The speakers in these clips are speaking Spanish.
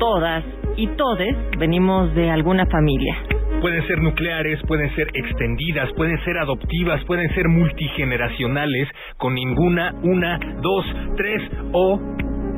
Todas y todes venimos de alguna familia. Pueden ser nucleares, pueden ser extendidas, pueden ser adoptivas, pueden ser multigeneracionales, con ninguna, una, dos, tres o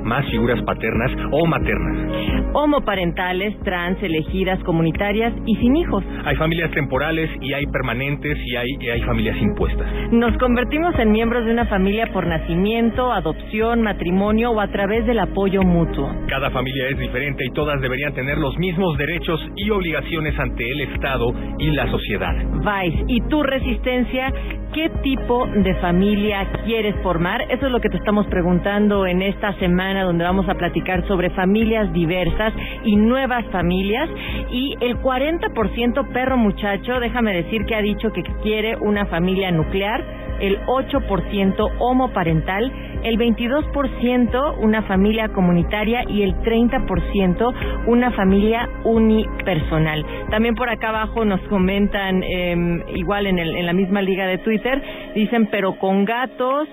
más figuras paternas o maternas. Homoparentales, trans, elegidas, comunitarias y sin hijos. Hay familias temporales y hay permanentes y hay, y hay familias impuestas. Nos convertimos en miembros de una familia por nacimiento, adopción, matrimonio o a través del apoyo mutuo. Cada familia es diferente y todas deberían tener los mismos derechos y obligaciones ante el Estado y la sociedad. Vice, ¿y tu resistencia? ¿Qué tipo de familia quieres formar? Eso es lo que te estamos preguntando en esta semana donde vamos a platicar sobre familias diversas y nuevas familias. Y el 40% perro muchacho, déjame decir que ha dicho que quiere una familia nuclear, el 8% homoparental, el 22% una familia comunitaria y el 30% una familia unipersonal. También por acá abajo nos comentan, eh, igual en, el, en la misma liga de Twitter, dicen, pero con gatos,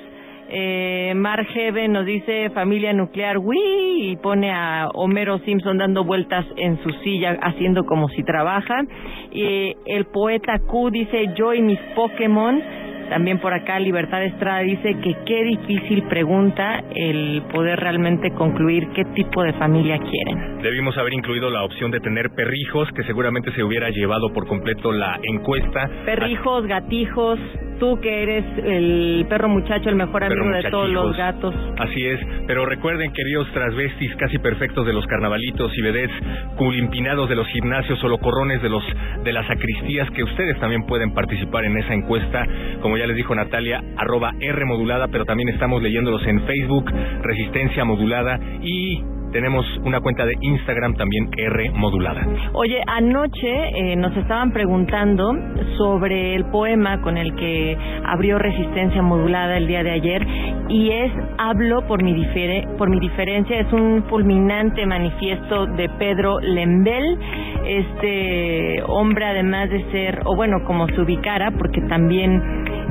eh, Mark Heaven nos dice familia nuclear, ¡Wii! y pone a Homero Simpson dando vueltas en su silla haciendo como si trabaja. Y el poeta Q dice yo y mis Pokémon. También por acá Libertad Estrada dice que qué difícil pregunta el poder realmente concluir qué tipo de familia quieren. Debimos haber incluido la opción de tener perrijos, que seguramente se hubiera llevado por completo la encuesta. Perrijos, gatijos, tú que eres el perro muchacho, el mejor amigo de todos los gatos. Así es, pero recuerden, queridos transvestis casi perfectos de los carnavalitos y vedets, culimpinados de los gimnasios o locorrones de los de las sacristías, que ustedes también pueden participar en esa encuesta, como ya les dijo Natalia, arroba R modulada, pero también estamos leyéndolos en Facebook, Resistencia Modulada y tenemos una cuenta de Instagram también R modulada. Oye, anoche eh, nos estaban preguntando sobre el poema con el que abrió Resistencia Modulada el día de ayer y es Hablo por mi, difere, por mi diferencia. Es un fulminante manifiesto de Pedro Lembel, este hombre además de ser, o bueno, como se ubicara, porque también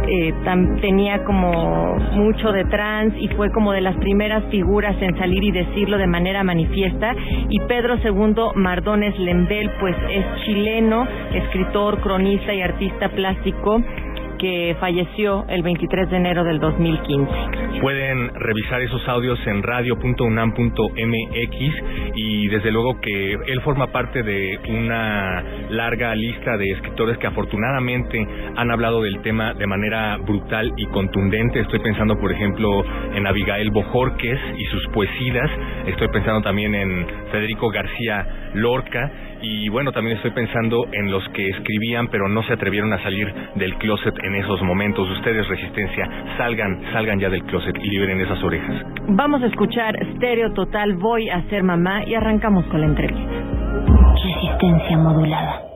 eh, tenía como mucho de trans y fue como de las primeras figuras en salir y decirlo de manera manifiesta. Y Pedro II Mardones Lembel, pues es chileno, escritor, cronista y artista plástico que falleció el 23 de enero del 2015. Pueden revisar esos audios en radio.unam.mx y desde luego que él forma parte de una larga lista de escritores que afortunadamente han hablado del tema de manera brutal y contundente. Estoy pensando, por ejemplo, en Abigail Bojorques y sus poesías. Estoy pensando también en Federico García Lorca y bueno, también estoy pensando en los que escribían pero no se atrevieron a salir del closet en esos momentos. Ustedes, Resistencia, salgan, salgan ya del closet y liberen esas orejas. Vamos a escuchar Stereo Total, Voy a ser mamá y arrancamos con la entrevista. Resistencia modulada.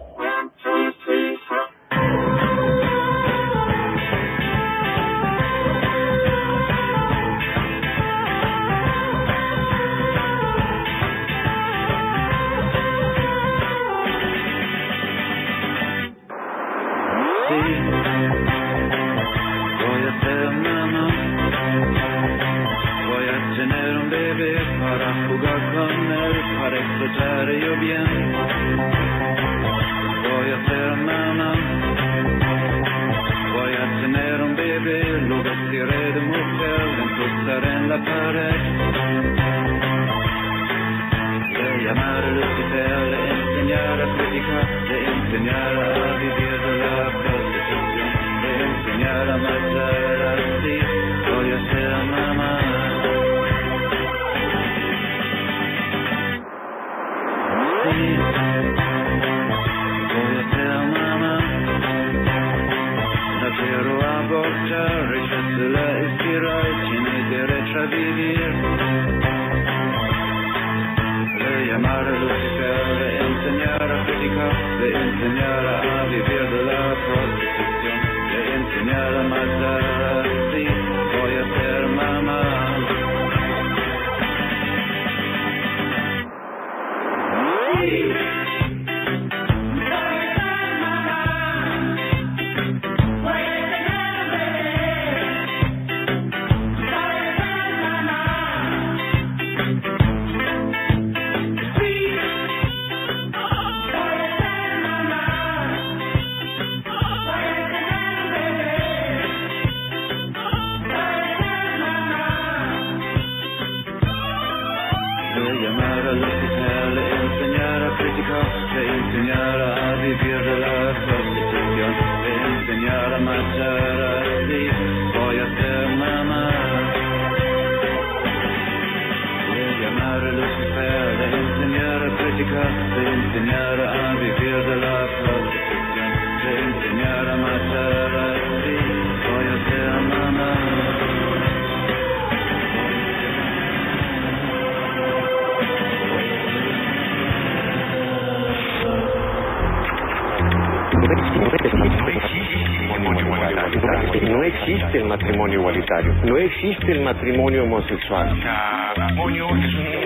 No existe el matrimonio homosexual.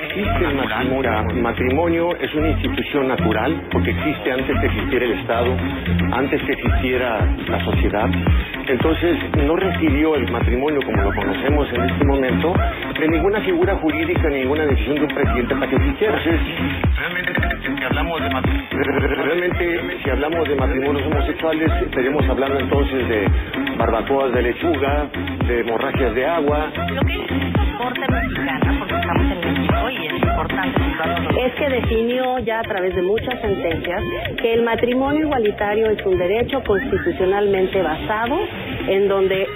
Existe el matrimonio, matrimonio es una institución natural porque existe antes que existiera el Estado, antes que existiera la sociedad. Entonces no recibió el matrimonio como lo conocemos en este momento de ninguna figura jurídica, ninguna decisión de un presidente para que existiera. Realmente, si hablamos de Realmente, si hablamos de matrimonios homosexuales, estaríamos hablando entonces de barbacoas de lechuga, de hemorragias de agua. Lo que dice esta corte mexicana, porque estamos en México y es importante es que definió ya a través de muchas sentencias que el matrimonio igualitario es un derecho constitucionalmente basado en donde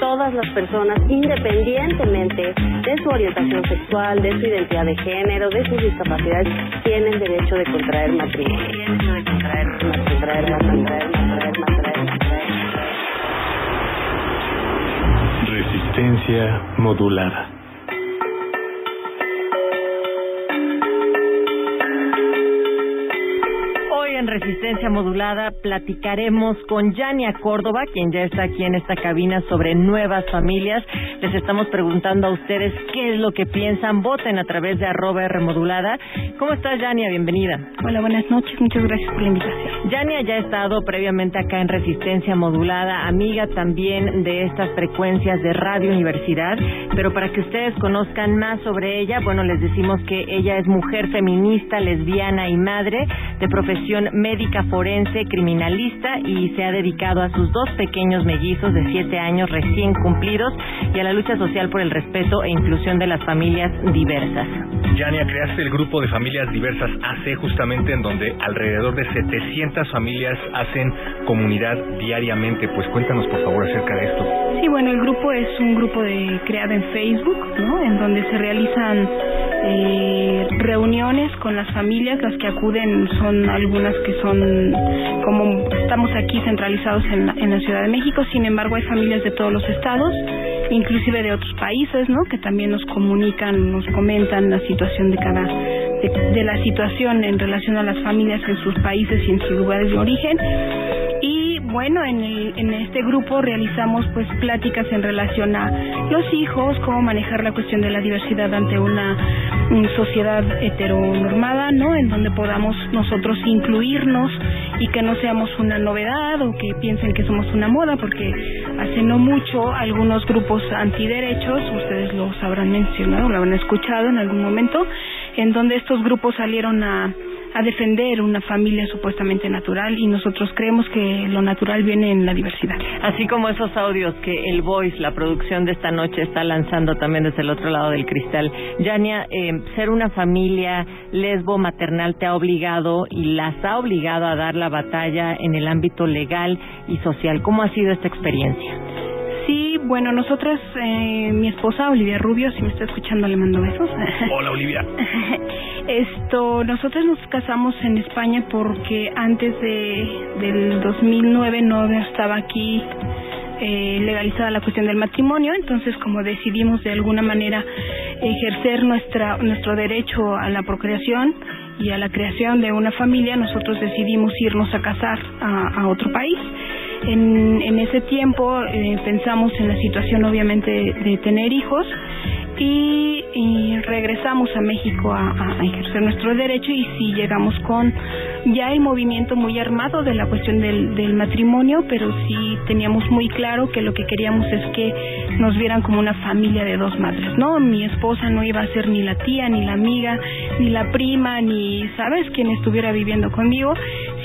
todas las personas, independientemente de su orientación sexual, de su identidad de género, de sus discapacidades, tienen derecho de contraer matrimonio. derecho de contraer Contraer, contraer, contraer, Resistencia modulada. Resistencia Modulada platicaremos con Yania Córdoba, quien ya está aquí en esta cabina sobre nuevas familias. Les estamos preguntando a ustedes qué es lo que piensan. Voten a través de arroba R modulada. ¿Cómo estás, Yania? Bienvenida. Hola, buenas noches. Muchas gracias por la invitación. Yania ya ha estado previamente acá en Resistencia Modulada, amiga también de estas frecuencias de Radio Universidad, pero para que ustedes conozcan más sobre ella, bueno, les decimos que ella es mujer feminista, lesbiana y madre de profesión médica forense, criminalista y se ha dedicado a sus dos pequeños mellizos de siete años recién cumplidos y a la lucha social por el respeto e inclusión de las familias diversas. Yania, creaste el grupo de familias diversas AC justamente en donde alrededor de 700 familias hacen comunidad diariamente. Pues cuéntanos por favor acerca de esto. Sí, bueno, el grupo es un grupo de creado en Facebook, ¿no? En donde se realizan eh, reuniones con las familias, las que acuden son algunas que son como estamos aquí centralizados en la, en la Ciudad de México, sin embargo hay familias de todos los estados, inclusive de otros países, ¿no? Que también nos comunican, nos comentan la situación de cada de, de la situación en relación a las familias en sus países y en sus lugares de origen. Y bueno, en, el, en este grupo realizamos pues pláticas en relación a los hijos, cómo manejar la cuestión de la diversidad ante una sociedad heteronormada, ¿no? En donde podamos nosotros incluirnos y que no seamos una novedad o que piensen que somos una moda, porque hace no mucho algunos grupos antiderechos, ustedes los habrán mencionado, lo habrán escuchado en algún momento, en donde estos grupos salieron a, a defender una familia supuestamente natural y nosotros creemos que lo natural viene en la diversidad. Así como esos audios que el Voice, la producción de esta noche, está lanzando también desde el otro lado del cristal. Yania, eh, ser una familia lesbo maternal te ha obligado y las ha obligado a dar la batalla en el ámbito legal y social. ¿Cómo ha sido esta experiencia? Sí, bueno, nosotras, eh, mi esposa Olivia Rubio, si me está escuchando le mando besos. Hola Olivia. Esto, nosotros nos casamos en España porque antes de del 2009 no estaba aquí eh, legalizada la cuestión del matrimonio, entonces como decidimos de alguna manera ejercer nuestra nuestro derecho a la procreación y a la creación de una familia, nosotros decidimos irnos a casar a, a otro país. En, en ese tiempo eh, pensamos en la situación obviamente de tener hijos y, y regresamos a México a, ejercer nuestro derecho y sí llegamos con ya el movimiento muy armado de la cuestión del, del matrimonio, pero sí teníamos muy claro que lo que queríamos es que nos vieran como una familia de dos madres, ¿no? Mi esposa no iba a ser ni la tía, ni la amiga, ni la prima, ni, ¿sabes?, quien estuviera viviendo conmigo,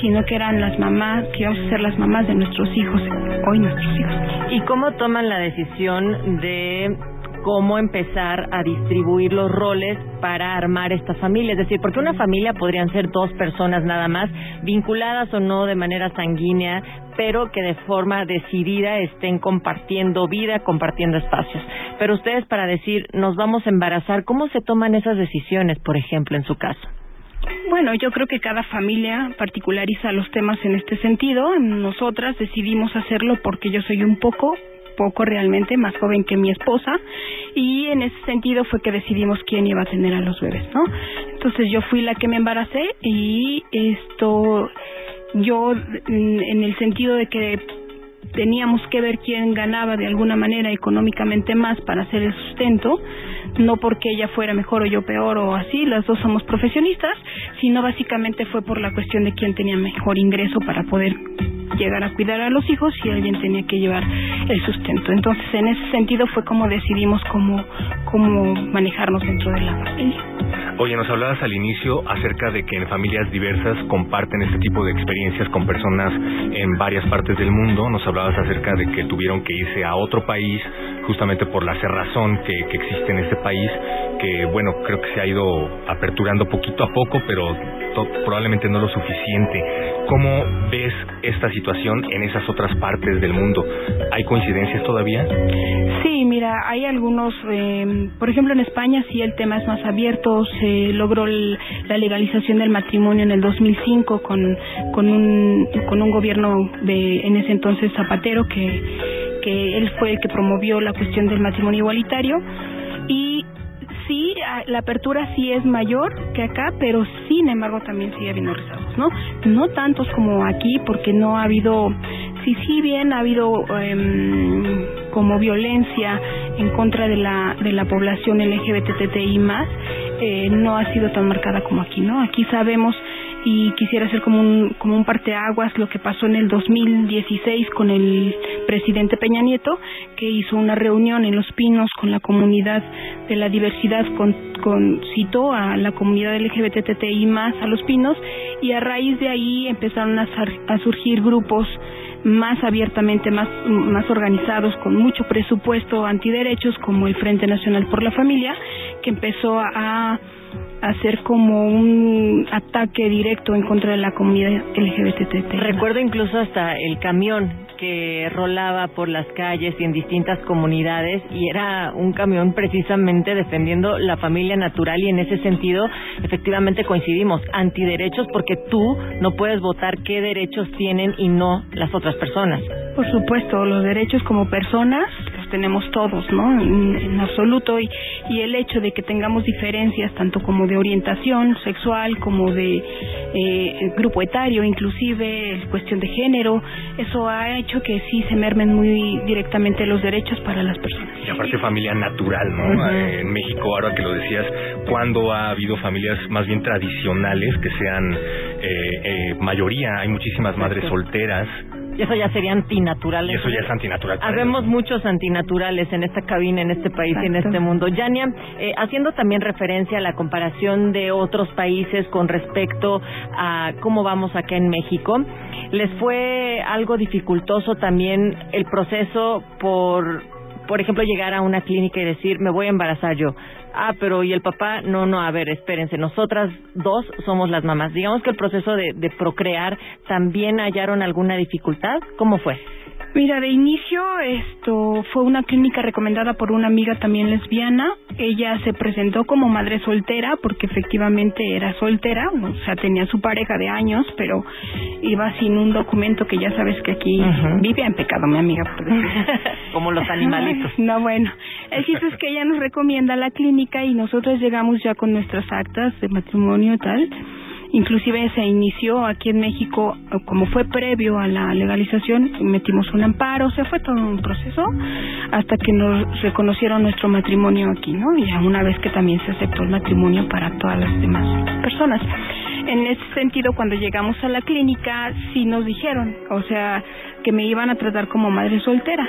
sino que eran las mamás, que íbamos a ser las mamás de nuestros hijos, hoy nuestros hijos. ¿Y cómo toman la decisión de cómo empezar a distribuir los roles para armar esta familia. Es decir, porque una familia podrían ser dos personas nada más, vinculadas o no de manera sanguínea, pero que de forma decidida estén compartiendo vida, compartiendo espacios. Pero ustedes para decir, nos vamos a embarazar, ¿cómo se toman esas decisiones, por ejemplo, en su caso? Bueno, yo creo que cada familia particulariza los temas en este sentido. Nosotras decidimos hacerlo porque yo soy un poco poco realmente más joven que mi esposa y en ese sentido fue que decidimos quién iba a tener a los bebés, ¿no? Entonces yo fui la que me embaracé y esto yo en el sentido de que teníamos que ver quién ganaba de alguna manera económicamente más para hacer el sustento, no porque ella fuera mejor o yo peor o así, las dos somos profesionistas, sino básicamente fue por la cuestión de quién tenía mejor ingreso para poder llegar a cuidar a los hijos y alguien tenía que llevar el sustento. Entonces, en ese sentido fue como decidimos cómo, cómo manejarnos dentro de la familia. Oye, nos hablabas al inicio acerca de que en familias diversas comparten este tipo de experiencias con personas en varias partes del mundo. Nos hablabas acerca de que tuvieron que irse a otro país justamente por la cerrazón que, que existe en este país, que bueno, creo que se ha ido aperturando poquito a poco, pero probablemente no lo suficiente. ¿Cómo ves esta situación en esas otras partes del mundo? ¿Hay coincidencias todavía? Sí, mira, hay algunos, eh, por ejemplo en España sí el tema es más abierto, se logró el- la legalización del matrimonio en el 2005 con, con, un, con un gobierno de en ese entonces Zapatero que, que él fue el que promovió la cuestión del matrimonio igualitario y sí, la apertura sí es mayor que acá, pero sin embargo también sigue habiendo rezagos, ¿no? No tantos como aquí, porque no ha habido, sí, sí bien ha habido em, como violencia en contra de la, de la población LGBTTI más, eh, no ha sido tan marcada como aquí, ¿no? Aquí sabemos y quisiera hacer como un como un parteaguas lo que pasó en el 2016 con el presidente Peña Nieto que hizo una reunión en Los Pinos con la comunidad de la diversidad con, con citó a la comunidad LGBTTI más a Los Pinos y a raíz de ahí empezaron a, surgir grupos más abiertamente, más, más organizados, con mucho presupuesto antiderechos, como el Frente Nacional por la Familia, que empezó a hacer como un ataque directo en contra de la comunidad LGBT. Recuerdo incluso hasta el camión que rolaba por las calles y en distintas comunidades y era un camión precisamente defendiendo la familia natural y en ese sentido efectivamente coincidimos antiderechos porque tú no puedes votar qué derechos tienen y no las otras personas. Por supuesto, los derechos como personas tenemos todos, ¿no? En, en absoluto. Y, y el hecho de que tengamos diferencias, tanto como de orientación sexual, como de eh, grupo etario, inclusive cuestión de género, eso ha hecho que sí se mermen muy directamente los derechos para las personas. Y aparte familia natural, ¿no? Eh, En México, ahora que lo decías, ¿cuándo ha habido familias más bien tradicionales que sean eh, eh, mayoría? Hay muchísimas madres solteras Y eso ya sería antinatural. Y eso ya es antinatural. Habemos muchos antinaturales en esta cabina, en este país y en este mundo. Yania, eh, haciendo también referencia a la comparación de otros países con respecto a cómo vamos acá en México, ¿les fue algo dificultoso también el proceso por, por ejemplo, llegar a una clínica y decir, me voy a embarazar yo? Ah, pero ¿y el papá? No, no, a ver, espérense, nosotras dos somos las mamás. Digamos que el proceso de, de procrear también hallaron alguna dificultad. ¿Cómo fue? Mira, de inicio esto fue una clínica recomendada por una amiga también lesbiana. Ella se presentó como madre soltera porque efectivamente era soltera, o sea, tenía su pareja de años, pero iba sin un documento que ya sabes que aquí Ujú. vive en pecado, mi amiga. Como los animalitos. No, bueno. El chiste es que ella nos recomienda la clínica y nosotros llegamos ya con nuestras actas de matrimonio y tal. Inclusive se inició aquí en México, como fue previo a la legalización, metimos un amparo, o sea, fue todo un proceso hasta que nos reconocieron nuestro matrimonio aquí, ¿no? Y una vez que también se aceptó el matrimonio para todas las demás personas. En ese sentido, cuando llegamos a la clínica, sí nos dijeron, o sea, que me iban a tratar como madre soltera.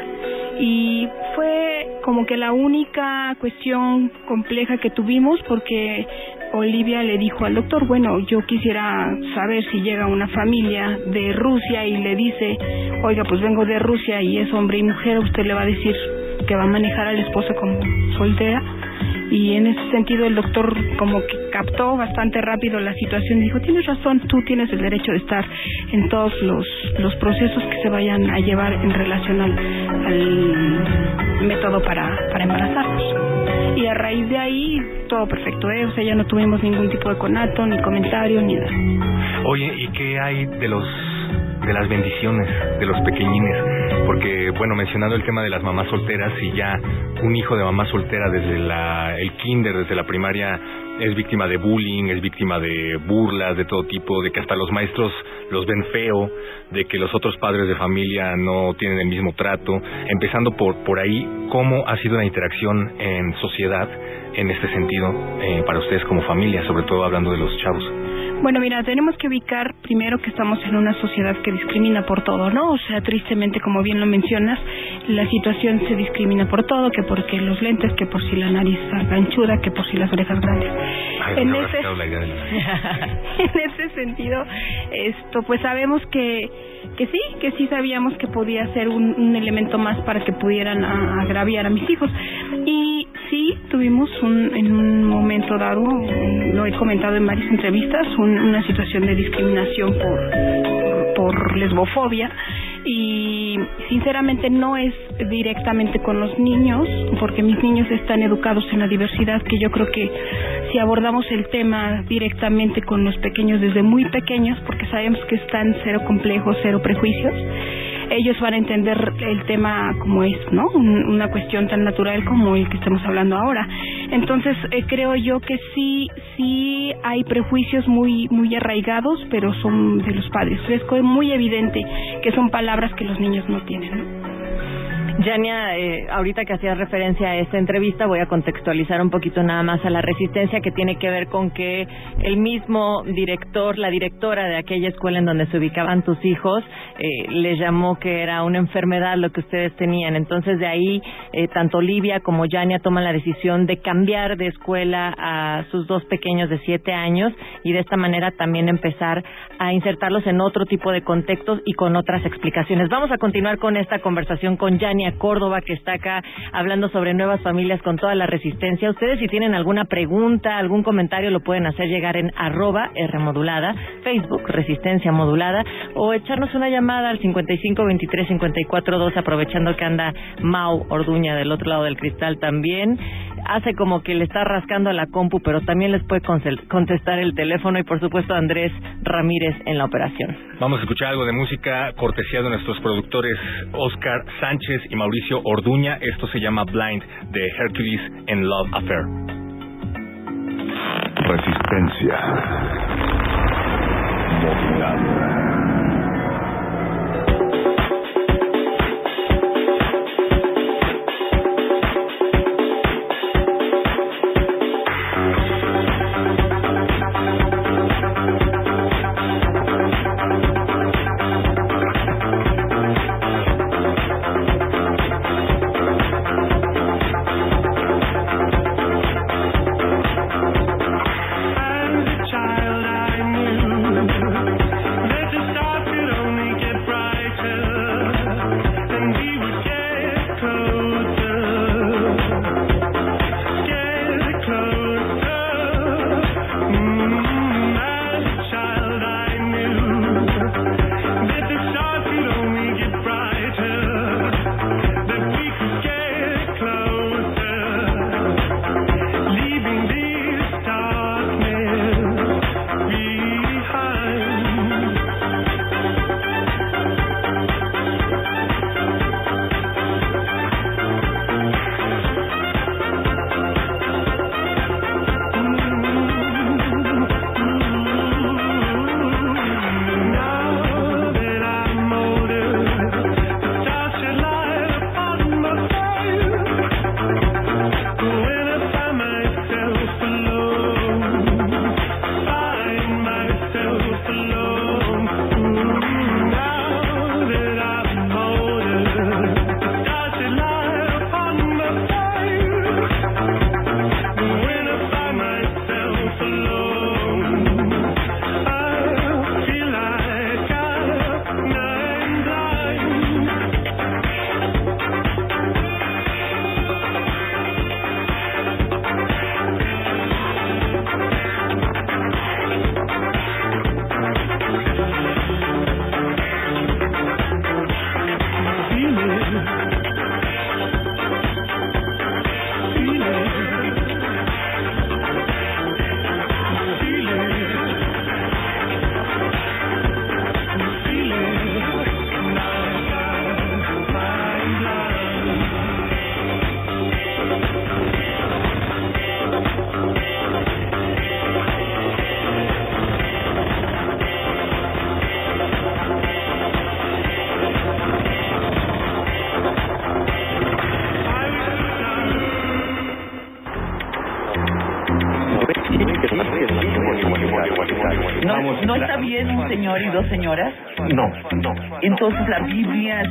Y fue como que la única cuestión compleja que tuvimos porque Olivia le dijo al doctor, bueno, yo quisiera saber si llega una familia de Rusia y le dice, oiga, pues vengo de Rusia y es hombre y mujer, usted le va a decir que va a manejar a la esposa como soltera. Y en ese sentido el doctor como que captó bastante rápido la situación y dijo, tienes razón, tú tienes el derecho de estar en todos los, los procesos que se vayan a llevar en relación al, método para, para embarazarnos. Y a raíz de ahí, todo perfecto, ¿eh? O sea, ya no tuvimos ningún tipo de conato, ni comentario, ni nada. Oye, ¿y qué hay de los de las bendiciones de los pequeñines? Porque bueno, mencionando el tema de las mamás solteras y ya un hijo de mamá soltera desde la el kinder, desde la primaria es víctima de bullying, es víctima de burlas de todo tipo, de que hasta los maestros los ven feo, de que los otros padres de familia no tienen el mismo trato, empezando por por ahí, ¿cómo ha sido la interacción en sociedad en este sentido eh, para ustedes como familia, sobre todo hablando de los chavos? Bueno, mira, tenemos que ubicar primero que estamos en una sociedad que discrimina por todo, ¿no? O sea, tristemente, como bien lo mencionas, la situación se discrimina por todo, que porque los lentes, que por si la nariz anchuda, que por si las orejas grandes. Ay, En ese- quedado la idea de la- en ese sentido, esto, pues sabemos que que sí, que sí sabíamos que podía ser un, elemento más para que pudieran agraviar a mis hijos. Y sí, tuvimos un, en un momento dado, eh, lo he comentado en varias entrevistas, un- una situación de discriminación por, por lesbofobia y sinceramente no es directamente con los niños, porque mis niños están educados en la diversidad, que yo creo que si abordamos el tema directamente con los pequeños desde muy pequeños, porque sabemos que están cero complejos, cero prejuicios, ellos van a entender el tema como es, ¿no? Un- una cuestión tan natural como el que estamos hablando ahora. Entonces, eh, creo yo que sí, sí hay prejuicios muy, muy arraigados, pero son de los padres. Es muy evidente que son palabras que los niños no tienen, ¿no? Yania, eh, ahorita que hacías referencia a esta entrevista, voy a contextualizar un poquito nada más a la resistencia que tiene que ver con que el mismo director, la directora de aquella escuela en donde se ubicaban tus hijos, eh, les llamó que era una enfermedad lo que ustedes tenían. Entonces de ahí, eh, tanto Olivia como Yania toman la decisión de cambiar de escuela a sus dos pequeños de siete años y de esta manera también empezar a insertarlos en otro tipo de contextos y con otras explicaciones. Vamos a continuar con esta conversación con Yania Córdoba, que está acá hablando sobre nuevas familias con toda la resistencia. Ustedes si tienen alguna pregunta, algún comentario, lo pueden hacer llegar en arroba R modulada, Facebook Resistencia Modulada, o echarnos una llamada al 55 23 54 2, aprovechando que anda Mau Orduña del otro lado del cristal también. Hace como que le está rascando a la compu, pero también les puede contestar el teléfono y por supuesto Andrés Ramírez en la operación. Vamos a escuchar algo de música cortesía de nuestros productores Oscar Sánchez y Mauricio Orduña. Esto se llama Blind de Hercules en Love Affair. Resistencia. Modulada.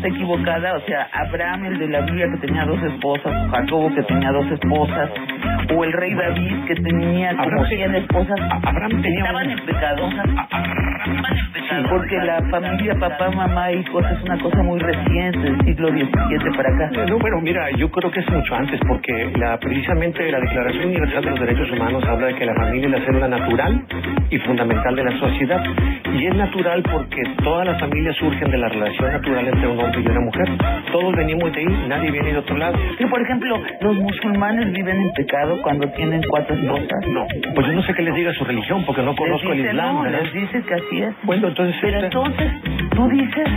Está equivocada, o sea, Abraham, el de la Biblia que tenía dos esposas, Jacobo que tenía dos esposas, o el rey David que tenía como Abraham- 100 esposas, Abraham tenía estaban en pecado. Porque la familia, papá, mamá, hijos es una cosa muy reciente, del siglo XVII para acá. No, bueno, mira, yo creo que es mucho antes, porque la, precisamente la Declaración Universal de los Derechos Humanos habla de que la familia es la célula natural y fundamental de la sociedad. Y es natural porque todas las familias surgen de la relación natural entre un hombre y una mujer. Todos venimos de ahí, nadie viene de otro lado. Sí, por ejemplo, los musulmanes viven en pecado cuando tienen cuatro esposas. No, pues yo no sé qué les diga su religión, porque no conozco les el dice, Islam, no, les dice que así es. Bueno, entonces... Pero este- entonces, tú dices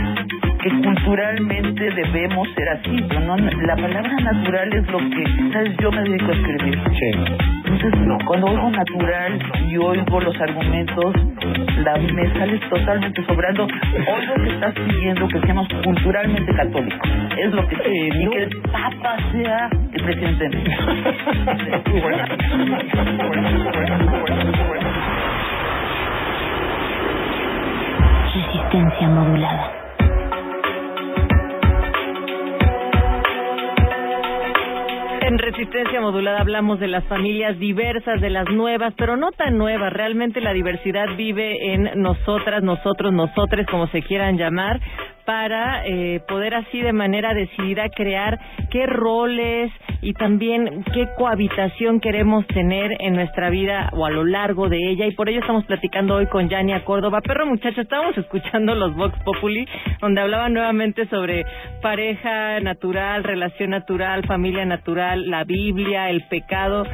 que culturalmente debemos ser así, pero no, la palabra natural es lo que, ¿sabes? Yo me dedico a escribir. Sí. Entonces, cuando oigo natural y oigo los argumentos, la, me sale totalmente sobrando. Oigo que estás pidiendo que seamos culturalmente católicos. Es lo que y que el Papa sea el presidente de México. Resistencia modulada. En Resistencia Modulada hablamos de las familias diversas, de las nuevas, pero no tan nuevas. Realmente la diversidad vive en nosotras, nosotros, nosotres, como se quieran llamar, para eh, poder así de manera decidida crear qué roles y también qué cohabitación queremos tener en nuestra vida o a lo largo de ella. Y por ello estamos platicando hoy con Yania Córdoba. Perro muchacho, estábamos escuchando los Vox Populi, donde hablaban nuevamente sobre pareja natural, relación natural, familia natural, la Biblia, el pecado.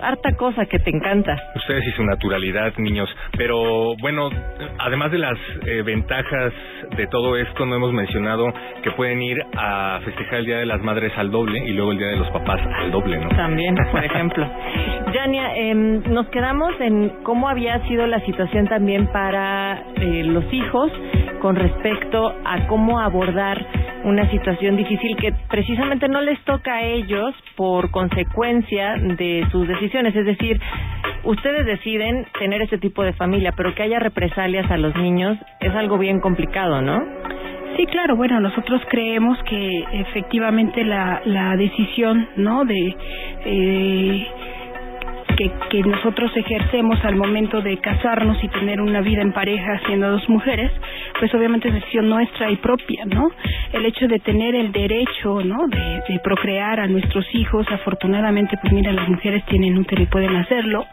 Harta cosa que te encanta. Ustedes y su naturalidad, niños. Pero bueno, además de las eh, ventajas de todo esto, no hemos mencionado que pueden ir a festejar el Día de las Madres al doble y luego el Día de los Papás al doble, ¿no? También, por ejemplo. Yania, eh, nos quedamos en cómo había sido la situación también para eh, los hijos con respecto a cómo abordar una situación difícil que precisamente no les toca a ellos por consecuencia de sus decisiones. Es decir, ustedes deciden tener este tipo de familia, pero que haya represalias a los niños es algo bien complicado, ¿no? Sí, claro. Bueno, nosotros creemos que efectivamente la, la decisión, ¿no? De eh, que, que nosotros ejercemos al momento de casarnos y tener una vida en pareja siendo dos mujeres, pues obviamente es decisión nuestra y propia, ¿no? El hecho de tener el derecho, ¿no? De, de procrear a nuestros hijos, afortunadamente, pues mira, las mujeres tienen útero y pueden hacerlo.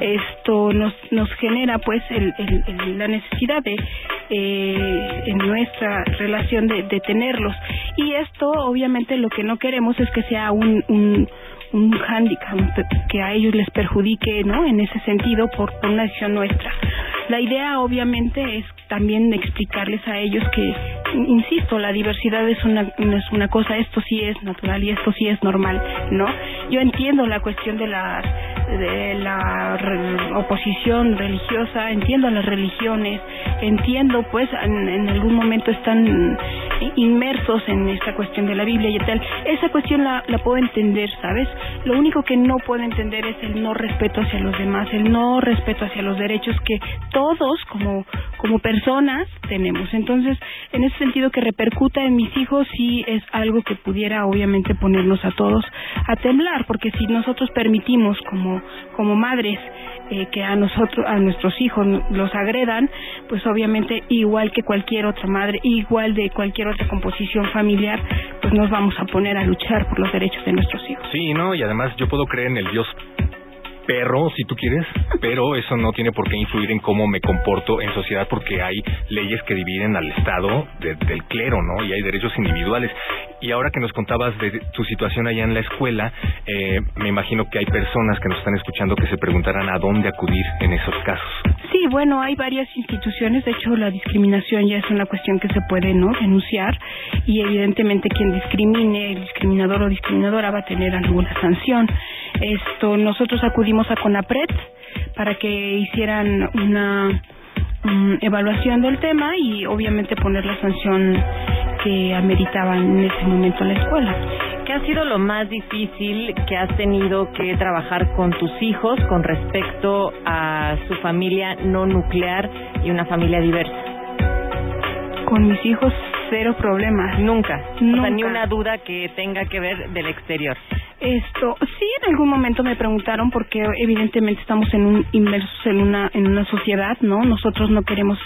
Esto nos nos genera, pues, el, el- la necesidad de eh, en nuestra relación de, de tenerlos. Y esto, obviamente, lo que no queremos es que sea un, un un hándicap que a ellos les perjudique no en ese sentido por, una decisión nuestra. La idea obviamente es también explicarles a ellos que insisto la diversidad es una es una cosa esto sí es natural y esto sí es normal no yo entiendo la cuestión de la de la oposición religiosa entiendo las religiones entiendo pues en, en algún momento están inmersos en esta cuestión de la Biblia y tal. Esa cuestión la, la puedo entender sabes lo único que no puedo entender es el no respeto hacia los demás el no respeto hacia los derechos que todos como como personas tenemos. Entonces en ese sentido que repercuta en mis hijos sí es algo que pudiera obviamente ponernos a todos a temblar porque si nosotros permitimos como como madres eh, que a nosotros a nuestros hijos los agredan pues obviamente igual que cualquier otra madre igual de cualquier otra composición familiar pues nos vamos a poner a luchar por los derechos de nuestros hijos Sí, ¿no? Y además yo puedo creer en el Dios perro, si tú quieres, pero eso no tiene por qué influir en cómo me comporto en sociedad porque hay leyes que dividen al Estado de- del clero, ¿no? Y hay derechos individuales. Y ahora que nos contabas de tu situación allá en la escuela, eh, me imagino que hay personas que nos están escuchando que se preguntarán a dónde acudir en esos casos. Sí, bueno, hay varias instituciones. De hecho, la discriminación ya es una cuestión que se puede no denunciar y evidentemente quien discrimine, el discriminador o discriminadora va a tener alguna sanción. Esto, nosotros acudimos a CONAPRED para que hicieran una mm, evaluación del tema y obviamente poner la sanción que ameritaba en ese momento la escuela. ¿qué ha sido lo más difícil que has tenido que trabajar con tus hijos con respecto a su familia no nuclear y una familia diversa? Con mis hijos cero problemas. Nunca. Nunca. O sea, ni una duda que tenga que ver del exterior. Esto, sí, en algún momento me preguntaron porque evidentemente estamos en un inmersos en una en una sociedad, ¿no? Nosotros no queremos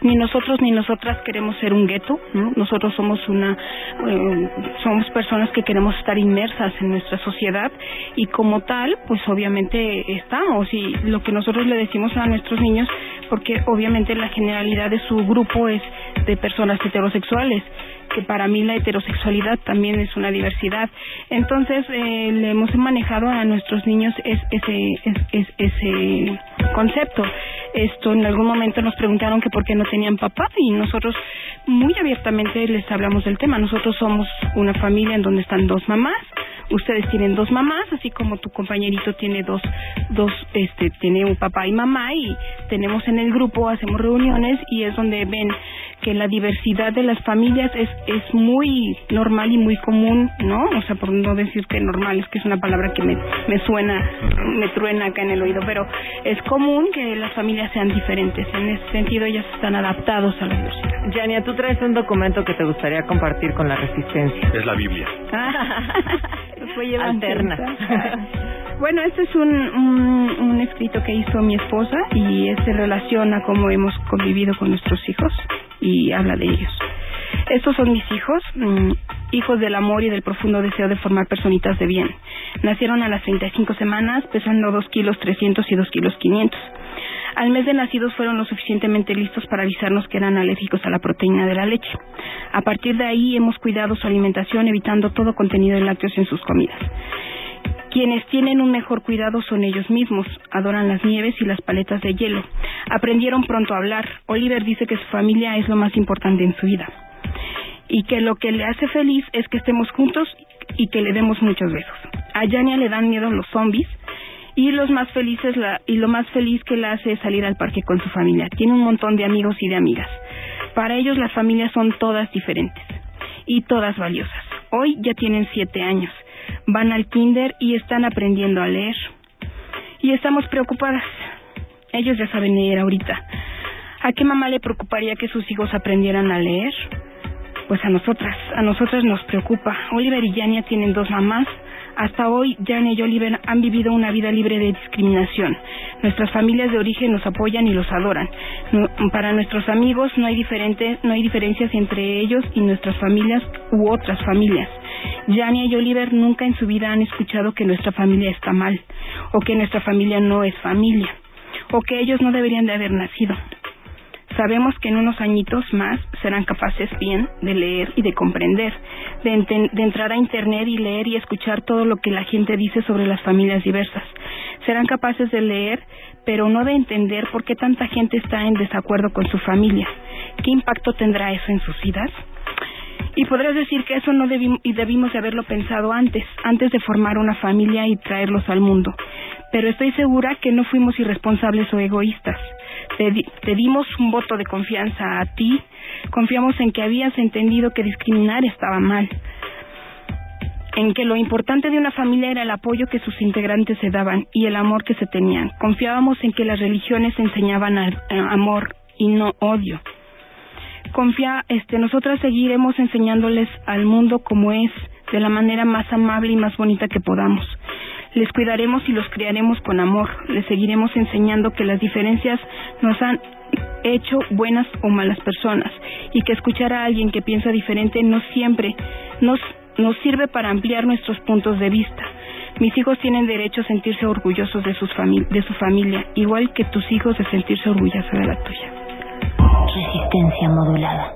ni nosotros ni nosotras queremos ser un gueto, ¿no? Nosotros somos una eh, somos personas que queremos estar inmersas en nuestra sociedad y como tal, pues obviamente estamos y lo que nosotros le decimos a nuestros niños porque obviamente la generalidad de su grupo es de personas heterosexuales que para mí la heterosexualidad también es una diversidad. Entonces, eh, le hemos manejado a nuestros niños es, ese, es, es, ese concepto. Esto en algún momento nos preguntaron que por qué no tenían papá y nosotros muy abiertamente les hablamos del tema. Nosotros somos una familia en donde están dos mamás, ustedes tienen dos mamás, así como tu compañerito tiene dos, dos, este, tiene un papá y mamá y tenemos en el grupo, hacemos reuniones y es donde ven que la diversidad de las familias es, es muy normal y muy común, ¿no? O sea, por no decir que normal, es que es una palabra que me, me suena, me truena acá en el oído, pero es común que las familias sean diferentes. En ese sentido, ellas están adaptados a la diversidad. Yania, tú traes un documento que te gustaría compartir con la resistencia. Es la Biblia. Fue. Alterna. Bueno, este es un, un, escrito que hizo mi esposa y se relaciona cómo hemos convivido con nuestros hijos y habla de ellos. Estos son mis hijos, mm, hijos del amor y del profundo deseo de formar personitas de bien. Nacieron a las 35 semanas, pesando 2 kilos 300 y 2 kilos 500. Al mes de nacidos fueron lo suficientemente listos para avisarnos que eran alérgicos a la proteína de la leche. A partir de ahí hemos cuidado su alimentación evitando todo contenido de lácteos en sus comidas. Quienes tienen un mejor cuidado son ellos mismos, adoran las nieves y las paletas de hielo. Aprendieron pronto a hablar. Oliver dice que su familia es lo más importante en su vida y que lo que le hace feliz es que estemos juntos y que le demos muchos besos. A Yania le dan miedo los zombies y los más felices la, y lo más feliz que la hace es salir al parque con su familia. Tiene un montón de amigos y de amigas. Para ellos las familias son todas diferentes y todas valiosas. Hoy ya tienen siete años, van al kinder y están aprendiendo a leer. Y estamos preocupadas. Ellos ya saben leer ahorita. ¿A qué mamá le preocuparía que sus hijos aprendieran a leer? Pues a nosotras, a nosotras nos preocupa. Oliver y Yania tienen dos mamás. Hasta hoy, Yania y Oliver han vivido una vida libre de discriminación. Nuestras familias de origen nos apoyan y los adoran. Para nuestros amigos no hay, diferente, no hay diferencias entre ellos y nuestras familias u otras familias. Yania y Oliver nunca en su vida han escuchado que nuestra familia está mal, o que nuestra familia no es familia, o que ellos no deberían de haber nacido. Sabemos que en unos añitos más serán capaces bien de leer y de comprender, de, de entrar a Internet y leer y escuchar todo lo que la gente dice sobre las familias diversas. Serán capaces de leer, pero no de entender por qué tanta gente está en desacuerdo con su familia. ¿Qué impacto tendrá eso en sus vidas? Y podrás decir que eso no debim- y debimos de haberlo pensado antes, antes de formar una familia y traerlos al mundo. Pero estoy segura que no fuimos irresponsables o egoístas. Te, di- te dimos un voto de confianza a ti. Confiamos en que habías entendido que discriminar estaba mal. En que lo importante de una familia era el apoyo que sus integrantes se daban y el amor que se tenían. Confiábamos en que las religiones enseñaban a- amor y no odio confía, este, nosotras seguiremos enseñándoles al mundo como es, de la manera más amable y más bonita que podamos. Les cuidaremos y los criaremos con amor. Les seguiremos enseñando que las diferencias nos han hecho buenas o malas personas y que escuchar a alguien que piensa diferente no siempre nos, nos sirve para ampliar nuestros puntos de vista. Mis hijos tienen derecho a sentirse orgullosos de, sus de su familia, igual que tus hijos de sentirse orgullosos de la tuya. Resistencia modulada.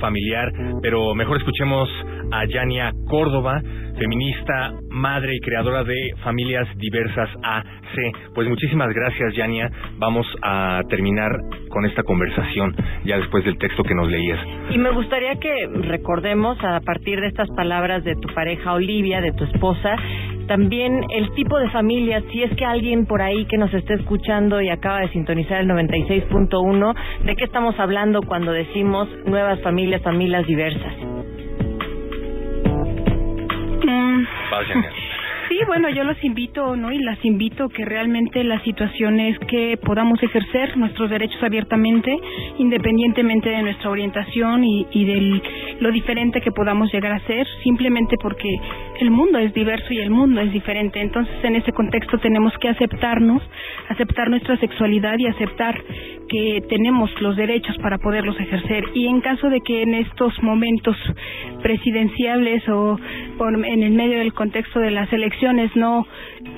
Familiar, pero mejor escuchemos a Yania Córdoba, feminista, madre y creadora de Familias Diversas AC. Pues muchísimas gracias, Yania. Vamos a terminar con esta conversación ya después del texto que nos leías. Y me gustaría que recordemos a partir de estas palabras de tu pareja Olivia, de tu esposa, también el tipo de familia, si es que alguien por ahí que nos esté escuchando y acaba de sintonizar el 96.1, ¿de qué estamos hablando cuando decimos nuevas familias, familias diversas? Mm. Sí, bueno, yo los invito, ¿no? Y las invito que realmente la situación es que podamos ejercer nuestros derechos abiertamente, independientemente de nuestra orientación y, y de lo diferente que podamos llegar a ser, simplemente porque el mundo es diverso y el mundo es diferente. Entonces, en ese contexto tenemos que aceptarnos, aceptar nuestra sexualidad y aceptar que tenemos los derechos para poderlos ejercer. Y en caso de que en estos momentos presidenciables o por- en el medio del contexto de las elecciones no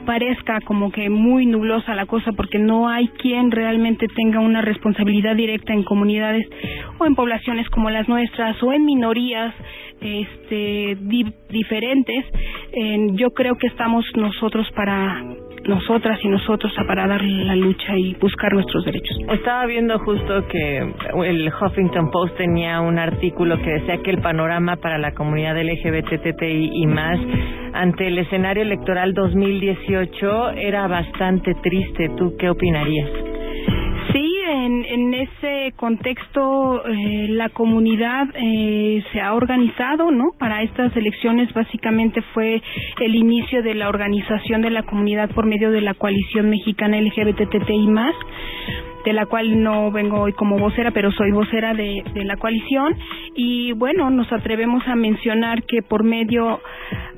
parezca como que muy nublosa la cosa porque no hay quien realmente tenga una responsabilidad directa en comunidades o en poblaciones como las nuestras o en minorías este di- diferentes en- yo creo que estamos nosotros para nosotras y nosotros para dar la lucha y buscar nuestros derechos. Estaba viendo justo que el Huffington Post tenía un artículo que decía que el panorama para la comunidad LGBTTI y más ante el escenario electoral 2018 era bastante triste. ¿Tú qué opinarías? En, en ese contexto eh, la comunidad eh, se ha organizado, ¿no? Para estas elecciones básicamente fue el inicio de la organización de la comunidad por medio de la coalición mexicana LGBTTI más de la cual no vengo hoy como vocera, pero soy vocera de, de la coalición. Y bueno, nos atrevemos a mencionar que por medio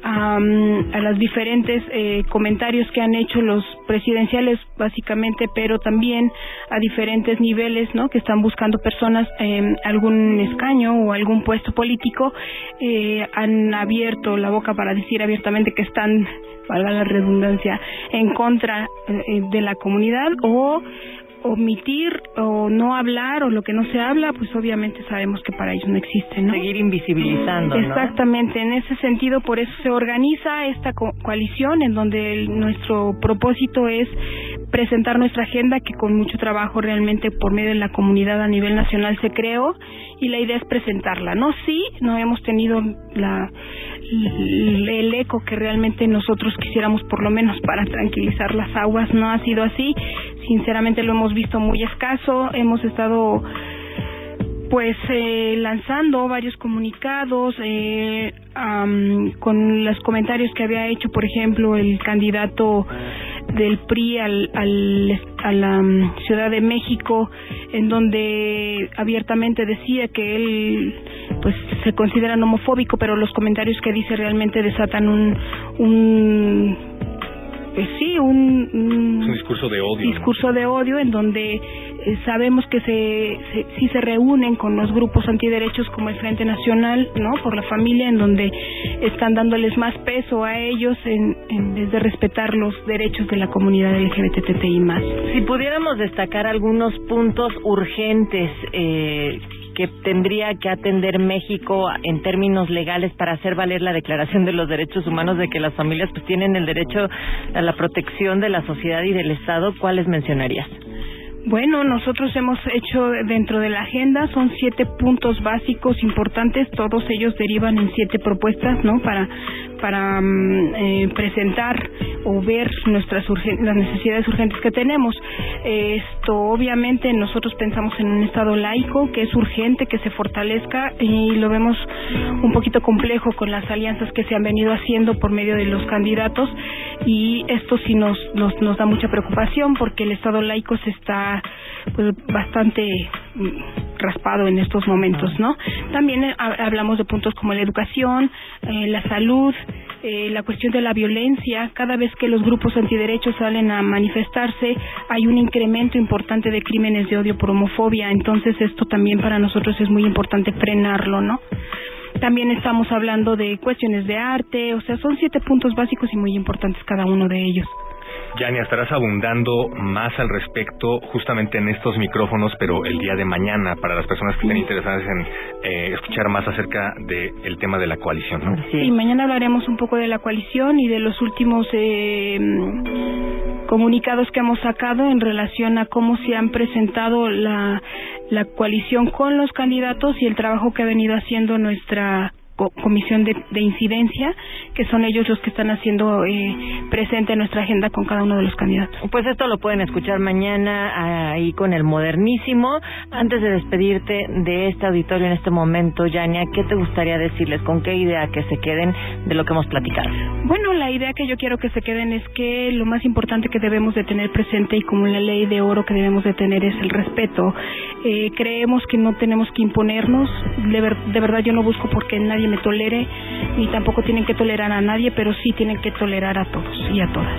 am, a los diferentes eh, comentarios que han hecho los presidenciales, básicamente, pero también a diferentes niveles, ¿no? Que están buscando personas eh, algún escaño o algún puesto político, eh, han abierto la boca para decir abiertamente que están, valga la redundancia, en contra eh, de la comunidad o omitir o no hablar o lo que no se habla, pues obviamente sabemos que para ellos no existe, ¿no? Seguir invisibilizando, ¿no? Exactamente, en ese sentido, por eso se organiza esta co- coalición en donde el- nuestro propósito es presentar nuestra agenda que con mucho trabajo realmente por medio de la comunidad a nivel nacional se creó y la idea es presentarla, ¿no? Sí, no hemos tenido la el eco que realmente nosotros quisiéramos por lo menos para tranquilizar las aguas, no ha sido así, sinceramente lo hemos visto muy escaso, hemos estado pues eh, lanzando varios comunicados eh, am, con los comentarios que había hecho por ejemplo el candidato del PRI al, al- a la mm, Ciudad de México en donde abiertamente decía que él pues se considera homofóbico pero los comentarios que dice realmente desatan un un pues sí un, un Es un discurso de odio. ¿no? discurso de odio en donde sabemos que se, se sí se reúnen con los grupos antiderechos como el Frente Nacional. Por la familia en donde están dándoles más peso a ellos en, en vez de respetar los derechos de la comunidad LGBTTI más. Si pudiéramos destacar algunos puntos urgentes eh, que tendría que atender México en términos legales para hacer valer la Declaración de los Derechos Humanos de que las familias pues tienen el derecho a la protección de la sociedad y del Estado, ¿cuáles mencionarías? Bueno, nosotros hemos hecho dentro de la agenda, son siete puntos básicos importantes, todos ellos derivan en siete propuestas, ¿no? Para, para mm, eh, presentar o ver nuestras las necesidades urgentes que tenemos. Esto, obviamente, nosotros pensamos en un Estado laico que es urgente que se fortalezca y lo vemos un poquito complejo con las alianzas que se han venido haciendo por medio de los candidatos. y esto sí nos, nos, nos da mucha preocupación porque el Estado laico se está pues bastante mm, raspado en estos momentos, ¿no? También eh, ha- hablamos de puntos como la educación, eh, la salud, eh, la cuestión de la violencia. Cada vez que los grupos antiderechos salen a manifestarse, hay un incremento importante de crímenes de odio por homofobia. Entonces, esto también para nosotros es muy importante frenarlo, ¿no? También estamos hablando de cuestiones de arte, o sea, son siete puntos básicos y muy importantes cada uno de ellos. Yani, estarás abundando más al respecto justamente en estos micrófonos, pero el día de mañana, para las personas que estén interesadas en eh, escuchar más acerca del tema de la coalición, ¿no? Sí, mañana hablaremos un poco de la coalición y de los últimos eh, comunicados que hemos sacado en relación a cómo se han presentado la, la coalición con los candidatos y el trabajo que ha venido haciendo nuestra co- comisión de, de incidencia, que son ellos los que están haciendo eh, presente nuestra agenda con cada uno de los candidatos. Pues esto lo pueden escuchar mañana ahí con el modernísimo. Antes de despedirte de este auditorio en este momento, Yania, ¿qué te gustaría decirles? ¿Con qué idea que se queden de lo que hemos platicado? Bueno, la idea que yo quiero que se queden es que lo más importante que debemos de tener presente y como la ley de oro que debemos de tener es el respeto. Eh, creemos que no tenemos que imponernos. De, ver- de verdad yo no busco porque nadie me tolere ni tampoco tienen que tolerar a nadie, pero sí tienen que tolerar a todos y a todas.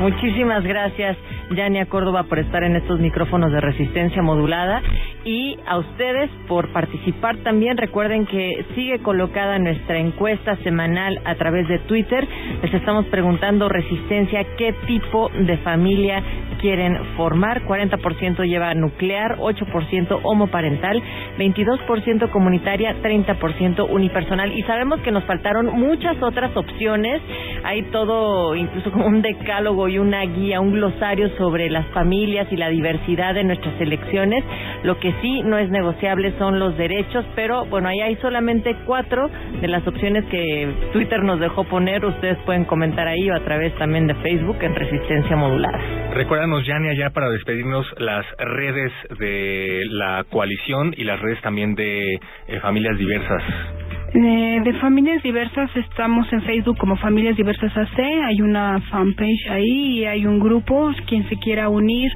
Muchísimas gracias, Yania Córdoba, por estar en estos micrófonos de resistencia modulada y a ustedes por participar también. Recuerden que sigue colocada nuestra encuesta semanal a través de Twitter. Les estamos preguntando, Resistencia, ¿qué tipo de familia quieren formar? 40% lleva nuclear, 8% homoparental, 22% comunitaria, 30% unipersonal. Y sabemos que nos faltaron muchas otras opciones. Hay todo, incluso como un decálogo y una guía, un glosario sobre las familias y la diversidad de nuestras elecciones. Lo que sí no es negociable son los derechos, pero bueno, ahí hay solamente cuatro de las opciones que Twitter nos dejó poner. Ustedes pueden comentar ahí o a través también de Facebook en Resistencia Modulada. Recuérdanos, Yani, ya para despedirnos, las redes de la coalición y las redes también de eh, familias diversas. Eh, de familias diversas estamos en Facebook como Familias Diversas AC, hay una fanpage ahí y hay un grupo, quien se quiera unir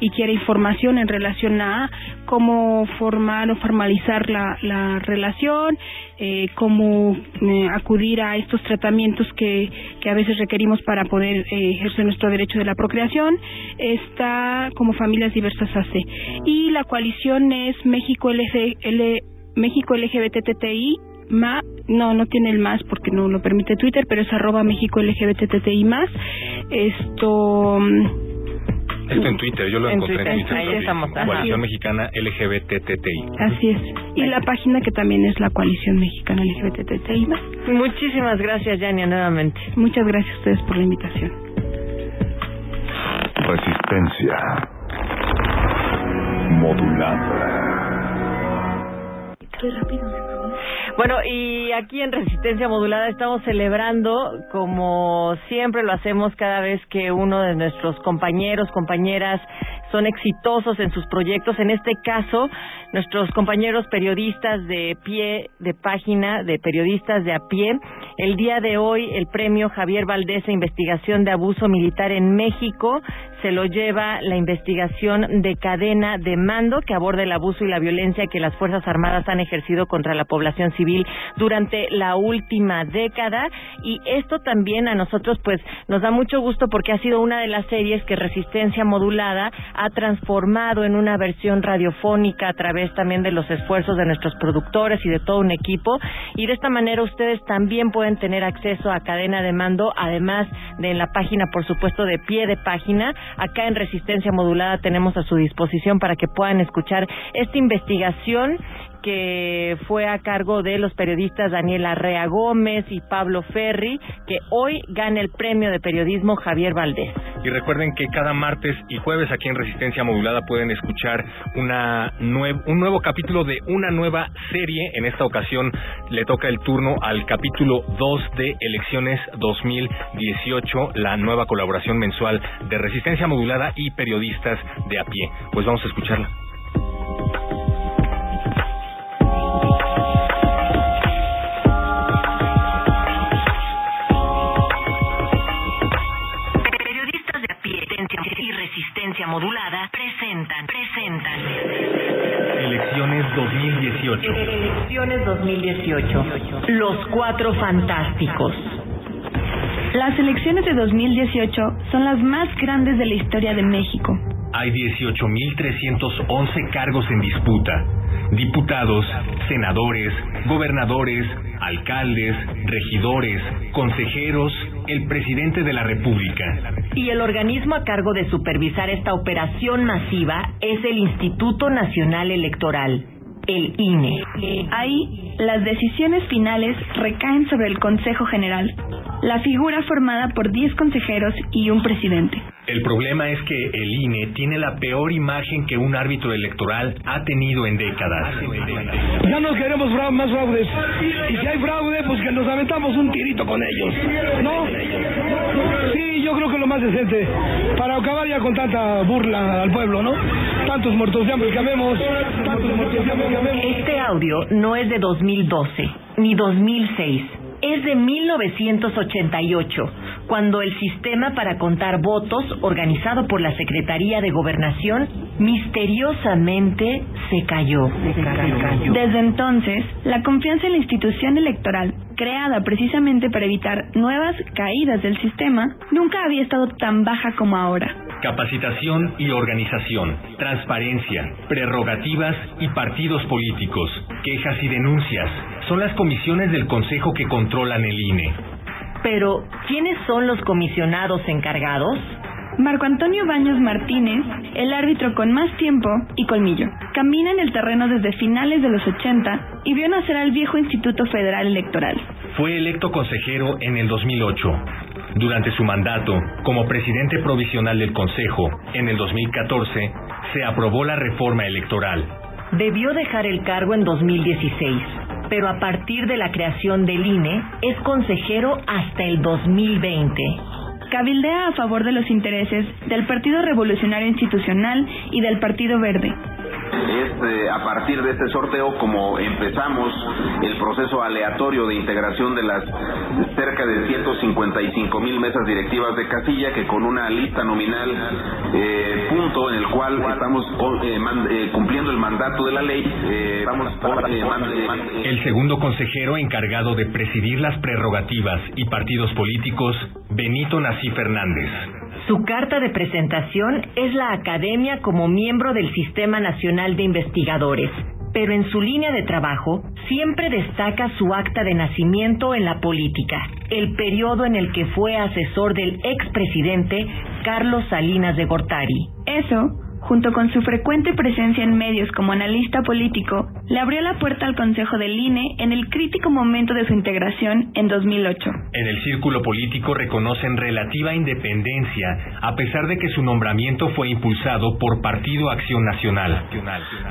y quiere información en relación a cómo formar o formalizar la, la relación, eh, cómo eh, acudir a estos tratamientos que, que a veces requerimos para poder ejercer nuestro derecho de la procreación, está como Familias Diversas AC. Y la coalición es México LG, L, México LGBTTI ma, no, no tiene el más porque no lo permite Twitter, pero es arroba México LGBTTI más. Esto. mm, Esto en Twitter, yo lo En encontré en Twitter, ahí estamos, ajá. Coalición Mexicana LGBTTI. Así es. Y la página que también es la coalición mexicana LGBTTI más. Muchísimas gracias, Yania, nuevamente. Muchas gracias a ustedes por la invitación. Resistencia modulada. Qué rápido Bueno, y aquí en Resistencia Modulada estamos celebrando, como siempre lo hacemos cada vez que uno de nuestros compañeros, compañeras son exitosos en sus proyectos. En este caso, nuestros compañeros periodistas de pie, de página, de periodistas de a pie. El día de hoy, el premio Javier Valdés a Investigación de Abuso Militar en México se lo lleva la investigación de cadena de mando que aborda el abuso y la violencia que las Fuerzas Armadas han ejercido contra la población civil durante la última década. Y esto también a nosotros pues nos da mucho gusto porque ha sido una de las series que Resistencia Modulada ha transformado en una versión radiofónica a través también de los esfuerzos de nuestros productores y de todo un equipo. Y de esta manera ustedes también pueden tener acceso a cadena de mando además de en la página por supuesto de pie de página acá en Resistencia Modulada tenemos a su disposición para que puedan escuchar esta investigación que fue a cargo de los periodistas Daniela Arrea Gómez y Pablo Ferri, que hoy gana el premio de periodismo Javier Valdés. Y recuerden que cada martes y jueves aquí en Resistencia Modulada pueden escuchar una nue- un nuevo capítulo de una nueva serie. En esta ocasión le toca el turno al capítulo 2 de Elecciones 2018, la nueva colaboración mensual de Resistencia Modulada y periodistas de a pie. Pues vamos a escucharla. Presentan, presentan. Elecciones 2018. Elecciones 2018. Los cuatro fantásticos. Las elecciones de 2018 son las más grandes de la historia de México. Hay 18.311 cargos en disputa. Diputados, senadores, gobernadores, alcaldes, regidores, consejeros, el presidente de la República. Y el organismo a cargo de supervisar esta operación masiva es el Instituto Nacional Electoral, el INE. Ahí, las decisiones finales recaen sobre el Consejo General, la figura formada por 10 consejeros y un presidente. El problema es que el INE tiene la peor imagen que un árbitro electoral ha tenido en décadas. Ya no queremos más fraudes. Y si hay fraude, pues que nos aventamos un tirito con ellos. ¿No? Sí, yo creo que lo más decente. Para acabar ya con tanta burla al pueblo, ¿no? Tantos muertos de hambre que habemos. Tantos muertos de hambre. Este audio no es de 2012 ni 2006. Es de 1988, cuando el sistema para contar votos, organizado por la Secretaría de Gobernación, misteriosamente se cayó. Desde entonces, la confianza en la institución electoral, creada precisamente para evitar nuevas caídas del sistema, nunca había estado tan baja como ahora. Capacitación y organización, transparencia, prerrogativas y partidos políticos, quejas y denuncias. Son las comisiones del Consejo que controlan el INE. Pero, ¿quiénes son los comisionados encargados? Marco Antonio Baños Martínez, el árbitro con más tiempo y colmillo, camina en el terreno desde finales de los 80 y vio nacer al viejo Instituto Federal Electoral. Fue electo consejero en el 2008. Durante su mandato, como presidente provisional del Consejo, en el 2014, se aprobó la reforma electoral. Debió dejar el cargo en 2016, pero a partir de la creación del INE es consejero hasta el 2020. Cabildea a favor de los intereses del Partido Revolucionario Institucional y del Partido Verde. Es eh, a partir de este sorteo como empezamos el proceso aleatorio de integración de las cerca de 155 mil mesas directivas de casilla que con una lista nominal eh, punto en el cual estamos eh, eh, cumpliendo el mandato de la ley vamos por El segundo consejero encargado de presidir las prerrogativas y partidos políticos, Benito Nací Fernández. Su carta de presentación es la academia como miembro del Sistema Nacional de Investigadores, pero en su línea de trabajo siempre destaca su acta de nacimiento en la política, el periodo en el que fue asesor del expresidente Carlos Salinas de Gortari. Eso, junto con su frecuente presencia en medios como analista político, le abrió la puerta al Consejo del INE en el crítico momento de su integración en 2008. En el círculo político reconocen relativa independencia, a pesar de que su nombramiento fue impulsado por Partido Acción Nacional.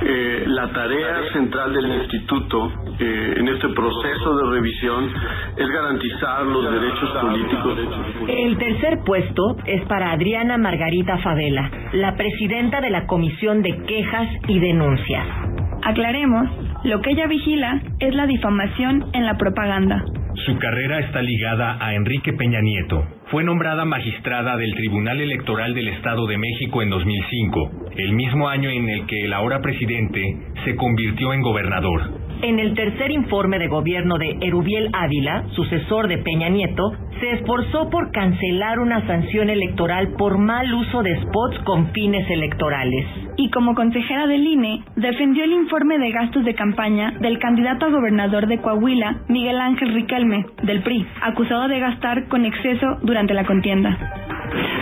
Eh, la tarea central del instituto eh, en este proceso de revisión es garantizar los derechos políticos. El tercer puesto es para Adriana Margarita Favela, la presidenta de la Comisión de Quejas y Denuncias. Aclaremos, lo que ella vigila es la difamación en la propaganda. Su carrera está ligada a Enrique Peña Nieto. Fue nombrada magistrada del Tribunal Electoral del Estado de México en 2005, el mismo año en el que el ahora presidente se convirtió en gobernador. En el tercer informe de gobierno de Erubiel Ávila, sucesor de Peña Nieto, se esforzó por cancelar una sanción electoral por mal uso de spots con fines electorales. Y como consejera del INE, defendió el informe de gastos de campaña del candidato a gobernador de Coahuila, Miguel Ángel Riquelme, del PRI, acusado de gastar con exceso durante la contienda.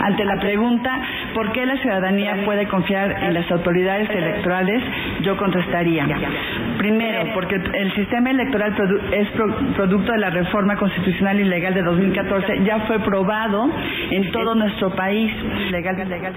Ante la pregunta ¿por qué la ciudadanía puede confiar en las autoridades electorales? Yo contestaría. Primero, porque el sistema electoral produ- es pro- producto de la reforma constitucional y legal de 2014, ya fue probado en todo nuestro país. Legal, legal, legal.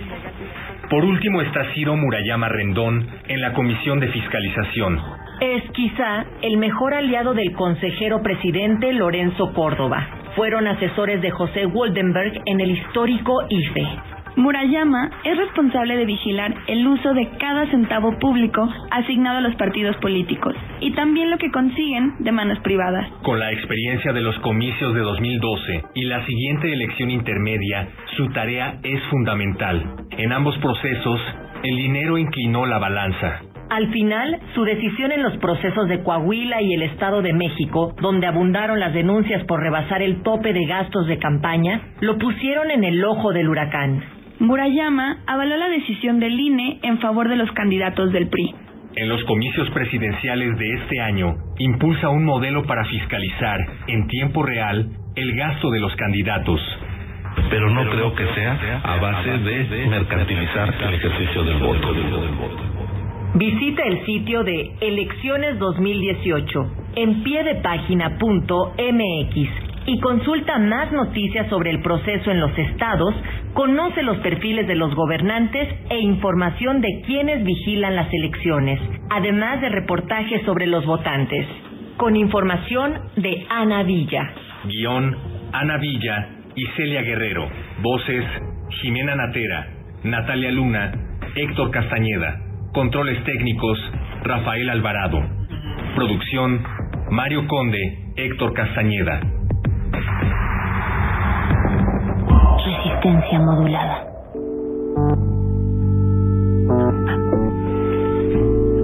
Por último está Ciro Murayama Rendón en la Comisión de Fiscalización. Es quizá el mejor aliado del consejero presidente Lorenzo Córdoba. Fueron asesores de José Woldenberg en el histórico IFE. Murayama es responsable de vigilar el uso de cada centavo público asignado a los partidos políticos y también lo que consiguen de manos privadas. Con la experiencia de los comicios de 2012 y la siguiente elección intermedia, su tarea es fundamental. En ambos procesos, El dinero inclinó la balanza. Al final, su decisión en los procesos de Coahuila y el Estado de México, donde abundaron las denuncias por rebasar el tope de gastos de campaña, lo pusieron en el ojo del huracán. Murayama avaló la decisión del INE en favor de los candidatos del PRI. En los comicios presidenciales de este año, impulsa un modelo para fiscalizar en tiempo real el gasto de los candidatos. Pero no creo que sea a base de mercantilizar el ejercicio del voto. Visita el sitio de Elecciones 2018 en pie y consulta más noticias sobre el proceso en los estados, conoce los perfiles de los gobernantes e información de quienes vigilan las elecciones, además de reportajes sobre los votantes. Con información de Ana Villa. Guión, Ana Villa y Celia Guerrero. Voces, Jimena Natera, Natalia Luna, Héctor Castañeda. Controles técnicos, Rafael Alvarado. Producción, Mario Conde, Héctor Castañeda. Resistencia modulada.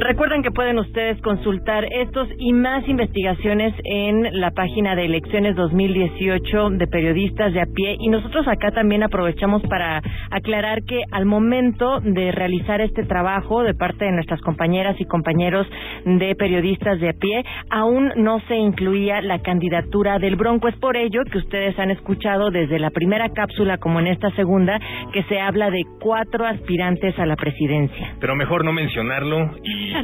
Recuerden que pueden ustedes consultar estos y más investigaciones en la página de elecciones 2018 de periodistas de a pie y nosotros acá también aprovechamos para aclarar que al momento de realizar este trabajo de parte de nuestras compañeras y compañeros de periodistas de a pie aún no se incluía la candidatura del Bronco. Es por ello que ustedes han escuchado desde la primera cápsula como en esta segunda que se habla de cuatro aspirantes a la presidencia. Pero mejor no mencionarlo y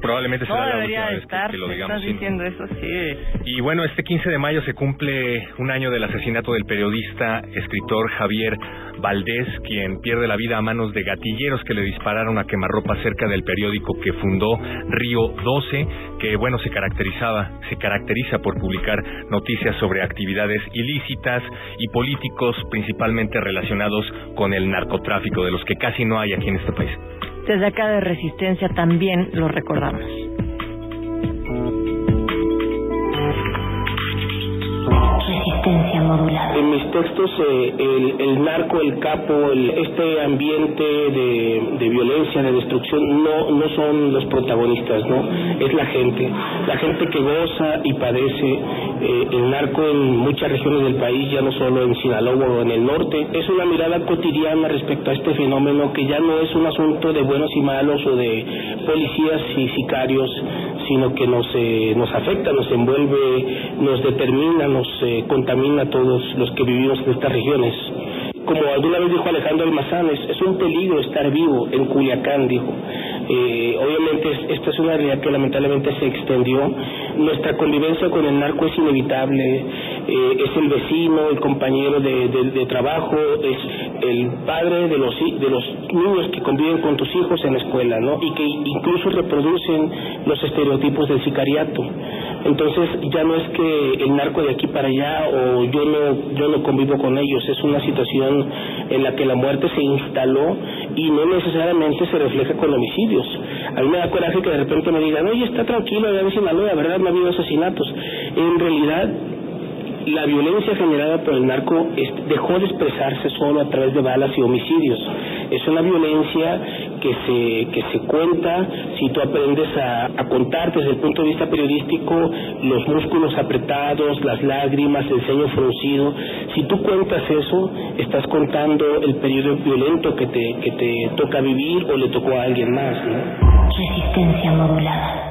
probablemente No será la debería última vez que- lo ¿me digamos. estás diciendo eso, sí. Y bueno, este 15 de mayo se cumple un año del asesinato del periodista, escritor Javier Valdés, quien pierde la vida a manos de gatilleros que le dispararon a quemarropa cerca del periódico que fundó Río 12, que bueno, se caracterizaba, se caracteriza por publicar noticias sobre actividades ilícitas y políticos principalmente relacionados con el narcotráfico, de los que casi no hay aquí en este país. Desde acá de Resistencia también lo recordamos. Resistencia modulada. En mis textos, eh, el, narco, el capo, el- este ambiente de, de violencia, de destrucción, no, no son los protagonistas, ¿no? Es la gente. La gente que goza y padece eh, el narco en muchas regiones del país, ya no solo en Sinaloa o en el norte. Es una mirada cotidiana respecto a este fenómeno que ya no es un asunto de buenos y malos o de policías y sicarios, sino que nos, eh, nos afecta, nos envuelve, nos determina, nos eh, contamina a todos los que vivimos en estas regiones. Como alguna vez dijo Alejandro Almazán, es, es un peligro estar vivo en Culiacán, dijo. Eh, obviamente es- esta es una realidad que lamentablemente se extendió. Nuestra convivencia con el narco es inevitable. Eh, es el vecino, el compañero de, de- trabajo, es el padre de los, de los niños que conviven con tus hijos en la escuela, ¿no? Y que incluso reproducen los estereotipos del sicariato. Entonces ya no es que el narco de aquí para allá o yo no yo no convivo con ellos, es una situación en la que la muerte se instaló y no necesariamente se refleja con homicidios. A mí me da coraje que de repente me digan, oye, está tranquilo, ya en Sinaloa, ¿verdad? No ha habido asesinatos. En realidad, la violencia generada por el narco dejó de expresarse solo a través de balas y homicidios. Es una violencia que se, que se cuenta si tú aprendes a, a contar desde el punto de vista periodístico los músculos apretados, las lágrimas, el ceño fruncido. Si tú cuentas eso, estás contando el periodo violento que te, que te toca vivir o le tocó a alguien más. ¿no? Resistencia modulada.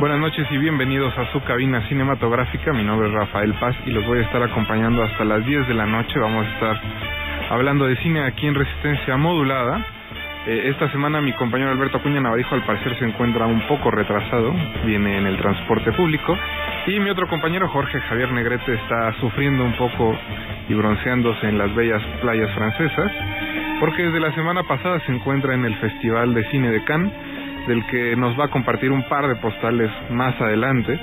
Buenas noches y bienvenidos a su cabina cinematográfica. Mi nombre es Rafael Paz y los voy a estar acompañando hasta las 10 de la noche. Vamos a estar hablando de cine aquí en Resistencia Modulada. Eh, esta semana mi compañero Alberto Acuña Navarijo al parecer se encuentra un poco retrasado, viene en el transporte público y mi otro compañero Jorge Javier Negrete está sufriendo un poco y bronceándose en las bellas playas francesas porque desde la semana pasada se encuentra en el Festival de Cine de Cannes del que nos va a compartir un par de postales más adelante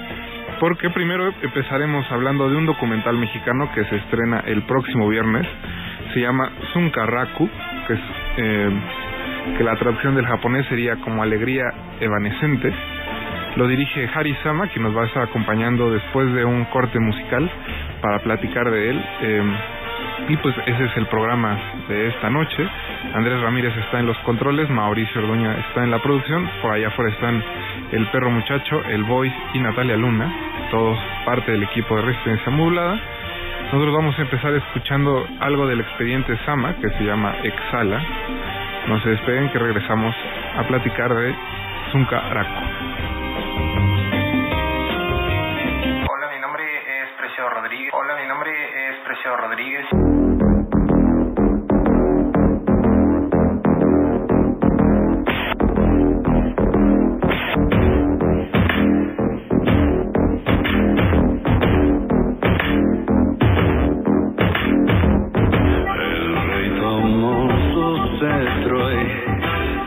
porque primero empezaremos hablando de un documental mexicano que se estrena el próximo viernes se llama Sunkaraku que es eh, que la traducción del japonés sería como alegría evanescente. Lo dirige Hari Sama, que nos va a estar acompañando después de un corte musical para platicar de él. Eh, y pues ese es el programa de esta noche. Andrés Ramírez está en los controles, Mauricio Ordoña está en la producción, por allá afuera están el perro muchacho, el voice y Natalia Luna, todos parte del equipo de Resistencia Modulada. Nosotros vamos a empezar escuchando algo del expediente Sama que se llama Exhala. No se despeguen que regresamos a platicar de Zunca Araco. Hola, mi nombre es Preciado Rodríguez. Hola, mi nombre es Preciado Rodríguez.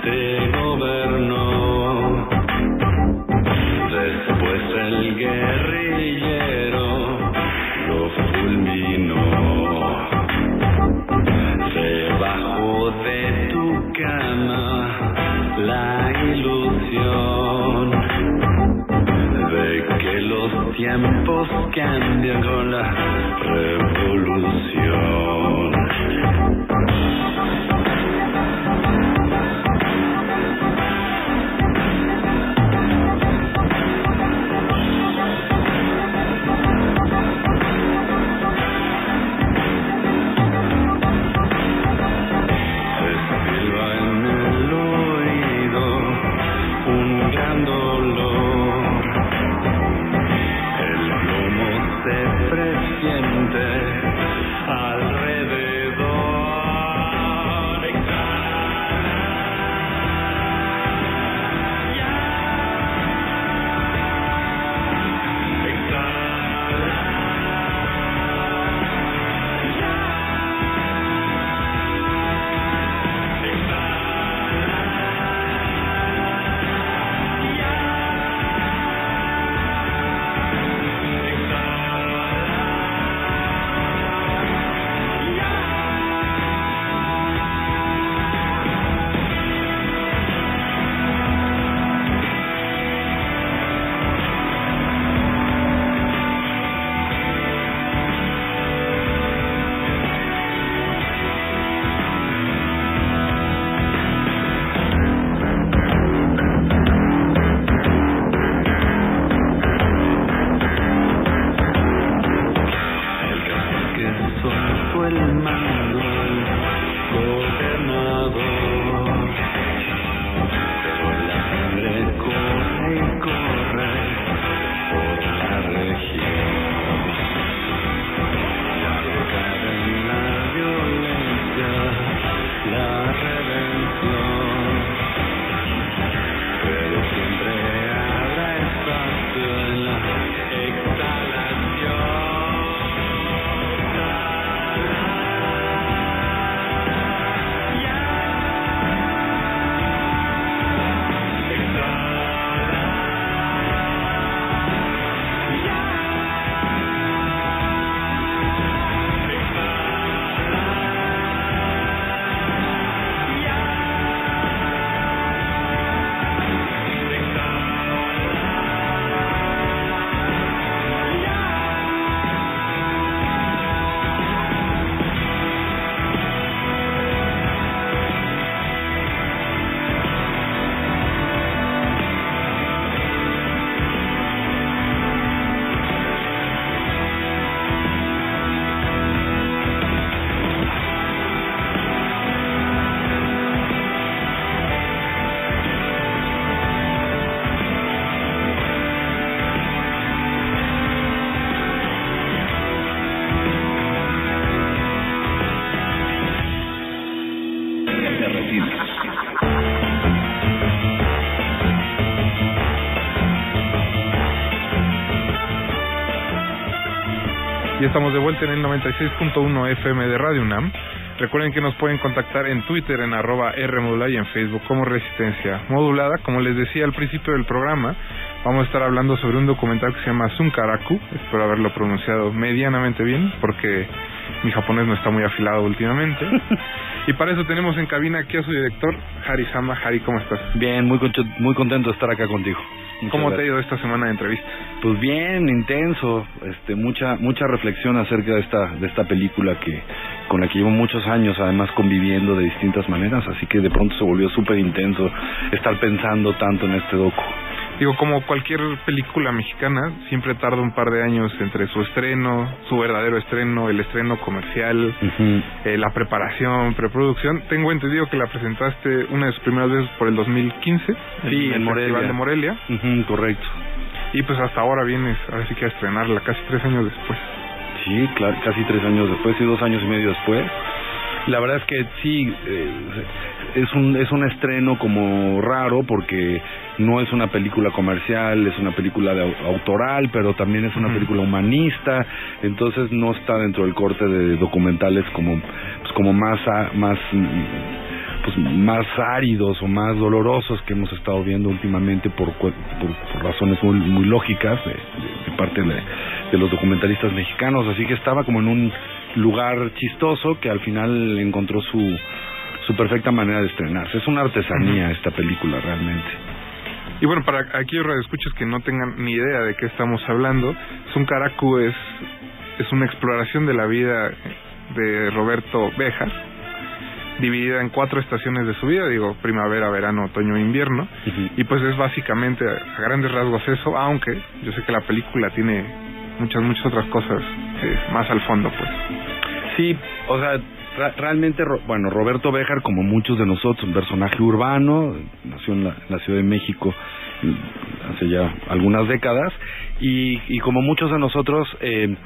Te gobernó. Después el guerrillero lo fulminó. Debajo de tu cama la ilusión de que los tiempos cambian estamos de vuelta en el 96.1 FM de Radio UNAM. Recuerden que nos pueden contactar en Twitter en arroba R y en Facebook como Resistencia Modulada. Como les decía al principio del programa, vamos a estar hablando sobre un documental que se llama Sunkaraku. Espero haberlo pronunciado medianamente bien porque mi japonés no está muy afilado últimamente. y para eso tenemos en cabina aquí a su director, Hari Sama. Hari, ¿cómo estás? Bien, muy, muy contento de estar acá contigo. Muchas ¿Cómo te ha ido esta semana de entrevistas? Pues bien, intenso, este, mucha mucha reflexión acerca de esta de esta película que con la que llevo muchos años además conviviendo de distintas maneras, así que de pronto se volvió súper intenso estar pensando tanto en este docu. Digo, como cualquier película mexicana, siempre tarda un par de años entre su estreno, su verdadero estreno, el estreno comercial, eh, la preparación, preproducción. Tengo entendido que la presentaste una de sus primeras veces por el 2015, sí, en, el Morelia. Festival de Morelia. correcto. Y pues hasta ahora vienes, ahora sí que a estrenarla, casi tres años después. Sí, claro, casi tres años después y dos años y medio después. La verdad es que sí, eh, es un es un estreno como raro porque no es una película comercial, es una película de autoral, pero también es una película humanista, entonces no está dentro del corte de documentales como pues como más más pues más áridos o más dolorosos que hemos estado viendo últimamente por, por, razones muy, muy lógicas de, parte de, de, los documentalistas mexicanos. Así que estaba como en un lugar chistoso que al final encontró su su perfecta manera de estrenarse. Es una artesanía esta película realmente. Y bueno, para aquellos radioescuchos que no tengan ni idea de qué estamos hablando, Sunkaraku es, es una exploración de la vida de Roberto Bejas, dividida en cuatro estaciones de su vida, digo, primavera, verano, otoño e invierno, y pues es básicamente a grandes rasgos eso, aunque yo sé que la película tiene muchas, muchas otras cosas más al fondo, pues. Sí, o sea, realmente, bueno, Roberto Béjar, como muchos de nosotros, un personaje urbano, nació en la, Ciudad de México mm, hace ya algunas décadas, y, y como muchos de nosotros, eh,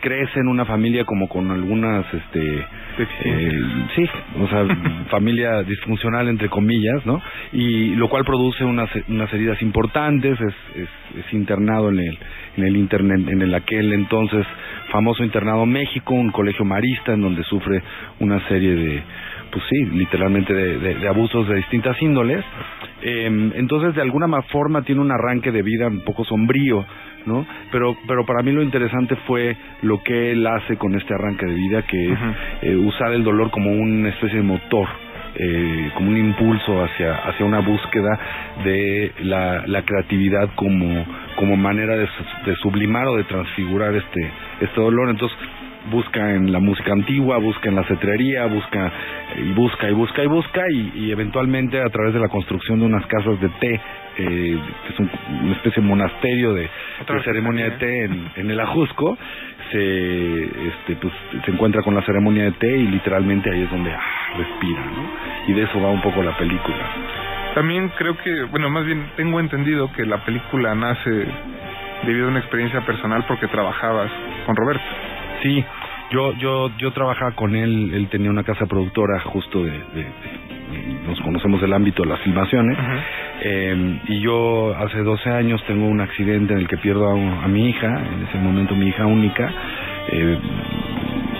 crece en una familia como con algunas, este, eh, sí, o sea, familia disfuncional entre comillas, ¿no? Y lo cual produce unas, unas heridas importantes, es, es, es internado en el, en el internet, en el aquel entonces famoso internado México, un colegio marista en donde sufre una serie de, pues sí, literalmente de, abusos de distintas índoles. Eh, entonces, de alguna forma tiene un arranque de vida un poco sombrío, ¿no? Pero, pero para mí lo interesante fue lo que él hace con este arranque de vida, que es eh, usar el dolor como una especie de motor. Eh, como un impulso hacia hacia una búsqueda de la, la creatividad como como manera de, de sublimar o de transfigurar este este dolor entonces busca en la música antigua, busca en la cetrería, busca y busca y busca y busca y, eventualmente a través de la construcción de unas casas de té, eh, que es una especie de monasterio de, ceremonia de té en, el Ajusco, se este pues se encuentra con la ceremonia de té y literalmente ahí es donde ah, respira, ¿no? Y de eso va un poco la película. También creo que, bueno, más bien tengo entendido que la película nace debido a una experiencia personal porque trabajabas con Roberto. Sí, yo yo yo trabajaba con él, él tenía una casa productora justo de, nos conocemos del ámbito de las filmaciones. Eh, y yo hace 12 años tengo un accidente en el que pierdo a, mi hija, en ese momento mi hija única, eh,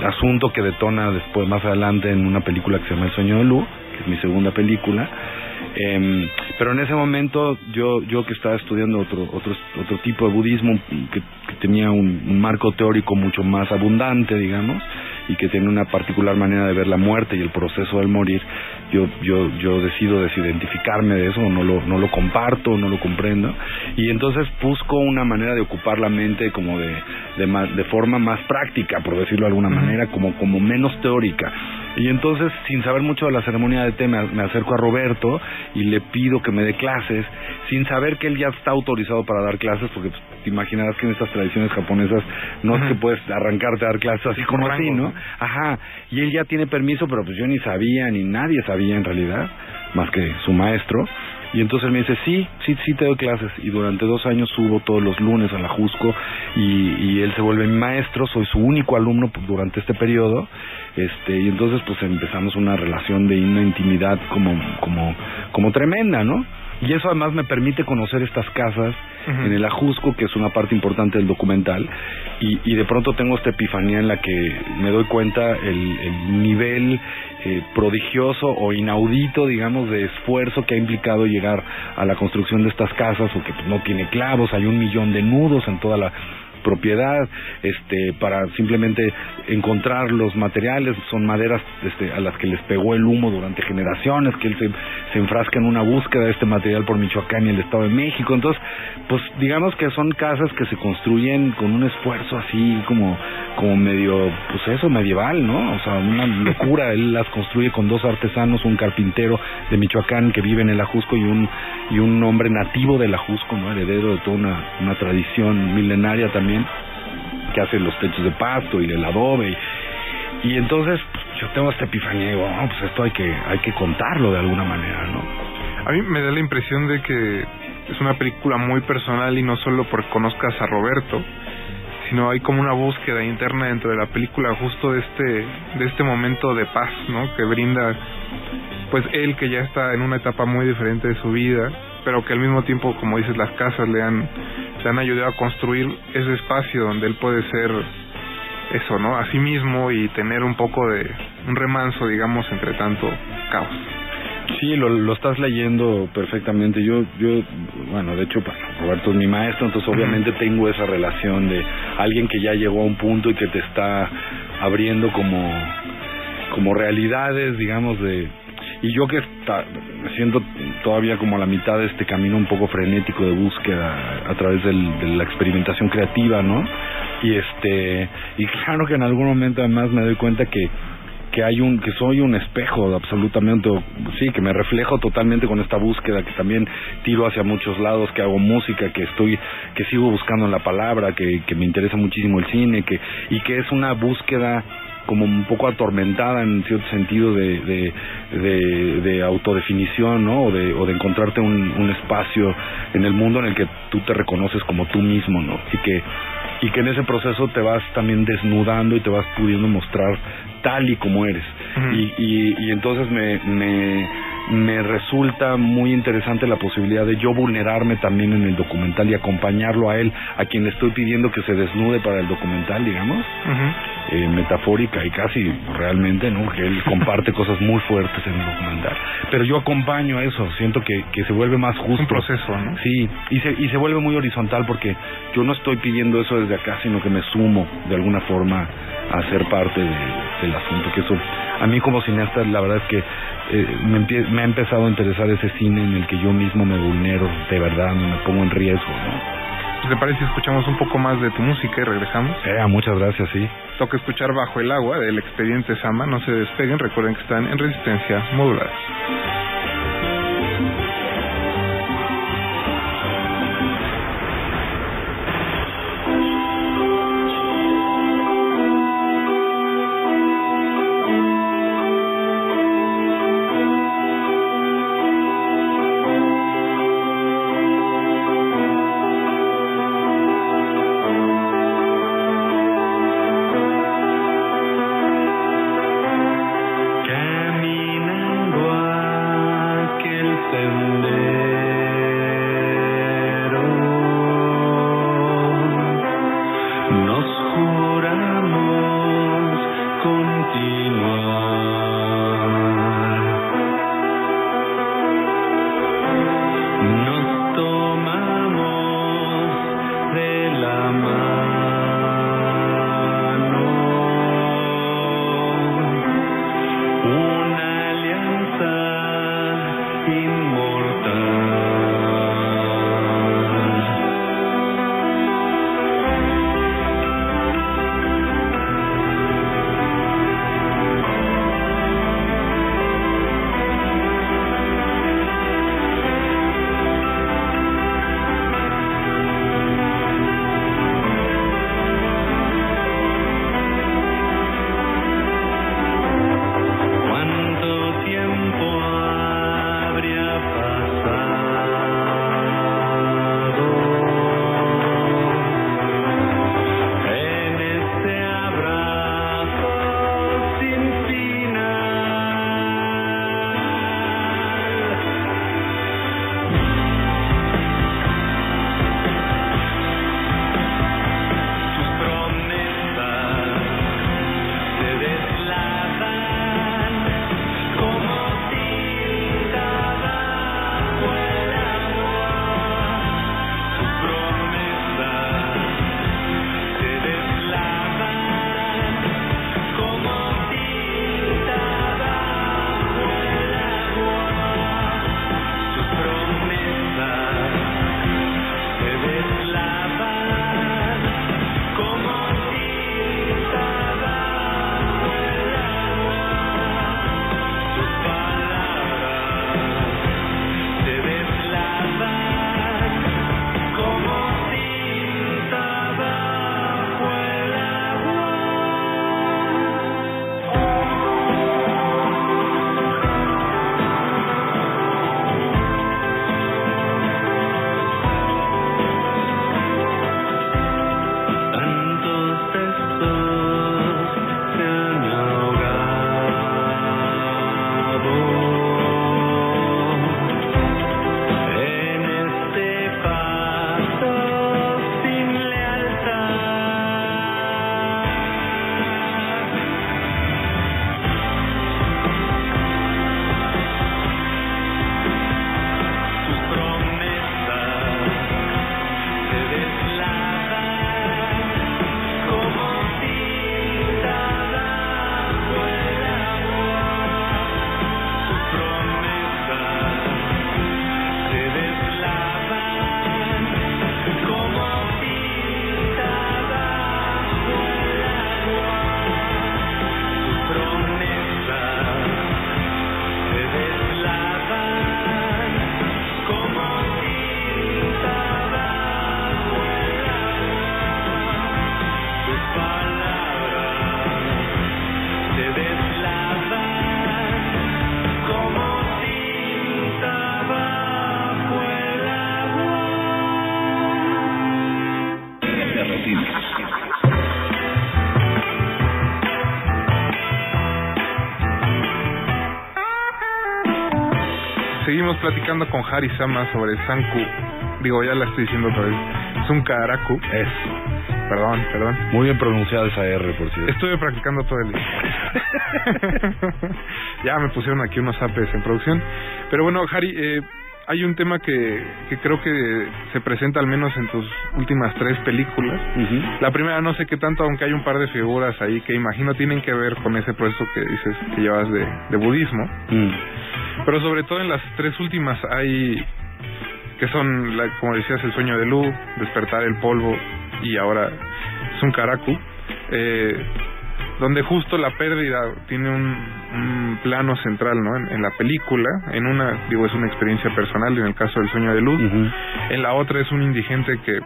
asunto que detona después más adelante en una película que se llama El sueño de Lu, que es mi segunda película eh, pero en ese momento yo yo que estaba estudiando otro otro otro tipo de budismo que, tenía un, marco teórico mucho más abundante, digamos, y que tiene una particular manera de ver la muerte y el proceso del morir, yo yo yo decido desidentificarme de eso, no lo no lo comparto, no lo comprendo. Y entonces busco una manera de ocupar la mente como de de, de forma más práctica, por decirlo de alguna manera, como como menos teórica. Y entonces, sin saber mucho de la ceremonia de té, me, acerco a Roberto y le pido que me dé clases, sin saber que él ya está autorizado para dar clases, porque pues, te imaginarás que en estas tradiciones japonesas no es que puedes arrancarte a dar clases así como así, ¿no? Ajá, y él ya tiene permiso, pero pues yo ni sabía, ni nadie sabía en realidad, más que su maestro. Y entonces él me dice, sí, sí, sí te doy clases. Y durante dos años subo todos los lunes a la Jusco y, y él se vuelve mi maestro, soy su único alumno durante este periodo este y entonces pues empezamos una relación de una intimidad como como como tremenda no Y eso además me permite conocer estas casas en el Ajusco, que es una parte importante del documental, y, y de pronto tengo esta epifanía en la que me doy cuenta el, el nivel eh, prodigioso o inaudito, digamos, de esfuerzo que ha implicado llegar a la construcción de estas casas, o que pues, no tiene clavos, hay un millón de nudos en toda la propiedad este para simplemente encontrar los materiales son maderas este, a las que les pegó el humo durante generaciones que él se, se enfrasca en una búsqueda de este material por Michoacán y el Estado de México. Entonces pues digamos que son casas que se construyen con un esfuerzo así como como medio pues eso medieval no o sea una locura. Él las construye con dos artesanos un carpintero de Michoacán que vive en el Ajusco y un y un hombre nativo del Ajusco no heredero de toda una, una tradición milenaria también que hace los techos de pasto y el adobe y, entonces pues, yo tengo esta epifanía y digo "No, pues esto hay que hay que contarlo de alguna manera no A mí me da la impresión de que es una película muy personal y no solo porque conozcas a Roberto, sino hay como una búsqueda interna dentro de la película justo de este de este momento de paz, ¿no? Que brinda pues él que ya está en una etapa muy diferente de su vida, pero que al mismo tiempo, como dices, las casas le han le han ayudado a construir ese espacio donde él puede ser eso, ¿no? A sí mismo y tener un poco de un remanso, digamos, entre tanto caos. Sí, lo, lo estás leyendo perfectamente. Yo, yo, bueno, de hecho, bueno, Roberto es mi maestro, entonces obviamente tengo esa relación de alguien que ya llegó a un punto y que te está abriendo como, como realidades, digamos, de y yo que está, siento todavía como a la mitad de este camino un poco frenético de búsqueda a través del, de la experimentación creativa, ¿no? Y este, y claro que en algún momento además me doy cuenta que que hay un que soy un espejo absolutamente sí que me reflejo totalmente con esta búsqueda que también tiro hacia muchos lados que hago música que estoy que sigo buscando en la palabra que, que me interesa muchísimo el cine que y que es una búsqueda como un poco atormentada en cierto sentido de, de, de, de autodefinición, ¿no? O de, o de encontrarte un, un espacio en el mundo en el que tú te reconoces como tú mismo, ¿no? Y que, y que en ese proceso te vas también desnudando y te vas pudiendo mostrar tal y como eres. y, y, y entonces me, me, me resulta muy interesante la posibilidad de yo vulnerarme también en el documental y acompañarlo a él, a quien le estoy pidiendo que se desnude para el documental, digamos eh, metafórica y casi realmente, ¿no? Que él comparte cosas muy fuertes en el documental. Pero yo acompaño a eso, siento que, que se vuelve más justo. Un proceso, ¿no? Sí, y se, y se vuelve muy horizontal porque yo no estoy pidiendo eso desde acá, sino que me sumo de alguna forma a ser parte de- del asunto. Que eso, a mí como cineasta, la verdad es que eh, me, empie- me ha empezado a interesar ese cine en el que yo mismo me vulnero, de verdad, me pongo en riesgo, ¿no? ¿Te parece si escuchamos un poco más de tu música y regresamos? Eh, muchas gracias, sí. Toca escuchar Bajo el Agua del expediente Sama. No se despeguen, recuerden que están en resistencia modular. Platicando con Hari Sama sobre Sanku. Digo, ya la estoy diciendo otra vez. Sunkaraku. Es. Perdón, perdón. Muy bien pronunciada esa R, por cierto. Estuve practicando todo el día. ya me pusieron aquí unos apes en producción. Pero bueno, Harry, eh, hay un tema que, que creo que se presenta al menos en tus últimas tres películas. La primera no sé qué tanto, aunque hay un par de figuras ahí que imagino tienen que ver con ese proceso que dices que llevas de, de budismo. Mm. Pero sobre todo en las tres últimas hay que son, la, como decías, el sueño de Lu, despertar el polvo y ahora Sunkaraku, eh, donde justo la pérdida tiene un, un plano central ¿no? En, en la película, en una, digo, es una experiencia personal en el caso del sueño de Luz, en la otra es un indigente que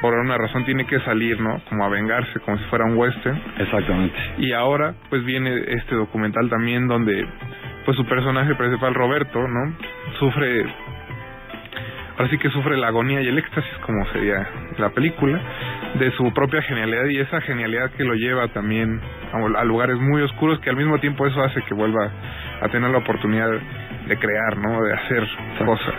por una razón tiene que salir, ¿no? Como a vengarse, como si fuera un western. Exactamente. Y ahora, pues viene este documental también donde, pues su personaje principal, Roberto, ¿no? Sufre, ahora sí que sufre la agonía y el éxtasis, como sería la película, de su propia genialidad y esa genialidad que lo lleva también a, a lugares muy oscuros que al mismo tiempo eso hace que vuelva a tener la oportunidad de crear, ¿no? De hacer cosas.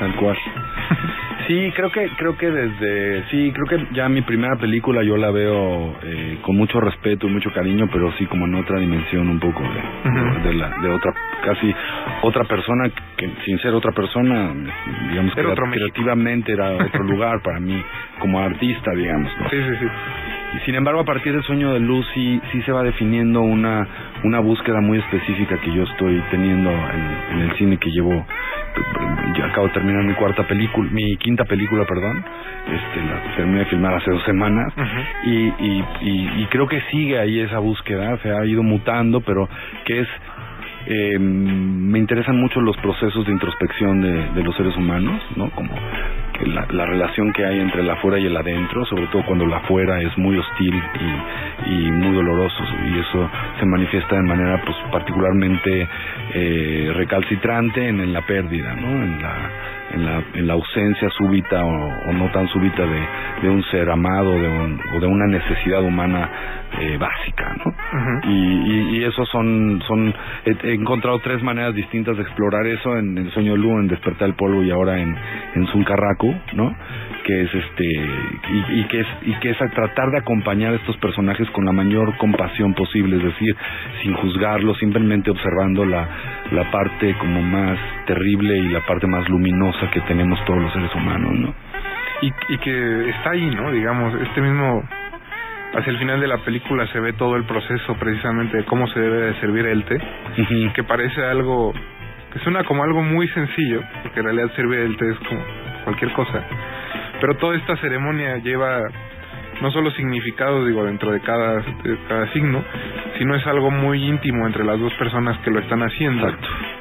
Tal cual. Sí, creo que creo que desde sí, creo que ya mi primera película yo la veo eh, con mucho respeto y mucho cariño, pero sí como en otra dimensión un poco de, de, la de otra casi otra persona que sin ser otra persona, digamos que otro creativamente era otro lugar para mí como artista, digamos. ¿no? Sí, sí, sí. Y sin embargo, a partir del sueño de luz sí, sí se va definiendo una, una búsqueda muy específica que yo estoy teniendo en, en el cine que llevo. Yo acabo de terminar mi cuarta película, mi quinta película, perdón. Este, la terminé de filmar hace dos semanas. y, y, y, y creo que sigue ahí esa búsqueda, se ha ido mutando, pero que es eh, me interesan mucho los procesos de introspección de, de los seres humanos, ¿no? Como la, la relación que hay entre el afuera y el adentro, sobre todo cuando el afuera es muy hostil y, y muy doloroso, y eso se manifiesta de manera pues particularmente eh, recalcitrante en, en la pérdida, ¿no? En la, en la, en la ausencia súbita o, o no tan súbita de, de un ser amado de un- o de una necesidad humana eh, básica, ¿no? y, y, y eso son son he, he encontrado tres maneras distintas de explorar eso en el sueño de Lu en despertar el polvo y ahora en en Sunkarraku no que es este y, y que es y que es a tratar de acompañar a estos personajes con la mayor compasión posible es decir sin juzgarlos simplemente observando la la parte como más terrible y la parte más luminosa que tenemos todos los seres humanos no y, y que está ahí, ¿no? Digamos, este mismo, hacia el final de la película se ve todo el proceso precisamente de cómo se debe de servir el té, que parece algo, que suena como algo muy sencillo, porque en realidad servir el té es como cualquier cosa, pero toda esta ceremonia lleva no solo significado, digo, dentro de cada, de cada signo, sino es algo muy íntimo entre las dos personas que lo están haciendo,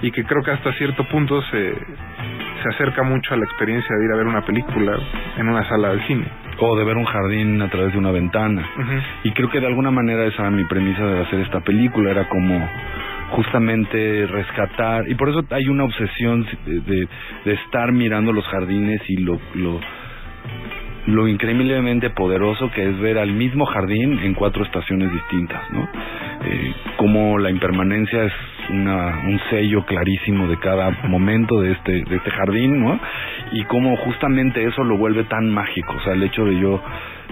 y que creo que hasta cierto punto se, se acerca mucho a la experiencia de ir a ver una película en una sala de cine. o de ver un jardín a través de una ventana. Y creo que de alguna manera esa era mi premisa de hacer esta película era como justamente rescatar y por eso hay una obsesión de, de, de estar mirando los jardines y lo, lo lo increíblemente poderoso que es ver al mismo jardín en cuatro estaciones distintas, ¿no? Eh, la impermanencia es una, un sello clarísimo de cada momento de este de este jardín, ¿no? Y cómo justamente eso lo vuelve tan mágico, o sea, el hecho de yo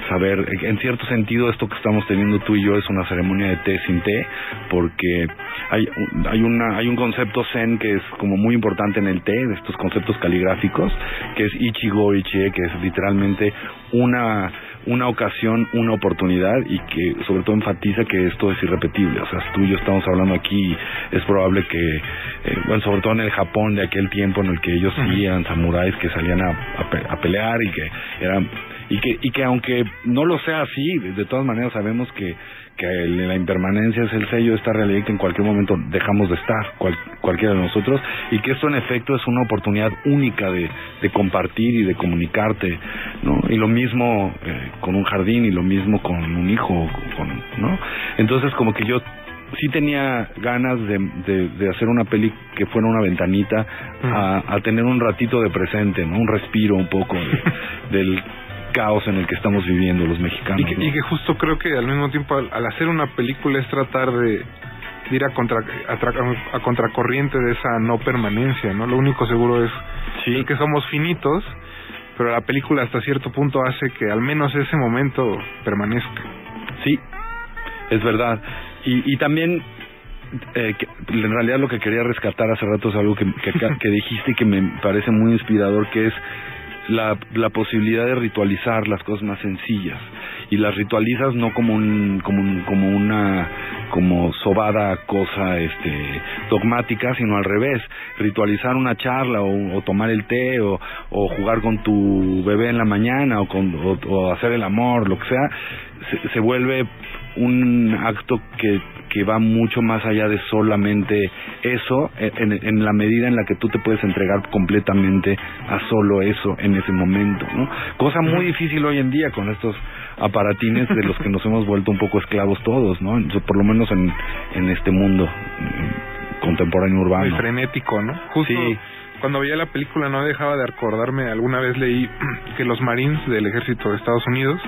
saber, en cierto sentido esto que estamos teniendo tú y yo es una ceremonia de té sin té, porque hay hay una hay un concepto zen que es como muy importante en el té, de estos conceptos caligráficos, que es ichigo ichie, que es literalmente una una ocasión, una oportunidad y que sobre todo enfatiza que esto es irrepetible. O sea, tú y yo estamos hablando aquí, es probable que, eh, bueno, sobre todo en el Japón de aquel tiempo en el que ellos sí eran samuráis que salían a, a pe- a pelear y que eran y que y que aunque no lo sea así, de todas maneras sabemos que que el- la impermanencia es el sello de esta realidad que en cualquier momento dejamos de estar, cual- cualquiera de nosotros, y que esto en efecto es una oportunidad única de, de compartir y de comunicarte, ¿no? Y lo mismo eh, con un jardín y lo mismo con un hijo, con, ¿no? Entonces como que yo sí tenía ganas de, de, de hacer una peli que fuera una ventanita a, a tener un ratito de presente, ¿no? Un respiro un poco de- del caos en el que estamos viviendo los mexicanos. Y que, ¿no? y que justo creo que al mismo tiempo al, al hacer una película es tratar de de ir a, contra, a, a contracorriente de esa no permanencia, ¿no? Lo único seguro es, es que somos finitos, pero la película hasta cierto punto hace que al menos ese momento permanezca. Sí, es verdad. Y, y también, eh, que- en realidad lo que quería rescatar hace rato es algo que, que, que dijiste y que me parece muy inspirador, que es la, la posibilidad de ritualizar las cosas más sencillas. Y las ritualizas no como un, como un, como una, como sobada cosa, este, dogmática, sino al revés. Ritualizar una charla o, tomar el té o, jugar con tu bebé en la mañana o, con, o hacer el amor, lo que sea, se, se vuelve un acto que, que va mucho más allá de solamente eso, en, en la medida en la que tú te puedes entregar completamente a solo eso en ese momento, ¿no? Cosa muy difícil hoy en día con estos aparatines de los que nos hemos vuelto un poco esclavos todos, ¿no? Por lo menos en, en este mundo mm, contemporáneo Muy urbano. frenético, ¿no? Justo Sí. Cuando veía la película no dejaba de acordarme, alguna vez leí que los Marines del ejército de Estados Unidos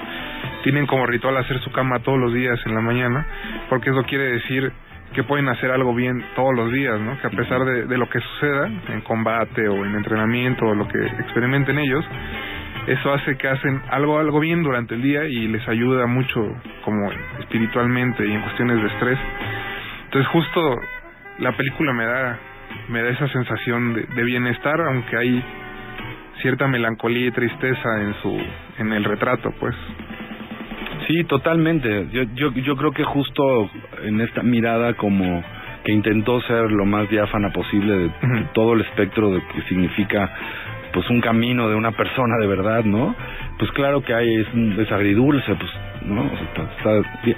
tienen como ritual hacer su cama todos los días en la mañana, porque eso quiere decir que pueden hacer algo bien todos los días, ¿no? Que a pesar de, lo que suceda en combate o en entrenamiento o lo que experimenten ellos, eso hace que hacen algo algo bien durante el día y les ayuda mucho como espiritualmente y en cuestiones de estrés. Entonces justo la película me da me da esa sensación de, de bienestar, aunque hay cierta melancolía y tristeza en su en el retrato, pues. Sí, totalmente. Yo, yo, yo creo que justo en esta mirada como que intentó ser lo más diáfana posible de todo el espectro de que significa pues un camino de una persona de verdad, ¿no? Pues claro que hay es, es agridulce, pues, ¿no?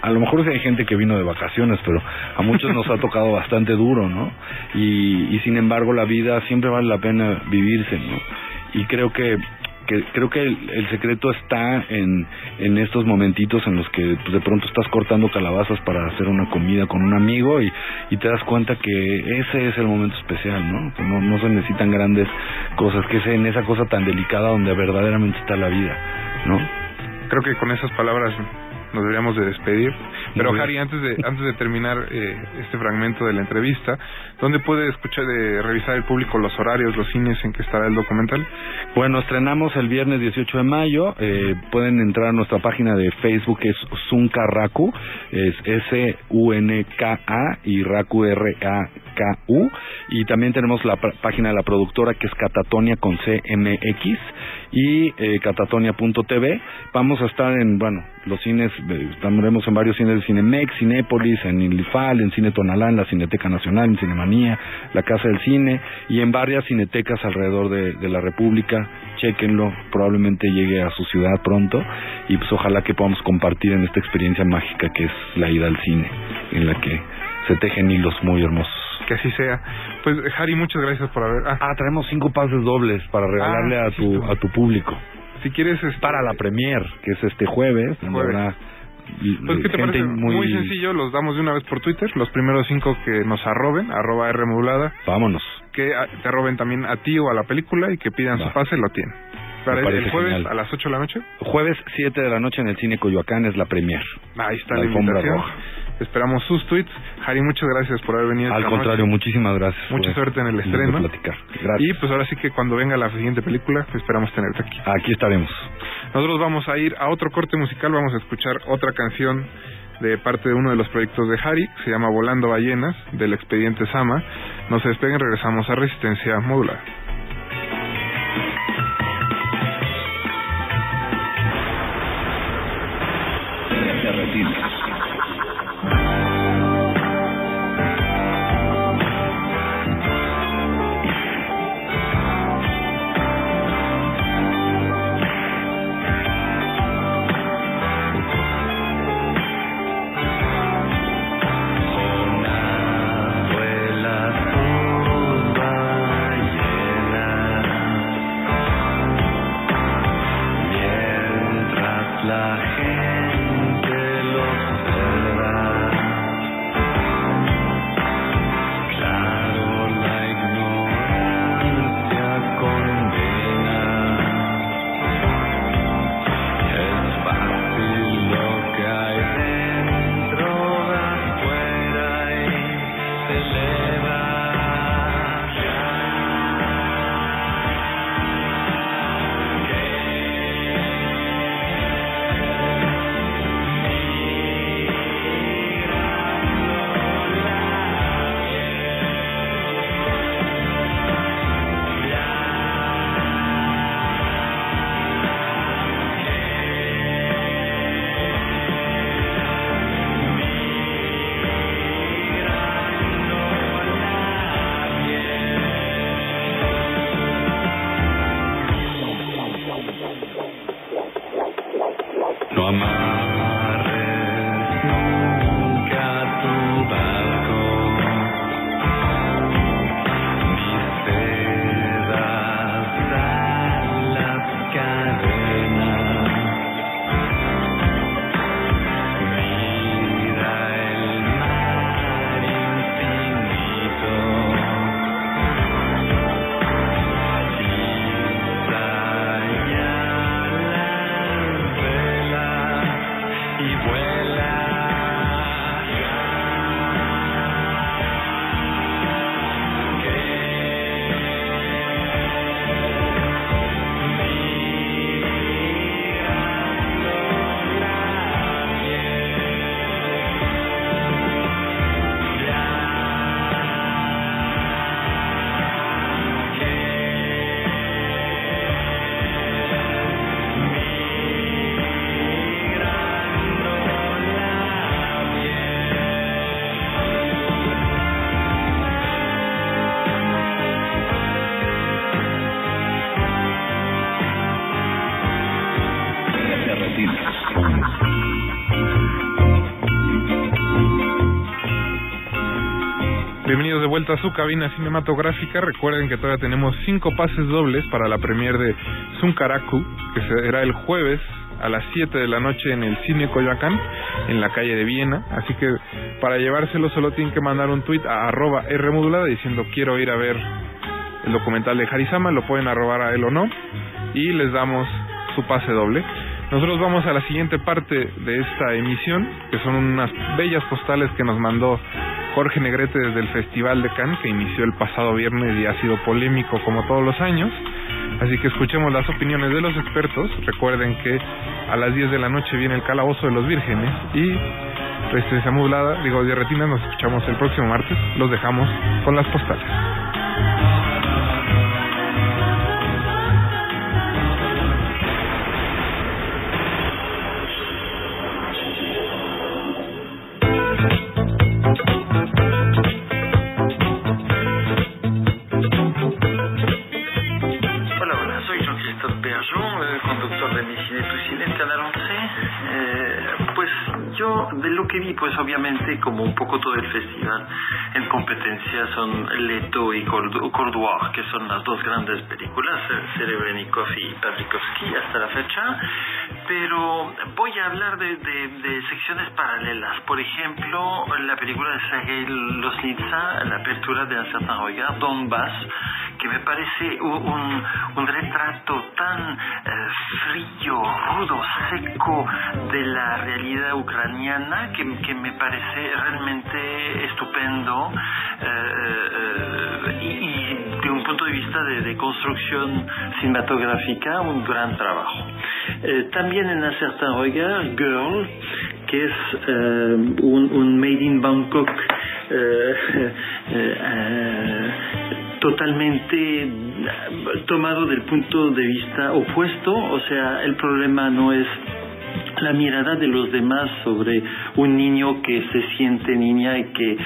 A lo mejor hay gente que vino de vacaciones, pero a muchos nos ha tocado bastante duro, ¿no? Y, y sin embargo la vida siempre vale la pena vivirse, ¿no? Y creo que que creo que el, secreto está en, en estos momentitos en los que pues, de pronto estás cortando calabazas para hacer una comida con un amigo y, y te das cuenta que ese es el momento especial, ¿no? Que no, no se necesitan grandes cosas, que es en esa cosa tan delicada donde verdaderamente está la vida, ¿no? Creo que con esas palabras nos deberíamos de despedir. Pero. Harry, antes de antes de terminar eh, este fragmento de la entrevista, ¿dónde puede escuchar, de revisar el público los horarios, los cines en que estará el documental? Bueno, estrenamos el viernes 18 de mayo. Eh, pueden entrar a nuestra página de Facebook, que es Zunka Raku. Es S-U-N-K-A y Raku R-A-K-U. Y también tenemos la página de la productora, que es Catatonia con C-M-X y eh, catatonia.tv. Vamos a estar en, bueno, los cines, eh, estaremos en varios cines de Cinemex, Cinépolis, en Ilifal, en Cine Tonalá, en la Cineteca Nacional, en Cinemanía, la Casa del Cine y en varias cinetecas alrededor de, de la República. Chequenlo, probablemente llegue a su ciudad pronto y pues ojalá que podamos compartir en esta experiencia mágica que es la ida al cine, en la que se tejen hilos muy hermosos. Que así sea. Pues Harry, muchas gracias por haber... Ah, traemos cinco pases dobles para regalarle Ah, a tu a tu público. Si quieres... este, Para la premier, que es este jueves, Jueves. Pues, ¿qué te parece? muy... Muy... sencillo, los damos de una vez por Twitter. Los primeros cinco que nos arroben, arroba R modulada. Vámonos. Que ah, te arroben también a ti o a la película y que pidan Va. su pase, lo tienen. Para el, jueves genial. a las 8 de la noche. Jueves 7 de la noche en el Cine Coyoacán es la premier. Ahí está La invitación. roja. Esperamos sus tweets. Harry, muchas gracias por haber venido. Al esta contrario, noche. muchísimas gracias. Mucha suerte en el estreno. platicar. Gracias. Y pues ahora sí que cuando venga la siguiente película, esperamos tenerte aquí. Aquí estaremos. Nosotros vamos a ir a otro corte musical, vamos a escuchar otra canción de parte de uno de los proyectos de Harry, que se llama Volando Ballenas, del expediente Sama. No se despeguen, regresamos a Resistencia Modular. Vuela De vuelta a su cabina cinematográfica. Recuerden que todavía tenemos cinco pases dobles para la premier de Zunkaraku, que será el jueves a las 7 de la noche en el Cine Coyoacán, en la calle de Viena. Así que para llevárselo solo tienen que mandar un tweet a arroba Rmodulada diciendo quiero ir a ver el documental de Harisama, lo pueden arrobar a él o no, y les damos su pase doble. Nosotros vamos a la siguiente parte de esta emisión, que son unas bellas postales que nos mandó Jorge Negrete desde el Festival de Cannes, que inició el pasado viernes y ha sido polémico como todos los años. Así que escuchemos las opiniones de los expertos. Recuerden que a las 10 de la noche viene el Calabozo de los Vírgenes y Resistencia Modulada, digo, de Retina, nos escuchamos el próximo martes. Los dejamos con las postales. Pues obviamente como un poco todo el festival, en competencia son Leto y Cordu- Cordoir, que son las dos grandes películas, eh, Serebrennikov y Pavlikovsky hasta la fecha. Pero voy a hablar de, de- secciones paralelas. Por ejemplo, la película de Sergei Loznitsa, La apertura de Un certain regard, Donbass, que me parece un- un retrato tan eh, frío, rudo, seco de la realidad ucraniana que, que me parece realmente estupendo eh, eh, y, y de un punto de vista de, de construcción cinematográfica un gran trabajo. Eh, también en Un certain regard, Girl, que es eh, un, un Made in Bangkok eh, eh, eh, totalmente eh, tomado del punto de vista opuesto, o sea, el problema no es la mirada de los demás sobre un niño que se siente niña y que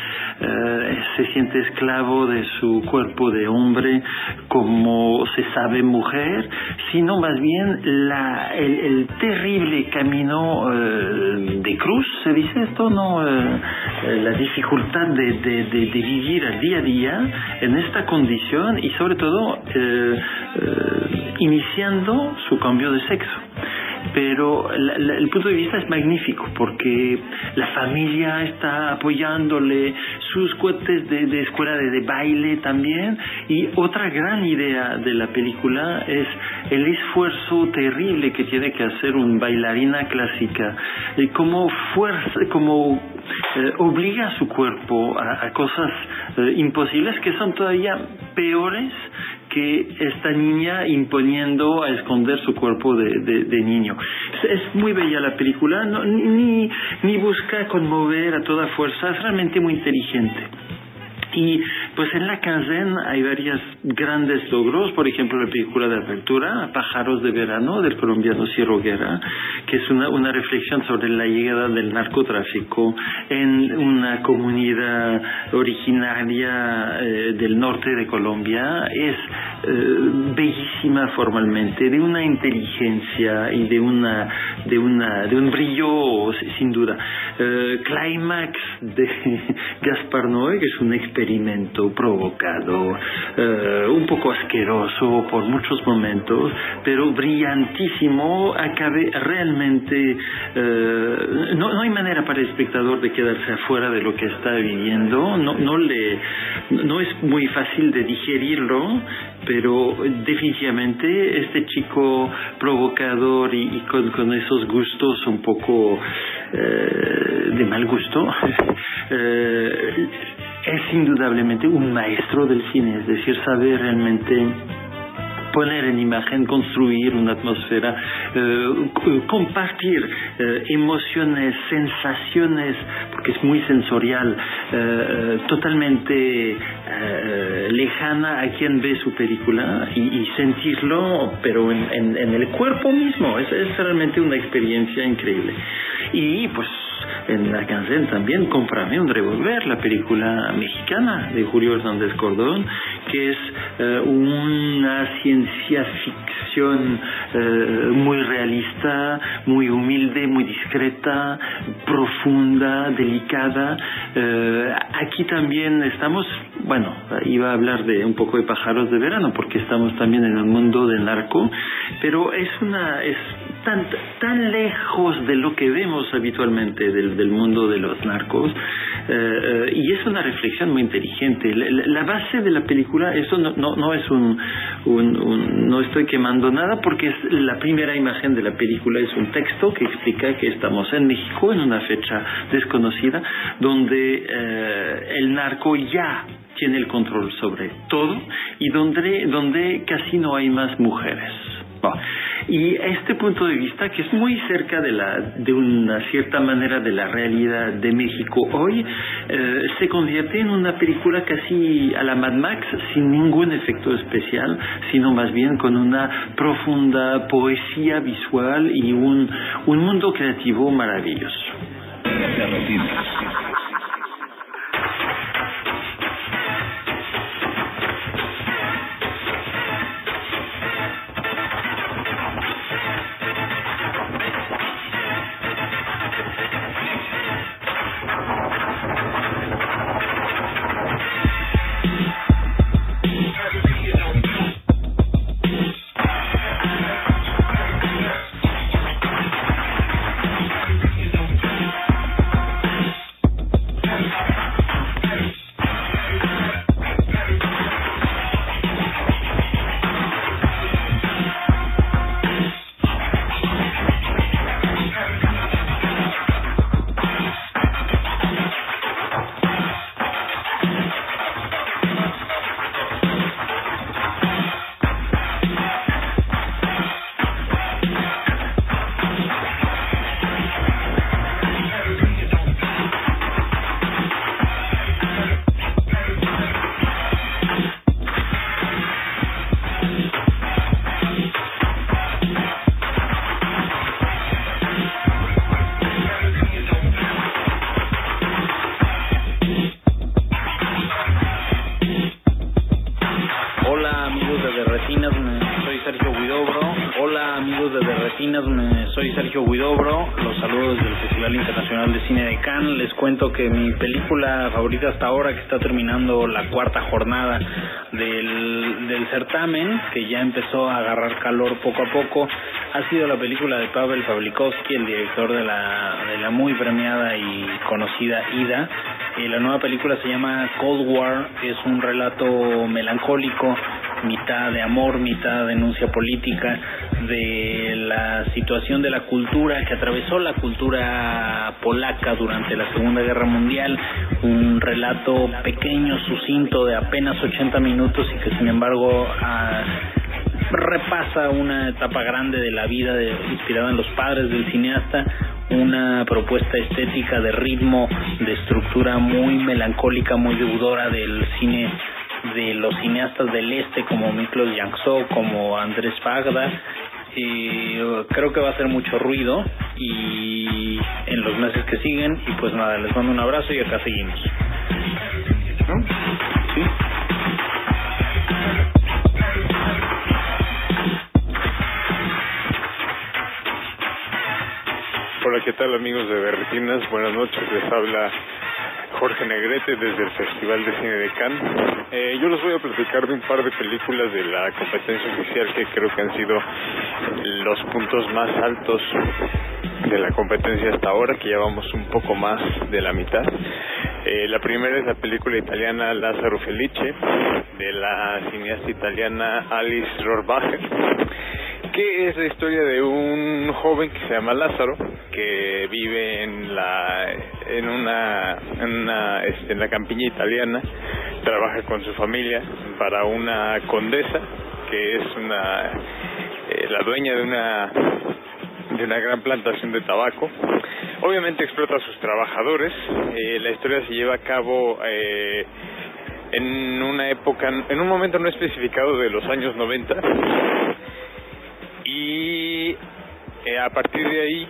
eh, se siente esclavo de su cuerpo de hombre como se sabe mujer, sino más bien la, el, el terrible camino eh, de cruz, se dice esto, ¿no? Eh, la dificultad de, de, vivir al día a día en esta condición y sobre todo iniciando su cambio de sexo pero la- el punto de vista es magnífico porque la familia está apoyándole sus cohetes de, de escuela de, de baile también y otra gran idea de la película es el esfuerzo terrible que tiene que hacer un bailarina clásica y cómo fuerza como eh, obliga a su cuerpo a, a cosas eh, imposibles que son todavía peores que esta niña imponiendo a esconder su cuerpo de, niño. Es, es muy bella la película, no, ni, ni busca conmover a toda fuerza, es realmente muy inteligente. Y pues en la Canzen hay varios grandes logros, por ejemplo la película de apertura, Pájaros de Verano, del colombiano Ciro Guerra, que es una, reflexión sobre la llegada del narcotráfico en una comunidad originaria eh, del norte de Colombia. Es eh, bellísima formalmente, de una inteligencia y de una de una de un brillo sin duda. Eh, Climax de Gaspar Noé, que es un experimento provocado, eh, un poco asqueroso por muchos momentos, pero brillantísimo, acabe realmente, eh, no, no hay manera para el espectador de quedarse afuera de lo que está viviendo, no, no le, no es muy fácil de digerirlo, pero definitivamente este chico provocador y, con, esos gustos un poco eh, de mal gusto, es indudablemente un maestro del cine, es decir, sabe realmente poner en imagen, construir una atmósfera, eh, compartir eh, emociones, sensaciones, porque es muy sensorial, eh, totalmente eh, lejana a quien ve su película y, y sentirlo, pero en, en- en el cuerpo mismo, es, es realmente una experiencia increíble. Y pues en la canción también Cómprame un revólver, la película mexicana de Julio Hernández Cordón, que es eh, una ciencia ficción eh, muy realista, muy humilde, muy discreta, profunda, delicada. Eh, aquí también estamos, bueno, iba a hablar de un poco de pájaros de verano porque estamos también en el mundo del narco, pero es una es tan tan lejos de lo que vemos habitualmente del, del mundo de los narcos eh, eh, y es una reflexión muy inteligente. La, base de la película, eso no, no, no es un, un- un- no estoy quemando nada porque es la primera imagen de la película es un texto que explica que estamos en México en una fecha desconocida donde eh, el narco ya tiene el control sobre todo y donde, donde casi no hay más mujeres. Bueno, y este punto de vista, que es muy cerca de, la, de una cierta manera de la realidad de México hoy, eh, se convierte en una película casi a la Mad Max, sin ningún efecto especial, sino más bien con una profunda poesía visual y un, un mundo creativo maravilloso. Guidobro. Los saludo desde el Festival Internacional de Cine de Cannes. Les cuento que mi película favorita hasta ahora, que está terminando la cuarta jornada del, del certamen, que ya empezó a agarrar calor poco a poco, ha sido la película de Pavel Pavlikovsky, el director de la, de la muy premiada y conocida Ida. Eh, la nueva película se llama Cold War, es un relato melancólico, mitad de amor, mitad denuncia política, de la situación de la cultura que atravesó la cultura polaca durante la Segunda Guerra Mundial, un relato pequeño, sucinto, de apenas 80 minutos y que sin embargo ah, repasa una etapa grande de la vida de- inspirada en los padres del cineasta, una propuesta estética de ritmo, de estructura muy melancólica, muy deudora del cine de los cineastas del este como Miklos Jankso, como Andrés Fagda. Uh, creo que va a hacer mucho ruido y en los meses que siguen y pues nada, les mando un abrazo y acá seguimos. Hola, ¿qué tal amigos de Berretinas? Buenas noches, les habla Jorge Negrete desde el Festival de Cine de Cannes. Eh, yo les voy a platicar de un par de películas de la competencia oficial que creo que han sido los puntos más altos de la competencia hasta ahora, que ya vamos un poco más de la mitad. Eh, la primera es la película italiana Lázaro Felice, de la cineasta italiana Alice Rohrbacher que es la historia de un joven que se llama Lázaro que vive en la en una en este, en la campiña italiana trabaja con su familia para una condesa que es una eh, la dueña de una de una gran plantación de tabaco. Obviamente explota a sus trabajadores. Eh, la historia se lleva a cabo eh, en una época en un momento no especificado de los años 90 y eh, a partir de ahí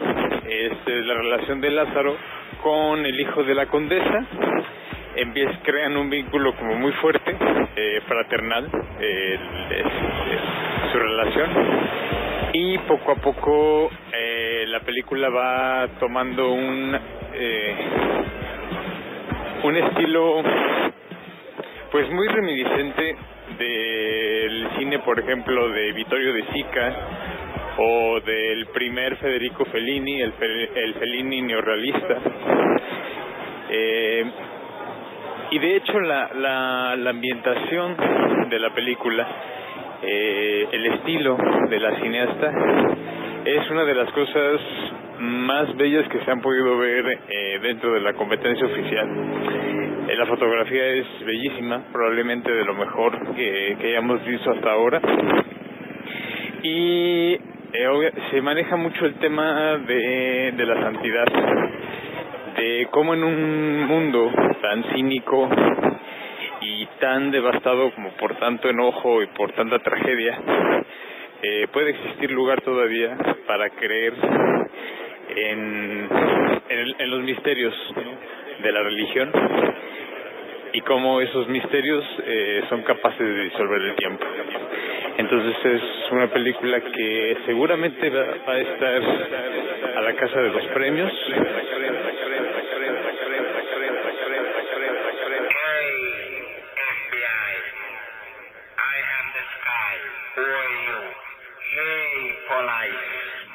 este, la relación de Lázaro con el hijo de la condesa crean un vínculo como muy fuerte, eh, fraternal, eh, su relación. Y poco a poco eh, la película va tomando un, eh, un estilo pues muy reminiscente del cine, por ejemplo, de Vittorio De Sica o del primer Federico Fellini, el, el Fellini neorrealista. Eh, y de hecho la, la, la ambientación de la película, eh, el estilo de la cineasta, es una de las cosas más bellas que se han podido ver eh, dentro de la competencia oficial. Eh, la fotografía es bellísima, probablemente de lo mejor que, que hayamos visto hasta ahora. Y eh, se maneja mucho el tema de, de la santidad, de cómo en un mundo tan cínico y tan devastado como por tanto enojo y por tanta tragedia, eh, puede existir lugar todavía para creer en, en, los misterios de la religión y cómo esos misterios eh, son capaces de disolver el tiempo. Entonces es una película que seguramente va, va a estar a la casa de los premios. Hey, police.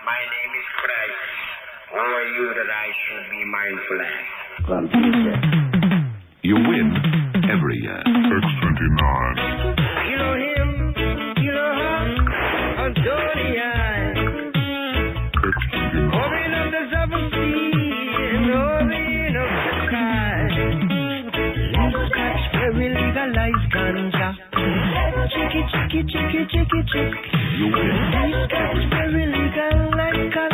My name is Christ. Who are you that I should be mindful? You win every year. X29. You know him, you know Antonia. X29. The seven seas the sky. Legalized ganja. You win. Legalized ganja.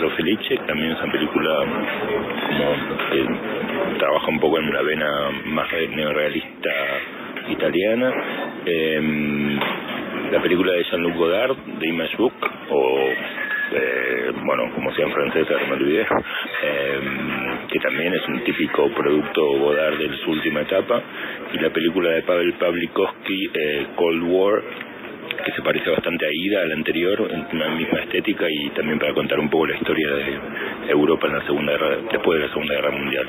Lázaro Felice, también es una película como que trabaja un poco en la vena más re- neorrealista italiana. Em, la película de Jean-Luc Godard, de Image Book, o eh, bueno, como sea en francés, ahora me olvidé, em, que también es un típico producto Godard de su última etapa, y la película de Pavel Pavlikovsky, eh, Cold War, parece bastante a Ida, a la anterior, en la misma estética y también para contar un poco la historia de Europa en la segunda guerra, después de la Segunda Guerra Mundial.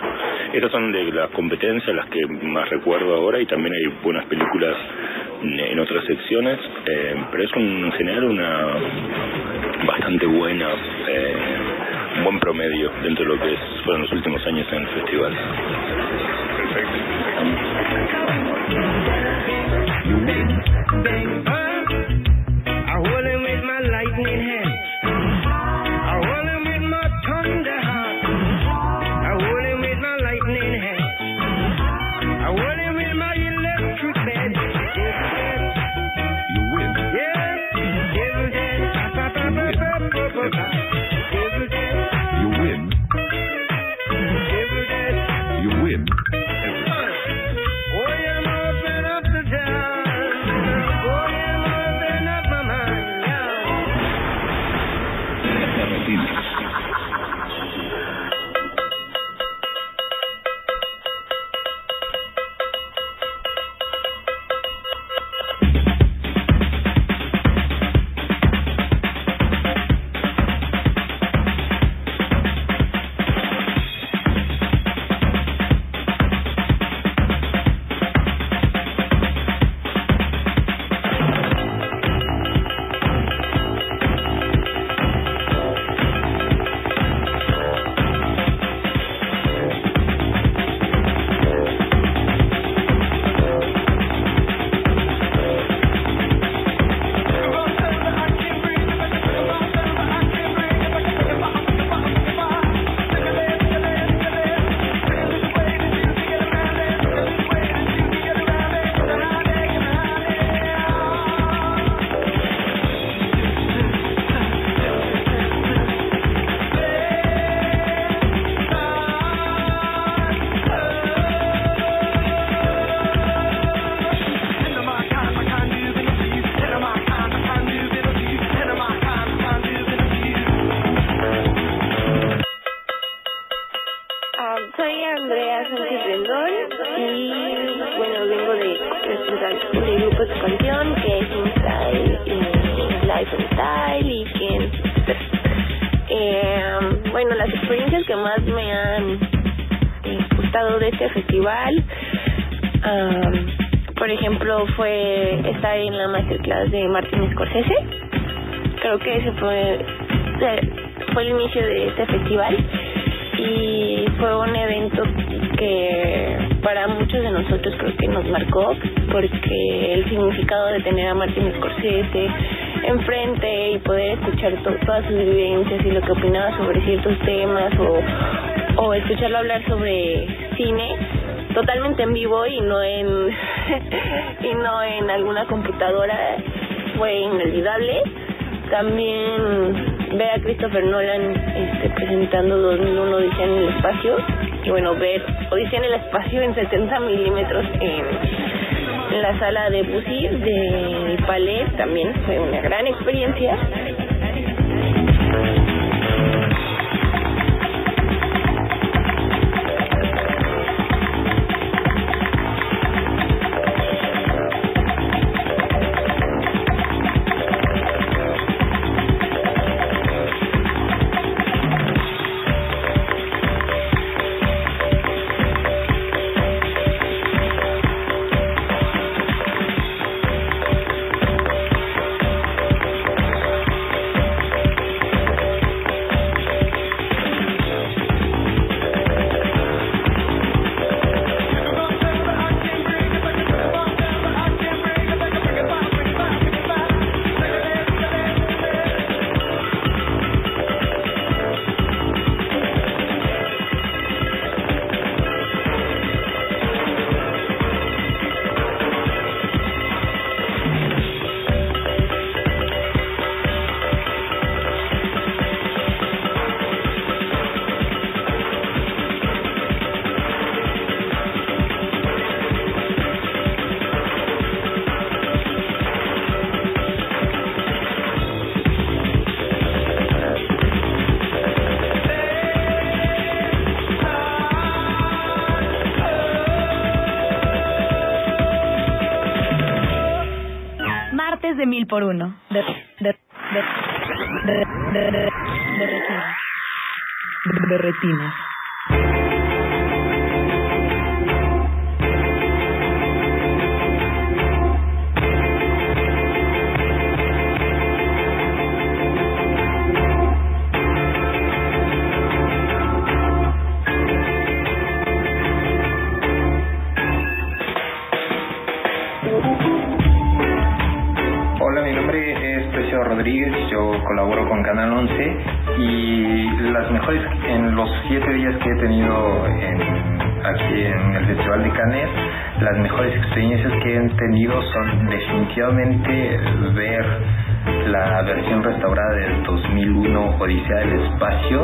Estas son de las competencias, las que más recuerdo ahora y también hay buenas películas en- otras secciones, eh, pero es un- en general una bastante buena, eh, un buen promedio dentro de lo que es- fueron los últimos años en el festival. Bang, bang. En vivo y no en y no en alguna computadora fue inolvidable. También ver a Christopher Nolan este, presentando 2001 Odisea en el espacio. Y bueno ver Odisea en el espacio en 70 milímetros en, la sala de Bussy de Palais también fue una gran experiencia por uno. De, de, de, de, de, de, de. De retinas. Ver la versión restaurada del 2001 Odisea del Espacio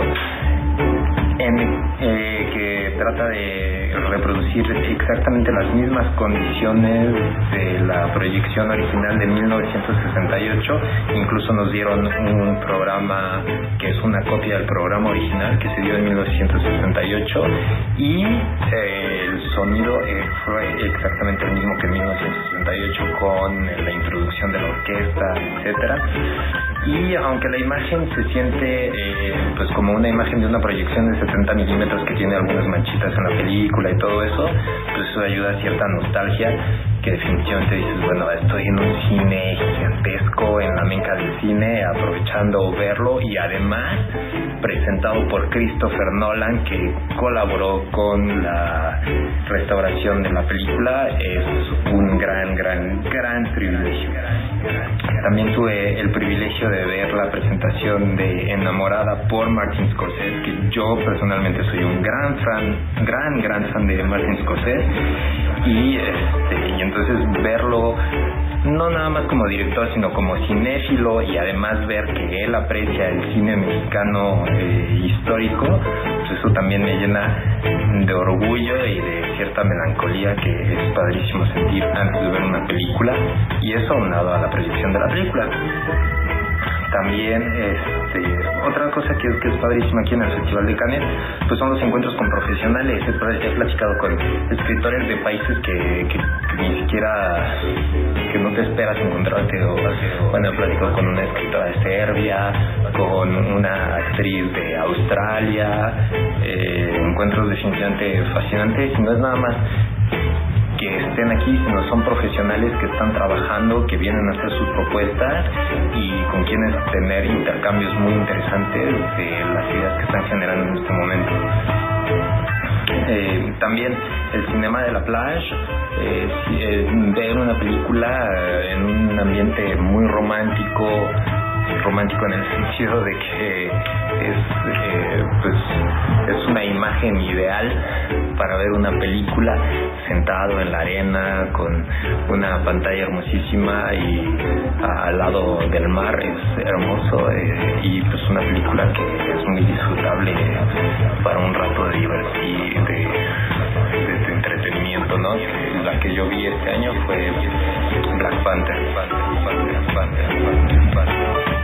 eh, que trata de reproducir exactamente las mismas condiciones de la proyección original de 1968. Incluso nos dieron un programa que es una copia del programa original que se dio en 1968 y eh, el sonido eh, exactamente el mismo que en 1968 con la introducción de la orquesta, etcétera. Y aunque la imagen se siente eh, pues como una imagen de una proyección de 70 milímetros que tiene algunas manchitas en la película y todo eso, pues eso ayuda a cierta nostalgia que definitivamente dices, bueno, estoy en un cine gigantesco, en la meca del cine, aprovechando verlo y además presentado por Christopher Nolan que colaboró con la restauración de la película, es un gran, gran, gran privilegio. También tuve el privilegio de ver la presentación de Enamorada por Martin Scorsese, que yo personalmente soy un gran fan, gran, gran fan de Martin Scorsese, y, este, y entonces verlo no nada más como director, sino como cinéfilo y además ver que él aprecia el cine mexicano eh, histórico, pues eso también me llena de orgullo y de cierta melancolía que es padrísimo sentir antes de ver una película y eso aunado a la proyección de la película. También este, otra cosa que, que es padrísima aquí en el Festival de Cannes pues son los encuentros con profesionales. He, pl- he platicado con escritores de países que, que, que ni siquiera que no te esperas encontrarte o bueno he platicado con una escritora de Serbia con una actriz de Australia eh, encuentros definitivamente fascinantes y no es nada más que estén aquí, sino son profesionales que están trabajando, que vienen a hacer sus propuestas y con quienes tener intercambios muy interesantes de las ideas que están generando en este momento. Eh, también el cinema de la plage, eh, eh, ver una película eh, en un ambiente muy romántico, romántico en el sentido de que es pues es una imagen ideal para ver una película sentado en la arena con una pantalla hermosísima y al lado del mar es hermoso eh, y pues una película que es muy disfrutable para un rato de diversión de, de- entretenimiento no la que yo vi este año fue Black Panther Panther, Panther, Panther, Panther, Panther.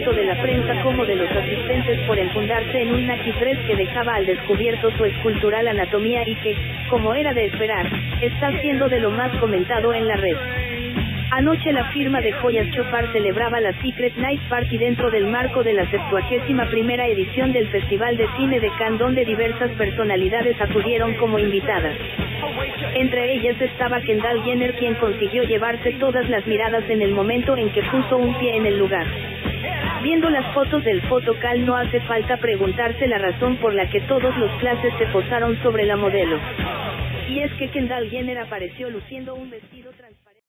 Tanto de la prensa como de los asistentes por enfundarse en un naquiprés que dejaba al descubierto su escultural anatomía y que, como era de esperar, está siendo de lo más comentado en la red. Anoche la firma de joyas Chopar celebraba la Secret Night Party dentro del marco de la 71 primera edición del Festival de Cine de Cannes donde diversas personalidades acudieron como invitadas. Entre ellas estaba Kendall Jenner quien consiguió llevarse todas las miradas en el momento en que puso un pie en el lugar. Viendo las fotos del fotocal no hace falta preguntarse la razón por la que todos los clases se posaron sobre la modelo. Y es que Kendall Jenner apareció luciendo un vestido transparente.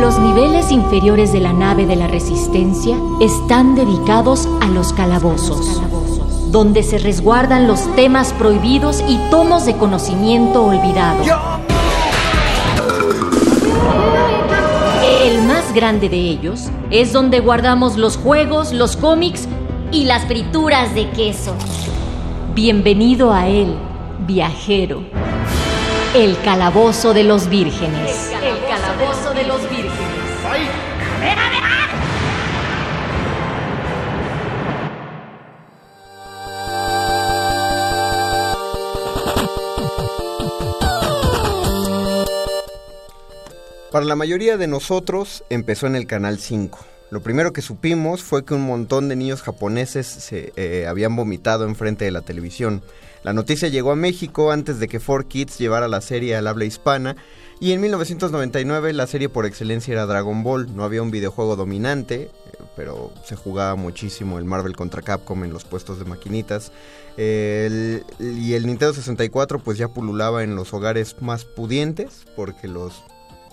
Los niveles inferiores de la nave de la Resistencia están dedicados a los calabozos, donde se resguardan los temas prohibidos y tomos de conocimiento olvidado. El más grande de ellos es donde guardamos los juegos, los cómics y las frituras de queso. Bienvenido a él, viajero. El calabozo de los vírgenes. Para la mayoría de nosotros empezó en el Canal 5. Lo primero que supimos fue que un montón de niños japoneses se eh, habían vomitado enfrente de la televisión. La noticia llegó a México antes de que 4Kids llevara la serie al habla hispana y en 1999 la serie por excelencia era Dragon Ball. No había un videojuego dominante, eh, pero se jugaba muchísimo el Marvel contra Capcom en los puestos de maquinitas. Y el Nintendo 64 pues ya pululaba en los hogares más pudientes porque los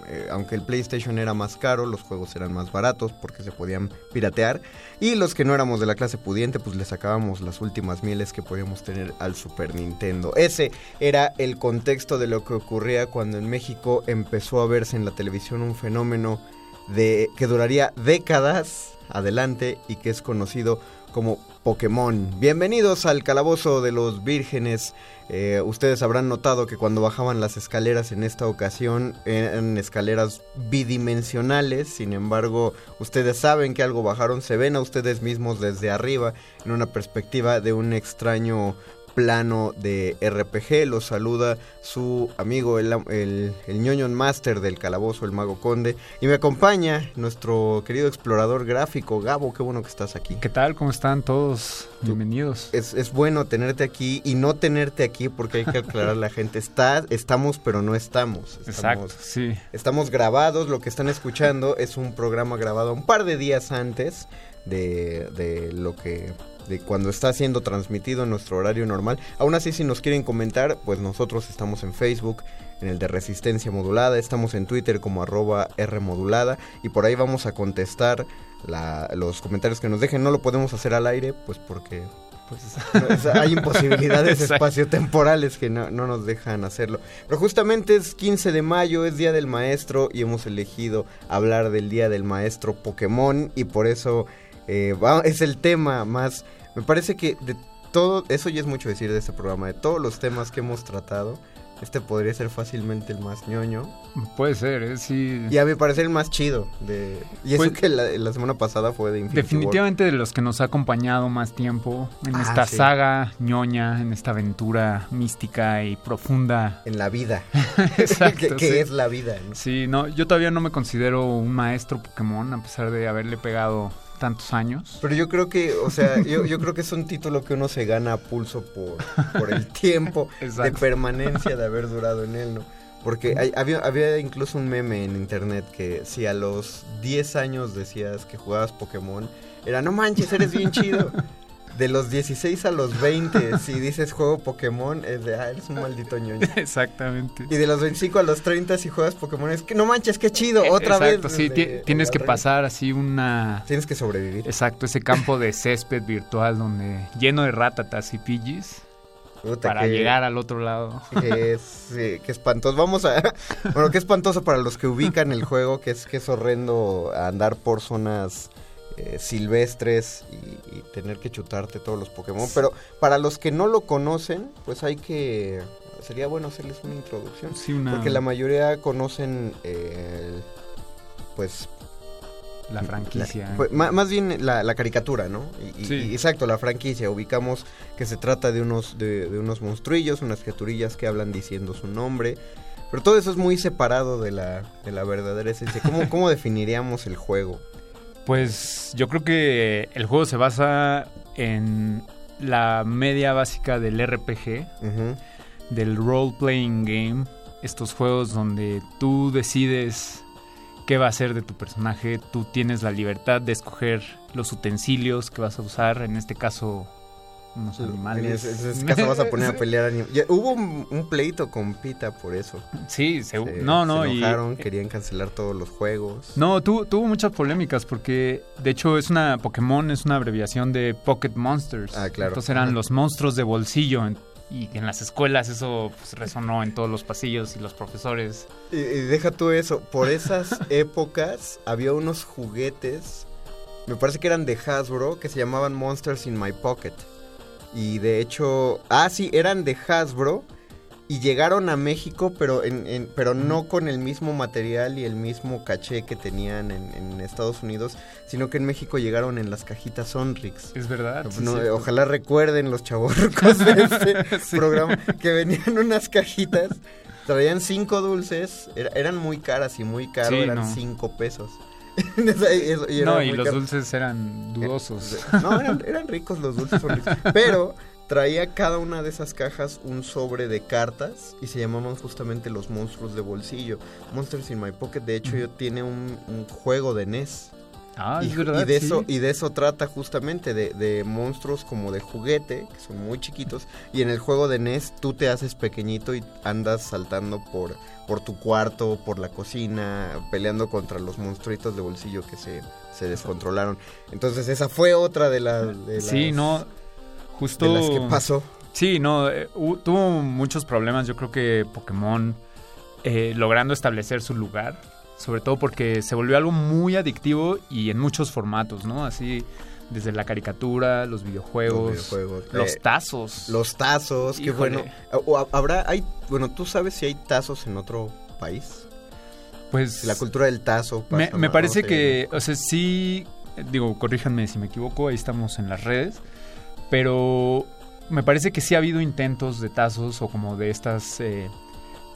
eh, aunque el PlayStation era más caro, los juegos eran más baratos porque se podían piratear. Y los que no éramos de la clase pudiente, pues le sacábamos las últimas mieles que podíamos tener al Super Nintendo. Ese era el contexto de lo que ocurría cuando en México empezó a verse en la televisión un fenómeno de que duraría décadas adelante y que es conocido como Pokémon. Bienvenidos al calabozo de los vírgenes. Eh, ustedes habrán notado que cuando bajaban las escaleras en esta ocasión eran escaleras bidimensionales. Sin embargo, ustedes saben que algo bajaron, se ven a ustedes mismos desde arriba en una perspectiva de un extraño plano de RPG. Los saluda su amigo, el, el, el ñoño master del calabozo, el mago conde. Y me acompaña nuestro querido explorador gráfico, Gabo. Qué bueno que estás aquí. ¿Qué tal? ¿Cómo están todos? Bienvenidos. Es, es bueno tenerte aquí y no tenerte aquí porque hay que aclarar a la gente. Está, estamos, pero no estamos. estamos. Exacto, sí. Estamos grabados. Lo que están escuchando es un programa grabado un par de días antes de, de lo que de cuando está siendo transmitido en nuestro horario normal. Aún así, si nos quieren comentar, pues nosotros estamos en Facebook, en el de Resistencia Modulada, estamos en Twitter como arroba Rmodulada y por ahí vamos a contestar la, los comentarios que nos dejen. No lo podemos hacer al aire, pues porque pues, es- hay imposibilidades espaciotemporales que no, no nos dejan hacerlo. Pero justamente es 15 de mayo, es Día del Maestro y hemos elegido hablar del Día del Maestro Pokémon y por eso eh, va- es el tema más... Me parece que de todo, eso ya es mucho decir de este programa, de todos los temas que hemos tratado, este podría ser fácilmente el más ñoño. Puede ser, ¿eh? sí. Y a mi parecer el más chido. De, y eso Pues- que la, la semana pasada fue de Infinity. Definitivamente de los que nos ha acompañado más tiempo en Ah, esta sí. saga ñoña, en esta aventura mística y profunda. En la vida. Exacto. que, que sí. es la vida. ¿no? Sí, no, yo todavía no me considero un maestro Pokémon a pesar de haberle pegado tantos años. Pero yo creo que, o sea, yo, yo creo que es un título que uno se gana a pulso por, por el tiempo de permanencia de haber durado en él, ¿no? Porque hay- había, había incluso un meme en internet que si a los 10 años decías que jugabas Pokémon, era no manches, eres bien chido. De los 16 a los 20, si dices juego Pokémon, es de, ah, eres un maldito ñoño. Exactamente. Y de los 25 a los 30, si juegas Pokémon, es que no manches, qué chido, otra vez. Exacto, sí, tienes que pasar así una... Tienes que sobrevivir. Exacto, ese campo de césped virtual donde lleno de ratatas y pidgeys Puta, para que- llegar al otro lado. que es que espantoso. Vamos a bueno, que espantoso para los que ubican el juego, que es que es horrendo andar por zonas eh, silvestres y, y tener que chutarte todos los Pokémon, pero para los que no lo conocen, pues hay que sería bueno hacerles una introducción, Sí, una- porque la mayoría conocen eh, el- pues La franquicia. la- pues, más bien la, la caricatura, ¿no? Y, y- Sí. y exacto, la franquicia. Ubicamos que se trata de unos, de, de unos monstruillos, unas criaturillas que hablan diciendo su nombre. Pero todo eso es muy separado de la, de la verdadera esencia. ¿Cómo, ¿Cómo definiríamos el juego? Pues yo creo que el juego se basa en la media básica del RPG, del role playing game, estos juegos donde tú decides qué va a ser de tu personaje, tú tienes la libertad de escoger los utensilios que vas a usar, en este caso unos En animales. ese, en ese caso vas a poner a pelear Ya, Hubo un, un pleito con Pita por eso. Sí, se- Se- no, no, Se y- enojaron, querían cancelar todos los juegos. No, tuvo, tuvo muchas polémicas porque de hecho es una Pokémon, es una abreviación de Pocket Monsters. Ah, claro. Entonces eran los monstruos de bolsillo en- y en las escuelas eso pues, resonó en todos los pasillos y los profesores. Y, y deja tú eso, por esas épocas había unos juguetes, me parece que eran de Hasbro, que se llamaban Monsters in My Pocket. Y de hecho, ah, sí, eran de Hasbro y llegaron a México, pero, en, en- pero no con el mismo material y el mismo caché que tenían en, en Estados Unidos, sino que en México llegaron en las cajitas Sonrix. Es verdad. No, ojalá recuerden los chavorrucos de este programa que venían unas cajitas, traían cinco dulces, era- eran muy caras y muy caro, Sí, eran no. cinco pesos. Y no, y los caro. dulces eran dudosos. No, eran, eran ricos los dulces, son ricos. pero traía cada una de esas cajas un sobre de cartas y se llamaban justamente los monstruos de bolsillo. Monsters in My Pocket, de hecho, yo tiene un, un juego de NES. Ah, y, es verdad, y de sí. eso y de eso trata justamente de, de monstruos como de juguete que son muy chiquitos y en el juego de NES tú te haces pequeñito y andas saltando por por tu cuarto por la cocina peleando contra los monstruitos de bolsillo que se, se descontrolaron entonces esa fue otra de, la, de Sí, las- no, justo... de las que pasó Sí, no, eh, tuvo muchos problemas. Yo creo que Pokémon eh, logrando establecer su lugar, sobre todo porque se volvió algo muy adictivo y en muchos formatos, ¿no? Así desde la caricatura, los videojuegos, Los videojuegos, los eh, tazos. Los tazos, qué bueno. O habrá, hay, bueno, ¿tú sabes si hay tazos en otro país? Pues La cultura del tazo. Me, pasa, me ¿no? parece No que, o sea, sí, digo, corríjanme si me equivoco, ahí estamos en las redes, pero me parece que sí ha habido intentos de tazos o como de estas eh,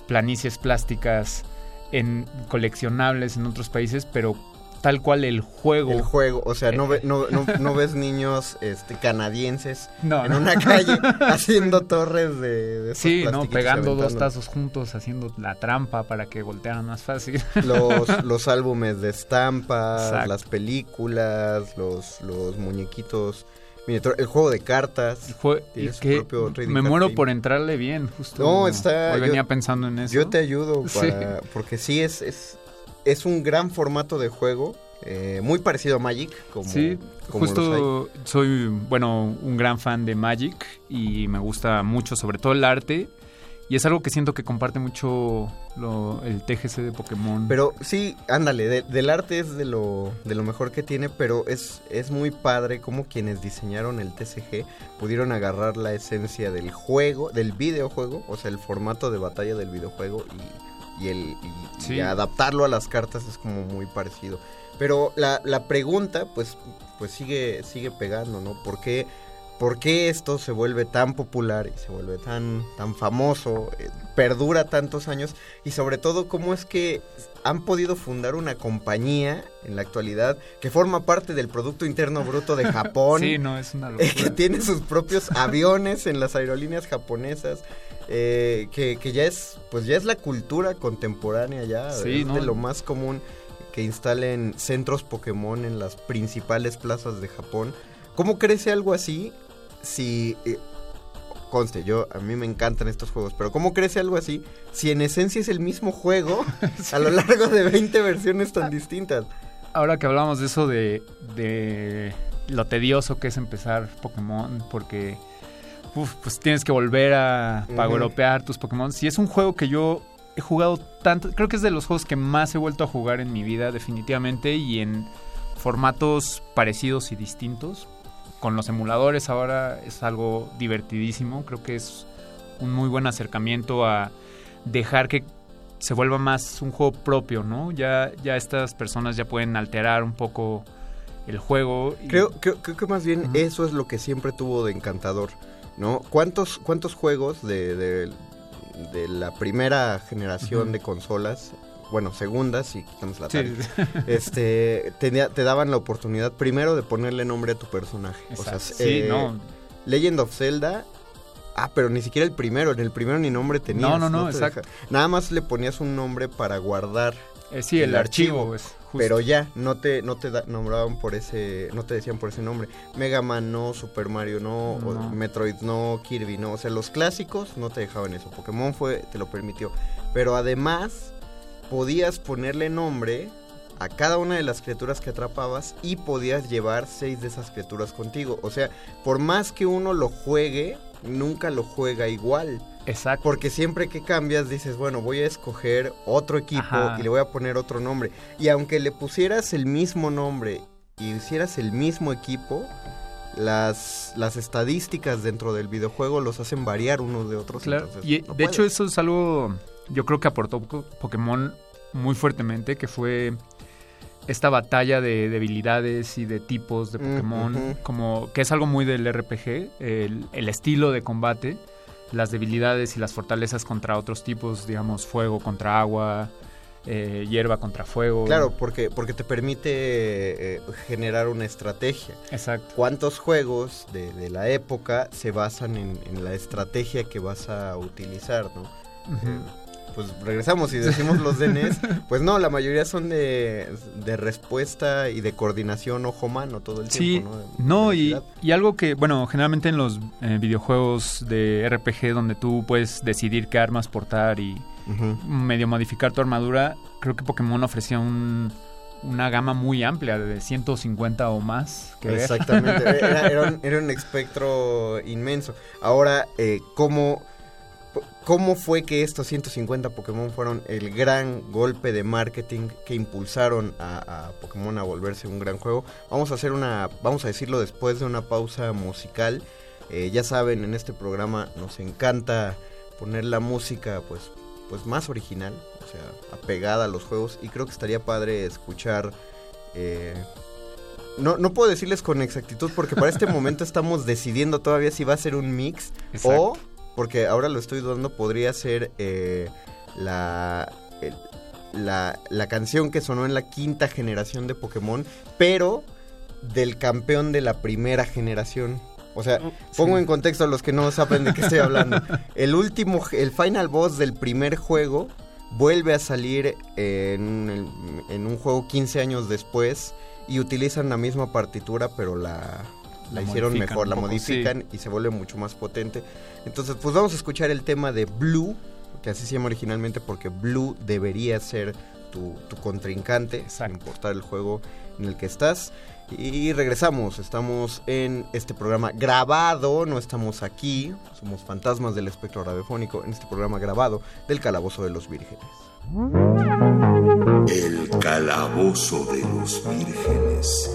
planicies plásticas en coleccionables en otros países, pero tal cual el juego. El juego, o sea, no, ve- no, no, no ves niños este, canadienses No, en una calle haciendo torres de, Sí, ¿no? Pegando dos tazos juntos, haciendo la trampa para que voltearan más fácil. Los, los álbumes de estampas, Exacto. las películas, los, los muñequitos, el juego de cartas. Fue- y que me muero game. por entrarle bien, justo. No, está. Hoy yo- venía pensando en eso. Yo te ayudo Sí. para, porque sí es, es es un gran formato de juego, eh, muy parecido a Magic, como, sí, como justo soy, bueno, un gran fan de Magic y me gusta mucho, sobre todo el arte. Y es algo que siento que comparte mucho lo- el TGC de Pokémon. Pero sí, ándale, de- del arte es de lo, de lo mejor que tiene, pero es, es muy padre como quienes diseñaron el TCG pudieron agarrar la esencia del juego, del videojuego, o sea, el formato de batalla del videojuego y, y el, y- y Sí. adaptarlo a las cartas es como muy parecido. Pero la, la pregunta, pues, pues sigue, sigue pegando, ¿no? ¿Por qué, por qué esto se vuelve tan popular y se vuelve tan, tan famoso, eh, perdura tantos años? Y sobre todo, ¿cómo es que han podido fundar una compañía en la actualidad que forma parte del Producto Interno Bruto de Japón? Sí, no, es una eh, locura. que tiene sus propios aviones en las aerolíneas japonesas, eh, que, que ya es, pues ya es la cultura contemporánea ya, Sí, es ¿no? de lo más común que instalen centros Pokémon en las principales plazas de Japón. ¿Cómo crece algo así? Si eh, conste, yo a mí me encantan estos juegos, pero ¿cómo crece algo así si en esencia es el mismo juego a lo largo de 20 versiones tan distintas? Ahora que hablamos de eso de, de lo tedioso que es empezar Pokémon, porque uf, pues tienes que volver a pagopear tus Pokémon. Si es un juego que yo he jugado tanto, creo que es de los juegos que más he vuelto a jugar en mi vida, definitivamente, y en formatos parecidos y distintos. Con los emuladores ahora es algo divertidísimo, creo que es un muy buen acercamiento a dejar que se vuelva más un juego propio, ¿no? Ya, ya estas personas ya pueden alterar un poco el juego. y- Creo, creo, creo que más bien eso es lo que siempre tuvo de encantador, ¿no? ¿Cuántos, cuántos juegos de, de, de la primera generación de consolas, bueno, segundas, si quitamos la sí. este, tenía- te daban la oportunidad primero de ponerle nombre a tu personaje? O sea, Exacto. Sí, eh, no. Legend of Zelda... Ah, pero ni siquiera el primero, en el primero ni nombre tenías. No, no, no, te exacto. deja- Nada más le ponías un nombre para guardar Eh, sí, el archivo, es justo. pero ya no te no te da- nombraban por ese no te decían por ese nombre. Mega Man no Super Mario no, o No. Metroid no Kirby no. O sea los clásicos no te dejaban eso. Pokémon fue te lo permitió. Pero además podías ponerle nombre a cada una de las criaturas que atrapabas y podías llevar seis de esas criaturas contigo. O sea por más que uno lo juegue nunca lo juega igual Exacto. porque siempre que cambias dices, bueno, voy a escoger otro equipo Ajá. y le voy a poner otro nombre. Y aunque le pusieras el mismo nombre y hicieras el mismo equipo, las, las estadísticas dentro del videojuego los hacen variar unos de otros. Claro, entonces y no de hecho eso es algo, yo creo que aportó Po- Pokémon muy fuertemente, que fue esta batalla de debilidades y de tipos de Mm, Pokémon, como que es algo muy del RPG, el, el estilo de combate, las debilidades y las fortalezas contra otros tipos, digamos, fuego contra agua, eh, hierba contra fuego. Claro, porque, porque te permite eh, generar una estrategia. Exacto. ¿Cuántos juegos de, de la época se basan en, en la estrategia que vas a utilizar, no? Eh, pues regresamos y decimos los de NES, pues no, la mayoría son de, de respuesta y de coordinación ojo-mano todo el Sí, tiempo, ¿no? no, y, y algo que, bueno, generalmente en los eh, videojuegos de RPG donde tú puedes decidir qué armas portar y medio modificar tu armadura, creo que Pokémon ofrecía un, una gama muy amplia de 150 o más. Que. Exactamente, era, era un, era un espectro inmenso. Ahora, eh, ¿cómo, ¿cómo fue que estos 150 Pokémon fueron el gran golpe de marketing que impulsaron a, Pokémon a volverse un gran juego? Vamos a hacer una, vamos a decirlo después de una pausa musical. Eh, ya saben, en este programa nos encanta poner la música, pues, pues más original, o sea, apegada a los juegos. Y creo que estaría padre escuchar. eh, no, no puedo decirles con exactitud porque para este momento estamos decidiendo todavía si va a ser un mix o, porque ahora lo estoy dudando, podría ser eh, la, el- la, la canción que sonó en la quinta generación de Pokémon, pero del campeón de la primera generación. O sea, pongo en contexto a los que no saben de qué estoy hablando. El último, el final boss del primer juego vuelve a salir en un juego 15 años después y utilizan la misma partitura, pero la, la, La hicieron mejor, la poco, modifican y se vuelve mucho más potente. Entonces, pues vamos a escuchar el tema de Blue, que así se llama originalmente porque Blue debería ser tu, tu contrincante, sin importar el juego en el que estás. Y regresamos, estamos en este programa grabado, no estamos aquí, somos fantasmas del espectro radiofónico, en este programa grabado del Calabozo de los Vírgenes. El calabozo de los vírgenes.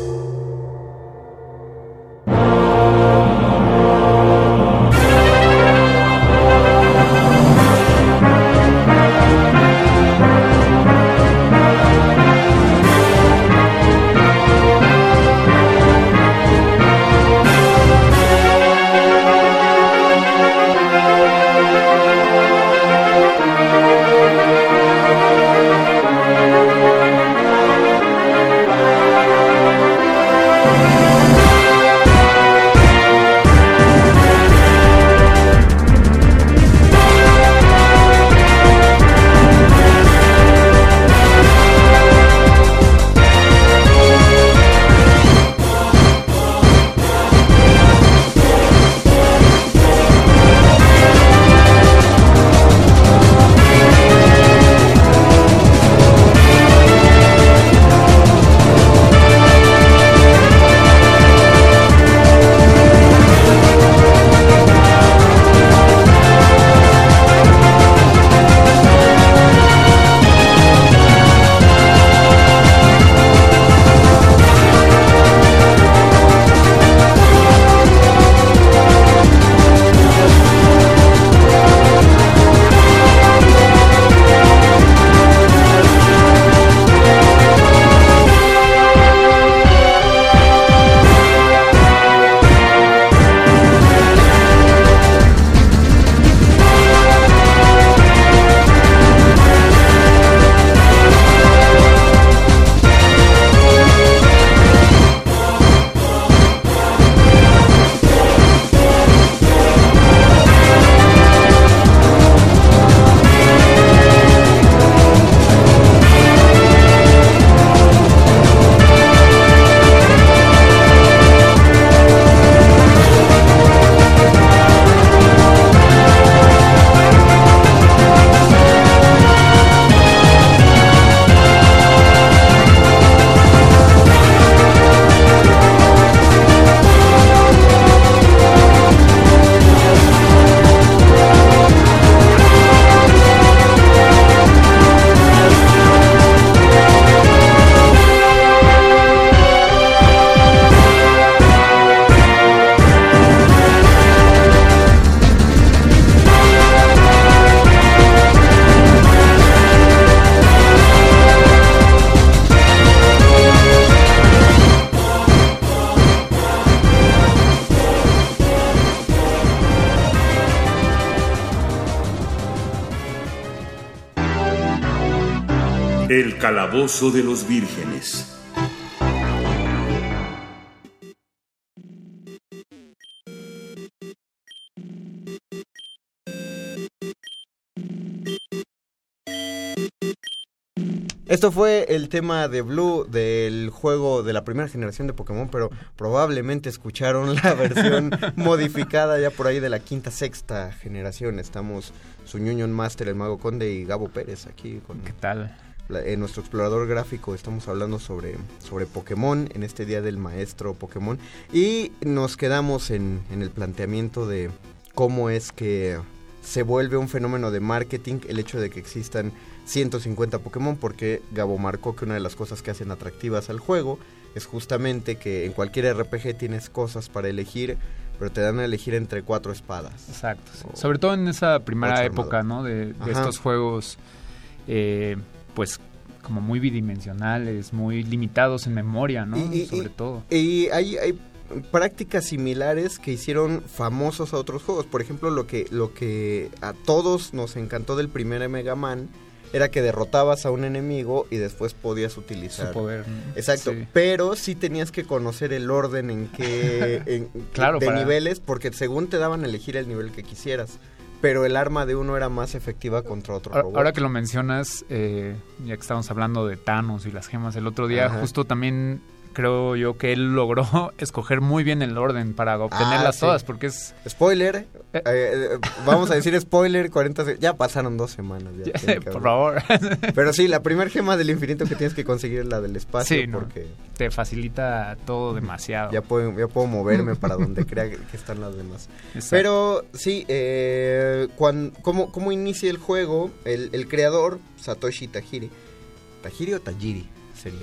Calabozo de los vírgenes. Esto fue el tema de Blue del juego de la primera generación de Pokémon, pero probablemente escucharon la versión modificada ya por ahí de la quinta, sexta generación. Estamos su Union Master, el Mago Conde y Gabo Pérez aquí con... ¿Qué tal? En nuestro explorador gráfico estamos hablando sobre, sobre Pokémon en este día del maestro Pokémon y nos quedamos en, en el planteamiento de cómo es que se vuelve un fenómeno de marketing el hecho de que existan 150 Pokémon porque Gabo marcó que una de las cosas que hacen atractivas al juego es justamente que en cualquier RPG tienes cosas para elegir pero te dan a elegir entre cuatro espadas. Exacto. Sobre todo en esa primera época, ¿no? De, de estos juegos, eh, pues como muy bidimensionales, muy limitados en memoria, ¿no? Y- y- Sobre todo. Y hay, hay prácticas similares que hicieron famosos a otros juegos. Por ejemplo, lo que, lo que a todos nos encantó del primer Mega Man era que derrotabas a un enemigo y después podías utilizar Su poder. Exacto, Sí. pero sí tenías que conocer el orden en que en- Claro, de para- niveles porque según te daban a elegir el nivel que quisieras, pero el arma de uno era más efectiva contra otro Ahora, robot. ahora que lo mencionas, eh, ya que estamos hablando de Thanos y las gemas el otro día, Ajá. justo también creo yo que él logró escoger muy bien el orden para obtenerlas Ah, sí. todas, porque es... Spoiler, eh, eh, vamos a decir spoiler, 40 se- ya pasaron dos semanas. ya, Ya, por favor. Pero sí, la primera gema del infinito que tienes que conseguir es la del espacio Sí, ¿no? porque Te facilita todo demasiado. ya puedo, ya puedo moverme para donde crea que están las demás. Exacto. Pero sí, eh, cuan- ¿cómo, ¿cómo inicia el juego? El, el creador, Satoshi Tajiri. ¿Tajiri o Tajiri? Sería.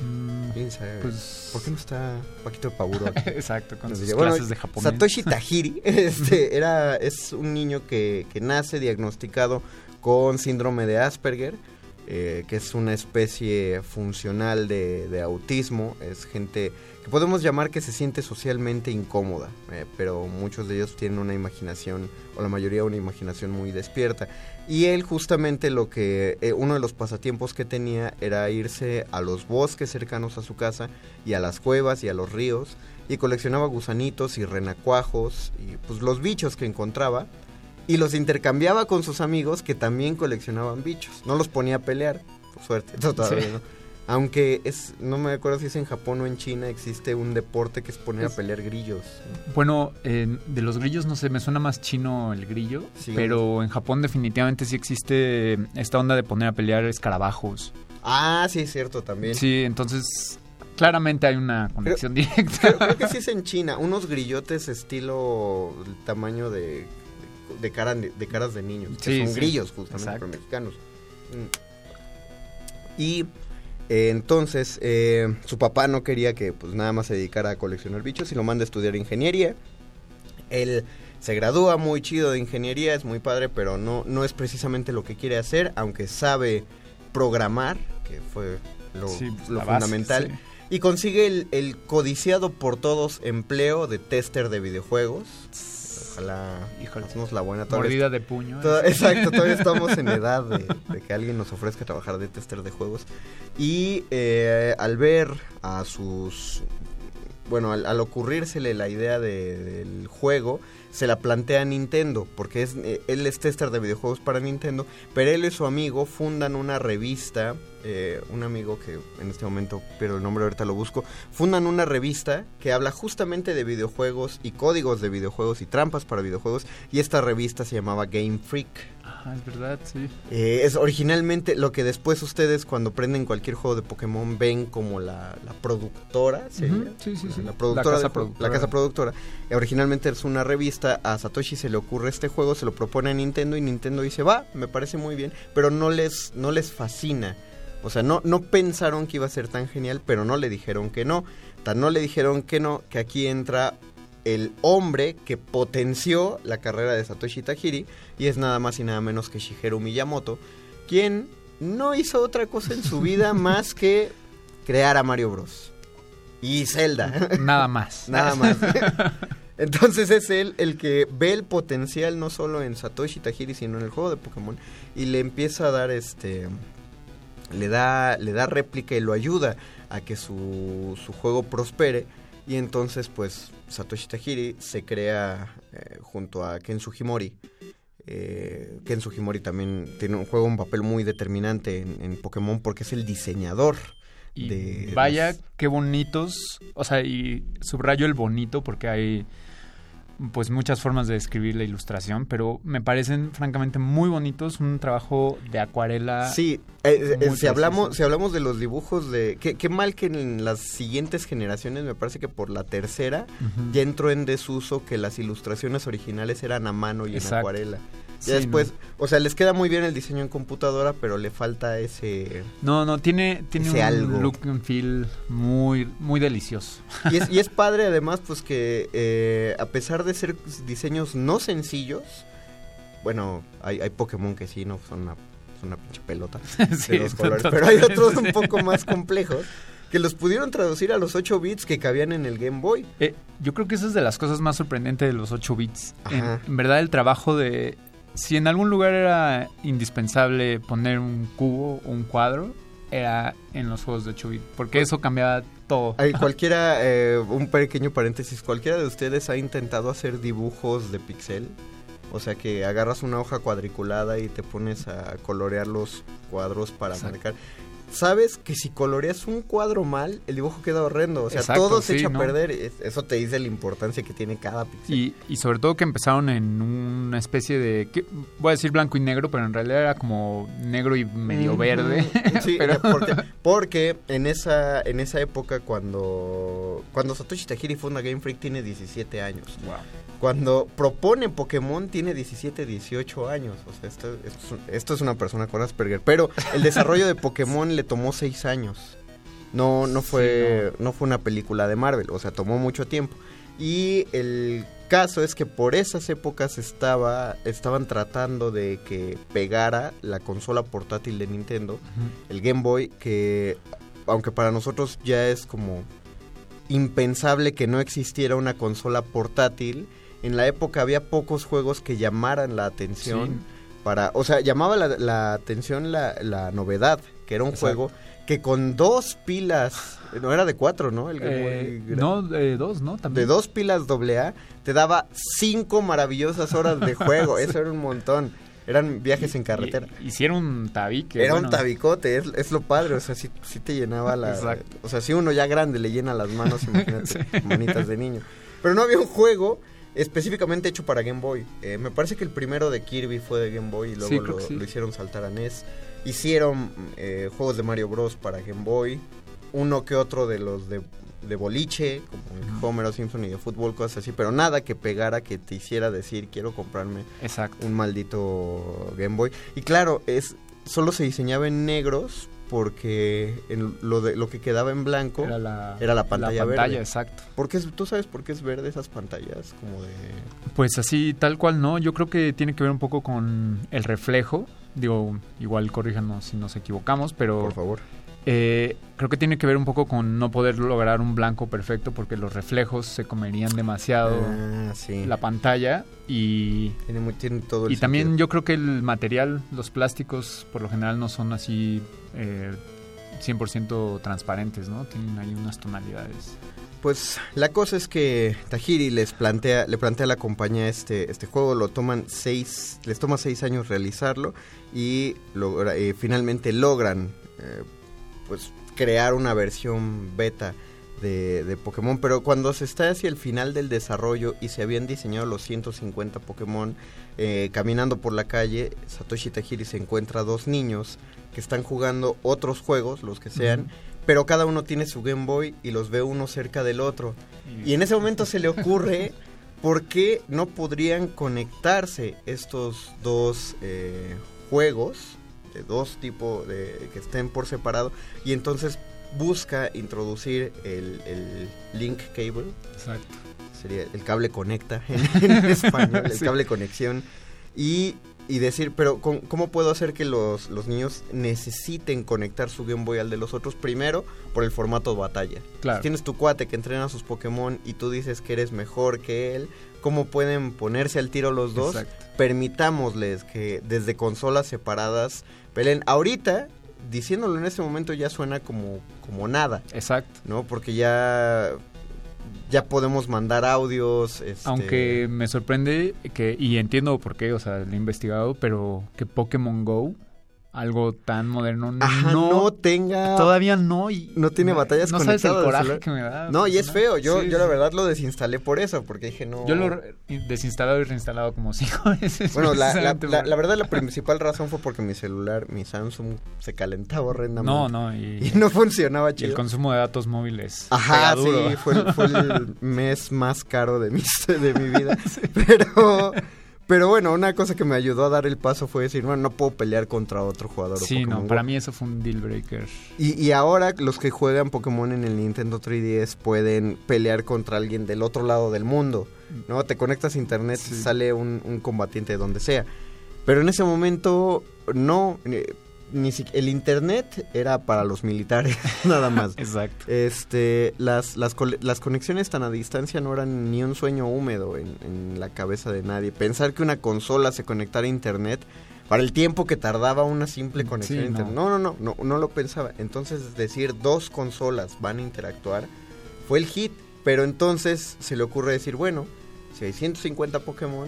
¿Quién sabe? pues- ¿Por qué no está Paquito de Paburo aquí? Exacto, con Nos sus diría, bueno, clases de japonés. Satoshi Tajiri este, era, es un niño que, que nace diagnosticado con síndrome de Asperger, eh, que es una especie funcional de, de autismo. Es gente que podemos llamar que se siente socialmente incómoda, eh, pero muchos de ellos tienen una imaginación, o la mayoría una imaginación muy despierta. Y él justamente lo que, eh, uno de los pasatiempos que tenía era irse a los bosques cercanos a su casa y a las cuevas y a los ríos y coleccionaba gusanitos y renacuajos y pues los bichos que encontraba y los intercambiaba con sus amigos que también coleccionaban bichos. No los ponía a pelear, por suerte, todavía Sí. no. Aunque es, no me acuerdo si es en Japón o en China, existe un deporte que es poner a pelear grillos. Bueno, eh, de los grillos no sé, me suena más chino el grillo, Sí. pero en Japón definitivamente sí existe esta onda de poner a pelear escarabajos. Ah, sí, es cierto también. Sí, entonces claramente hay una conexión Creo, directa. creo que sí es en China, unos grillotes estilo el tamaño de, de, cara- de caras de niños, que Sí, son grillos justamente, pero mexicanos. Mm. Y eh, entonces eh, su papá no quería que pues nada más se dedicara a coleccionar bichos y lo manda a estudiar ingeniería. Él se gradúa muy chido de ingeniería, es muy padre, pero no, no es precisamente lo que quiere hacer, aunque sabe programar, que fue lo, Sí, lo la base, fundamental. sí. Y consigue el, el codiciado por todos empleo de tester de videojuegos. Ojalá haznos la buena. todavía Mordida de puño. toda- exacto, todavía estamos en edad de, de que alguien nos ofrezca trabajar de tester de juegos. Y eh, al ver a sus... Bueno, al, al ocurrírsele la idea de- del juego, se la plantea a Nintendo, porque es, eh, él es tester de videojuegos para Nintendo, pero él y su amigo fundan una revista, eh, un amigo que en este momento, pero el nombre ahorita lo busco, fundan una revista que habla justamente de videojuegos y códigos de videojuegos y trampas para videojuegos, y esta revista se llamaba Game Freak. Ah, es verdad, sí. Eh, es originalmente lo que después ustedes cuando prenden cualquier juego de Pokémon ven como la, la productora, ¿sería? Sí, sí, sí. La productora, La casa productora. la casa productora. Eh, originalmente es una revista, a Satoshi se le ocurre este juego, se lo propone a Nintendo y Nintendo dice, va, me parece muy bien, pero no les, no les fascina. O sea, no, no pensaron que iba a ser tan genial, pero no le dijeron que no. Tan no le dijeron que no, que aquí entra el hombre que potenció la carrera de Satoshi Tajiri y es nada más y nada menos que Shigeru Miyamoto, quien no hizo otra cosa en su vida más que crear a Mario Bros. Y Zelda. Nada más. Nada más. Entonces es él el que ve el potencial no solo en Satoshi Tajiri, sino en el juego de Pokémon y le empieza a dar este le da le da réplica y lo ayuda a que su, su juego prospere y entonces pues Satoshi Tajiri se crea eh, junto a Ken Sugimori Eh, Ken Sugimori también tiene un juego un papel muy determinante en, en Pokémon porque es el diseñador Y de vaya, qué bonitos. O sea, y subrayo el bonito porque hay pues muchas formas de describir la ilustración, pero me parecen francamente muy bonitos, un trabajo de acuarela. Sí, eh, eh, si hablamos si hablamos de los dibujos de qué, qué mal que en las siguientes generaciones me parece que por la tercera ya entró en desuso que las ilustraciones originales eran a mano y en acuarela. Sí, Ya después, no. o sea, les queda muy bien el diseño en computadora, pero le falta ese No, no, tiene, tiene un algo. look and feel muy, muy delicioso. Y es, y es padre además, pues que eh, a pesar de ser diseños no sencillos, bueno, hay, hay Pokémon que sí, no son una, son una pinche pelota Sí, de dos colores, pero hay otros un poco más complejos que los pudieron traducir a los 8 bits que cabían en el Game Boy. Eh, yo creo que esa es de las cosas más sorprendentes de los 8 bits. En, en verdad, el trabajo de. Si en algún lugar era indispensable poner un cubo o un cuadro, era en los juegos de 8 bits. Porque eso cambiaba todo. Hay cualquiera, eh, un pequeño paréntesis, cualquiera de ustedes ha intentado hacer dibujos de pixel. O sea que agarras una hoja cuadriculada y te pones a colorear los cuadros para Exacto. marcar. Sabes que si coloreas un cuadro mal, el dibujo queda horrendo. O sea, Exacto, todo se sí, echa ¿no? a perder. Es- Eso te dice la importancia que tiene cada pixel. Y, y sobre todo que empezaron en una especie de. ¿qué? Voy a decir blanco y negro, pero en realidad era como negro y medio verde. Sí, pero, porque, porque en esa en esa época cuando cuando Satoshi Tajiri funda Game Freak tiene 17 años. Cuando propone Pokémon tiene 17, 18 años. O sea, esto, esto esto es una persona con Asperger. Pero el desarrollo de Pokémon le tomó 6 años. No, no fue, no fue una película de Marvel. O sea, tomó mucho tiempo. Y el caso es que por esas épocas estaba, estaban tratando de que pegara la consola portátil de Nintendo, el Game Boy, que aunque para nosotros ya es como impensable que no existiera una consola portátil, en la época había pocos juegos que llamaran la atención Sí. para, o sea, llamaba la, la atención la, la novedad, que era un Exacto. juego que con dos pilas, no era de cuatro, ¿no? El Game Eh, no, de dos, ¿no? de También. dos pilas AA te daba cinco maravillosas horas de juego. Eso era un montón. Eran viajes en carretera. Y- Hicieron un tabique. Era bueno. un tabicote, es, es lo padre, o sea, sí, sí te llenaba la... Exacto. O sea, si uno ya grande le llena las manos, imagínate, manitas de niño. Pero no había un juego específicamente hecho para Game Boy. Eh, me parece que el primero de Kirby fue de Game Boy y luego Sí, lo, que sí. lo hicieron saltar a NES. Hicieron eh, juegos de Mario Bros. para Game Boy. Uno que otro de los de, de boliche, como Homer o Simpson y de fútbol, cosas así. Pero nada que pegara que te hiciera decir, quiero comprarme Exacto. un maldito Game Boy. Y claro, es solo se diseñaba en negros porque en lo de lo que quedaba en blanco Era la, era la pantalla, pantalla, verde. exacto. ¿Por qué es- ¿Tú sabes por qué es verde esas pantallas? Como de... Pues así, tal cual, no. Yo creo que tiene que ver un poco con el reflejo. Digo, igual corríjanos si nos equivocamos, pero. Por favor. Eh, creo que tiene que ver un poco con no poder lograr un blanco perfecto porque los reflejos se comerían demasiado Ah, sí. la pantalla y. Tiene, muy- tiene todo el Y también yo creo que el material, los plásticos, por lo general no son así eh, 100% transparentes, ¿no? Tienen ahí unas tonalidades. Pues la cosa es que Tajiri les plantea, le plantea a la compañía este, este juego, lo toman seis, les toma seis años realizarlo y eh, finalmente logran eh, pues crear una versión beta de, de Pokémon, pero cuando se está hacia el final del desarrollo y se habían diseñado los 150 Pokémon, eh, caminando por la calle, Satoshi Tajiri se encuentra a dos niños que están jugando otros juegos, los que sean, pero cada uno tiene su Game Boy y los ve uno cerca del otro. Y en ese momento se le ocurre por qué no podrían conectarse estos dos eh, juegos de dos tipos de que estén por separado y entonces busca introducir el, el link cable Exacto. Sería el cable conecta en, en español, el Sí. cable conexión y, y decir, pero ¿cómo, cómo puedo hacer que los, los niños necesiten conectar su Game Boy al de los otros? Primero, por el formato batalla. Claro. Si tienes tu cuate que entrena a sus Pokémon y tú dices que eres mejor que él, ¿cómo pueden ponerse al tiro los dos? Exacto. Permitámosles que desde consolas separadas peleen. Ahorita, diciéndolo en este momento ya suena como, como nada. Exacto. ¿no? Porque ya ya podemos mandar audios. este, Aunque me sorprende que, y entiendo por qué, o sea, lo he investigado, pero que Pokémon Go, algo tan moderno, Ajá, no, no tenga... todavía no. Y no tiene batallas no sabes el coraje que me da. No, y es feo. Yo, Sí, yo la verdad lo desinstalé por eso, porque dije no. Yo lo desinstalado y reinstalado como cinco veces. Bueno, la, la, la- verdad la principal razón fue porque mi celular, mi Samsung, se calentaba horrendamente. No, no, y, Y no funcionaba y el chido. consumo de datos móviles. Ajá, sí, fue, el- fue el mes más caro de mi, de mi vida. Pero, pero bueno, una cosa que me ayudó a dar el paso fue decir, bueno, no puedo pelear contra otro jugador. Sí, Pokémon no, Go. para mí eso fue un deal breaker. Y, y ahora los que juegan Pokémon en el Nintendo 3DS pueden pelear contra alguien del otro lado del mundo, ¿no? Te conectas a internet, sale un, un combatiente de donde sea. Pero en ese momento, no, eh, ni si- el internet era para los militares, nada más. Exacto. Este, las, las, las conexiones tan a distancia no eran ni un sueño húmedo en, en la cabeza de nadie. Pensar que una consola se conectara a internet para el tiempo que tardaba una simple conexión Sí, a internet. no. No, no, no, no, no lo pensaba. Entonces decir dos consolas van a interactuar fue el hit. Pero entonces se le ocurre decir, bueno, si hay 150 Pokémon,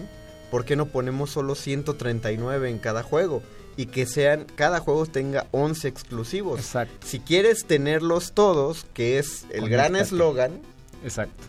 ¿por qué no ponemos solo 139 en cada juego? Y que sean, cada juego tenga 11 exclusivos. Exacto. Si quieres tenerlos todos, que es el gran eslogan, Exacto.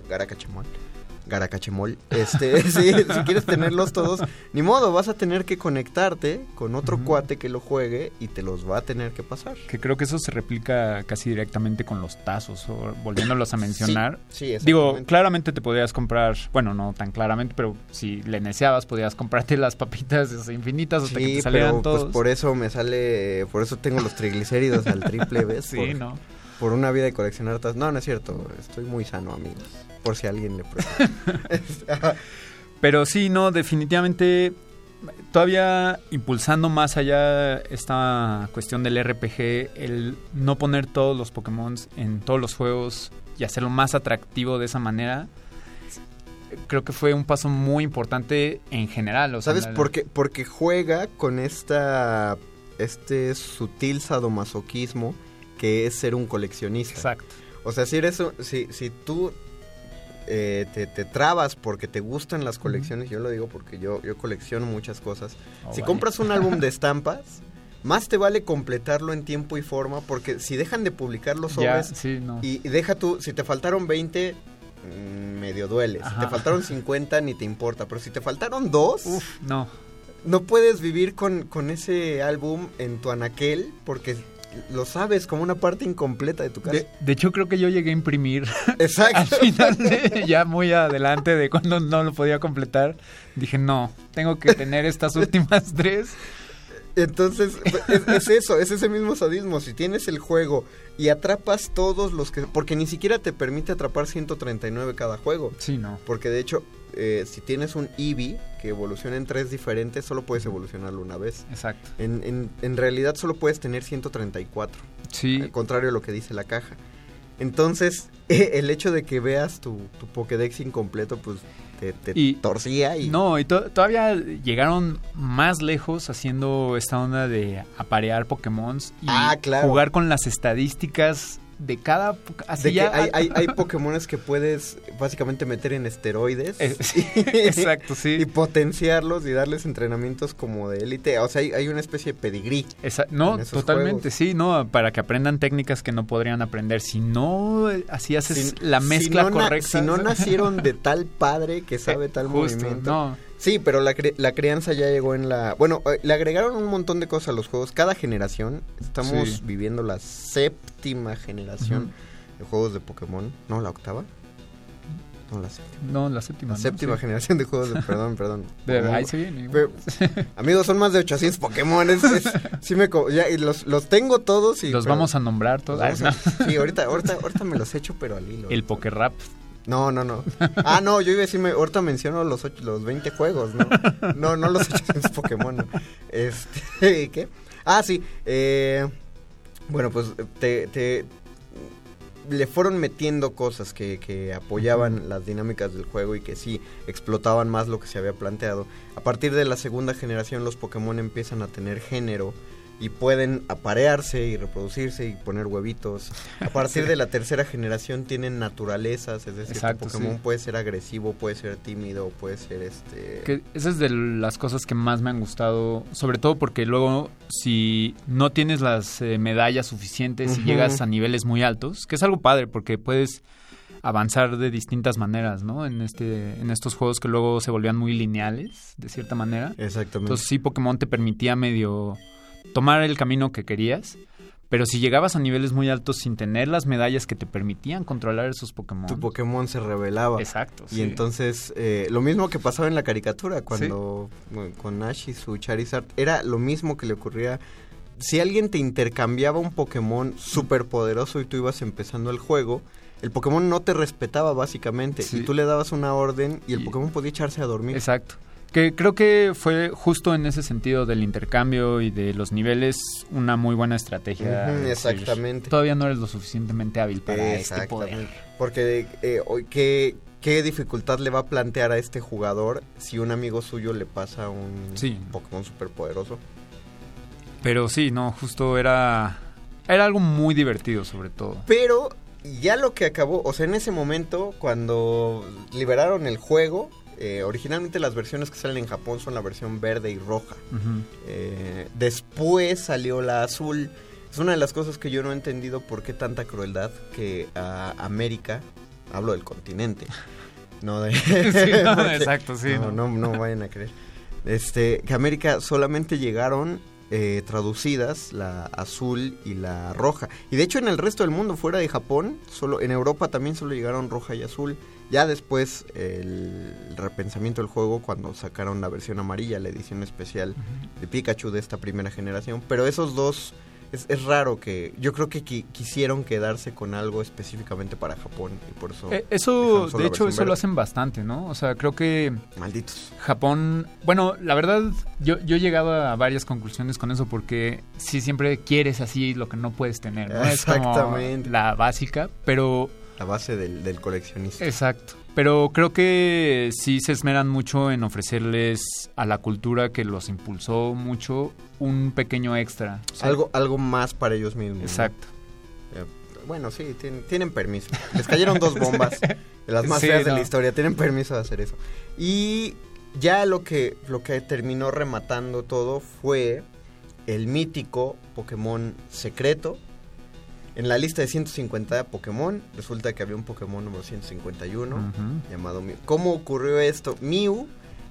Garacachemol. Este, sí, si quieres tenerlos todos, ni modo, vas a tener que conectarte con otro cuate que lo juegue y te los va a tener que pasar. Que creo que eso se replica casi directamente con los tazos, o volviéndolos a mencionar. sí, exactamente. Digo, claramente te podrías comprar, bueno, no tan claramente, pero si le neceabas, podías comprarte las papitas infinitas hasta que Sí, te salieran pero todos. pues por eso me sale, por eso tengo los triglicéridos al triple vez. Sí, por, ¿no? Por una vida de coleccionar tazas. No, no es cierto, estoy muy sano, amigos. Por si alguien le pregunta. Pero sí, no, definitivamente todavía impulsando más allá esta cuestión del RPG, el no poner todos los Pokémon en todos los juegos y hacerlo más atractivo de esa manera, creo que fue un paso muy importante en general. O sea, ¿Sabes por qué? Porque juega con esta este sutil sadomasoquismo que es ser un coleccionista. Exacto. O sea, si eres un- si, si tú eh, te, te trabas porque te gustan las colecciones, yo lo digo porque yo, yo colecciono muchas cosas. Oh, si vaya. compras un álbum de estampas, más te vale completarlo en tiempo y forma porque si dejan de publicar los sobres sí, no. y, y deja tú, si te faltaron 20, mm, medio duele. Si te faltaron 50, ni te importa. Pero si te faltaron dos, no. no puedes vivir con, con ese álbum en tu anaquel porque lo sabes como una parte incompleta de tu casa. De, de hecho, creo que yo llegué a imprimir Exacto. al final, de- ya muy adelante de cuando no lo podía completar. Dije, no, tengo que tener estas últimas tres. Entonces, es, es eso, es ese mismo sadismo. Si tienes el juego y atrapas todos los que... Porque ni siquiera te permite atrapar 139 cada juego. Sí, no. Porque de hecho, eh, si tienes un Eevee que evoluciona en tres diferentes, solo puedes evolucionarlo una vez. Exacto. En, en, en realidad solo puedes tener 134. Sí. Al contrario a lo que dice la caja. Entonces, eh, el hecho de que veas tu, tu Pokédex incompleto, pues te, te Y- torcía y... No, y to- todavía llegaron más lejos haciendo esta onda de aparear Pokémon y Ah, claro. jugar con las estadísticas de cada... Así De que hay, hay, hay Pokémones que puedes básicamente meter en esteroides. Eh, sí, exacto, sí. Y potenciarlos y darles entrenamientos como de élite. O sea, hay, hay una especie de pedigrí. Esa- no, totalmente, juegos. sí, no, para que aprendan técnicas que no podrían aprender si no así haces Si- la si mezcla na- correcta. Si no nacieron de tal padre que sabe tal justo, movimiento. no. Sí, pero la, cri- la crianza ya llegó en la... Bueno, eh, le agregaron un montón de cosas a los juegos. Cada generación, estamos Sí. viviendo la séptima generación de juegos de Pokémon. ¿No, la octava? No, la séptima. No, la séptima. La ¿no? séptima Sí. generación de juegos de... Perdón, perdón. De- ahí se viene. Pero, amigos, son más de 800 Pokémon. Es, es- sí me... Ya, y los, los tengo todos y... Los pero- vamos a nombrar todos. los vamos Ay, a- Sí, ahorita, ahorita, ahorita me los echo, pero al hilo. El Pokérap. No, no, no. Ah, no, yo iba a decirme, ahorita menciono los, ocho- los 20 juegos, ¿no? No, no los 800 Pokémon. no. Este, ¿qué? Ah, sí. Eh, bueno, pues te, te- le fueron metiendo cosas que, que apoyaban las dinámicas del juego y que sí explotaban más lo que se había planteado. A partir de la segunda generación los Pokémon empiezan a tener género y pueden aparearse y reproducirse y poner huevitos. A partir de la tercera generación tienen naturalezas, es decir, Exacto, Pokémon sí. puede ser agresivo, puede ser tímido, puede ser este... Que esa es de las cosas que más me han gustado, sobre todo porque luego si no tienes las eh, medallas suficientes y llegas a niveles muy altos, que es algo padre porque puedes avanzar de distintas maneras, ¿no? En este en estos juegos que luego se volvían muy lineales de cierta manera. Exactamente. Entonces sí Pokémon te permitía medio tomar el camino que querías. Pero si llegabas a niveles muy altos sin tener las medallas que te permitían controlar esos Pokémon. tu Pokémon se revelaba. Exacto. Y sí. entonces, eh, lo mismo que pasaba en la caricatura, cuando bueno, con Ash y su Charizard, era lo mismo que le ocurría. Si alguien te intercambiaba un Pokémon súper poderoso y tú ibas empezando el juego, el Pokémon no te respetaba básicamente. Sí. Y tú le dabas una orden y el Pokémon podía echarse a dormir. Exacto. Que creo que fue justo en ese sentido del intercambio y de los niveles una muy buena estrategia. Exactamente. Todavía no eres lo suficientemente hábil para este Exactamente. poder. Porque eh, ¿qué, ¿qué dificultad le va a plantear a este jugador si un amigo suyo le pasa un Sí. Pokémon súper poderoso? Pero sí, no, justo era era algo muy divertido sobre todo. Pero ya lo que acabó, o sea, en ese momento, cuando liberaron el juego, eh, originalmente las versiones que salen en Japón son la versión verde y roja. Eh, después salió la azul. Es una de las cosas que yo no he entendido por qué tanta crueldad que a América, hablo del continente, no de... Sí, no, porque- exacto, sí, No, no. no, no vayan a creer. Este, que a América solamente llegaron eh, traducidas la azul y la roja. Y de hecho en el resto del mundo, fuera de Japón, solo en Europa también solo llegaron roja y azul. Ya después el repensamiento del juego cuando sacaron la versión amarilla, la edición especial de Pikachu de esta primera generación. Pero esos dos es, es raro que yo creo que qui- quisieron quedarse con algo específicamente para Japón y por eso Eh, eso, de hecho, eso lo hacen bastante, ¿no? O sea, creo que... Malditos. Japón... Bueno, la verdad, yo, yo he llegado a varias conclusiones con eso porque sí siempre quieres así lo que no puedes tener, ¿no? Es como Exactamente. la básica, pero... la base del, del coleccionista. Exacto. Pero creo que sí se esmeran mucho en ofrecerles a la cultura que los impulsó mucho un pequeño extra. O sea, algo algo más para ellos mismos. ¿no? Exacto. Eh, Bueno, sí, tienen, tienen permiso. Les cayeron dos bombas, de las más Sí, feas de la historia. Tienen permiso de hacer eso. Y ya lo que, lo que terminó rematando todo fue el mítico Pokémon secreto. En la lista de 150 Pokémon, resulta que había un Pokémon número 151 Ujú. llamado Mew. ¿Cómo ocurrió esto? Mew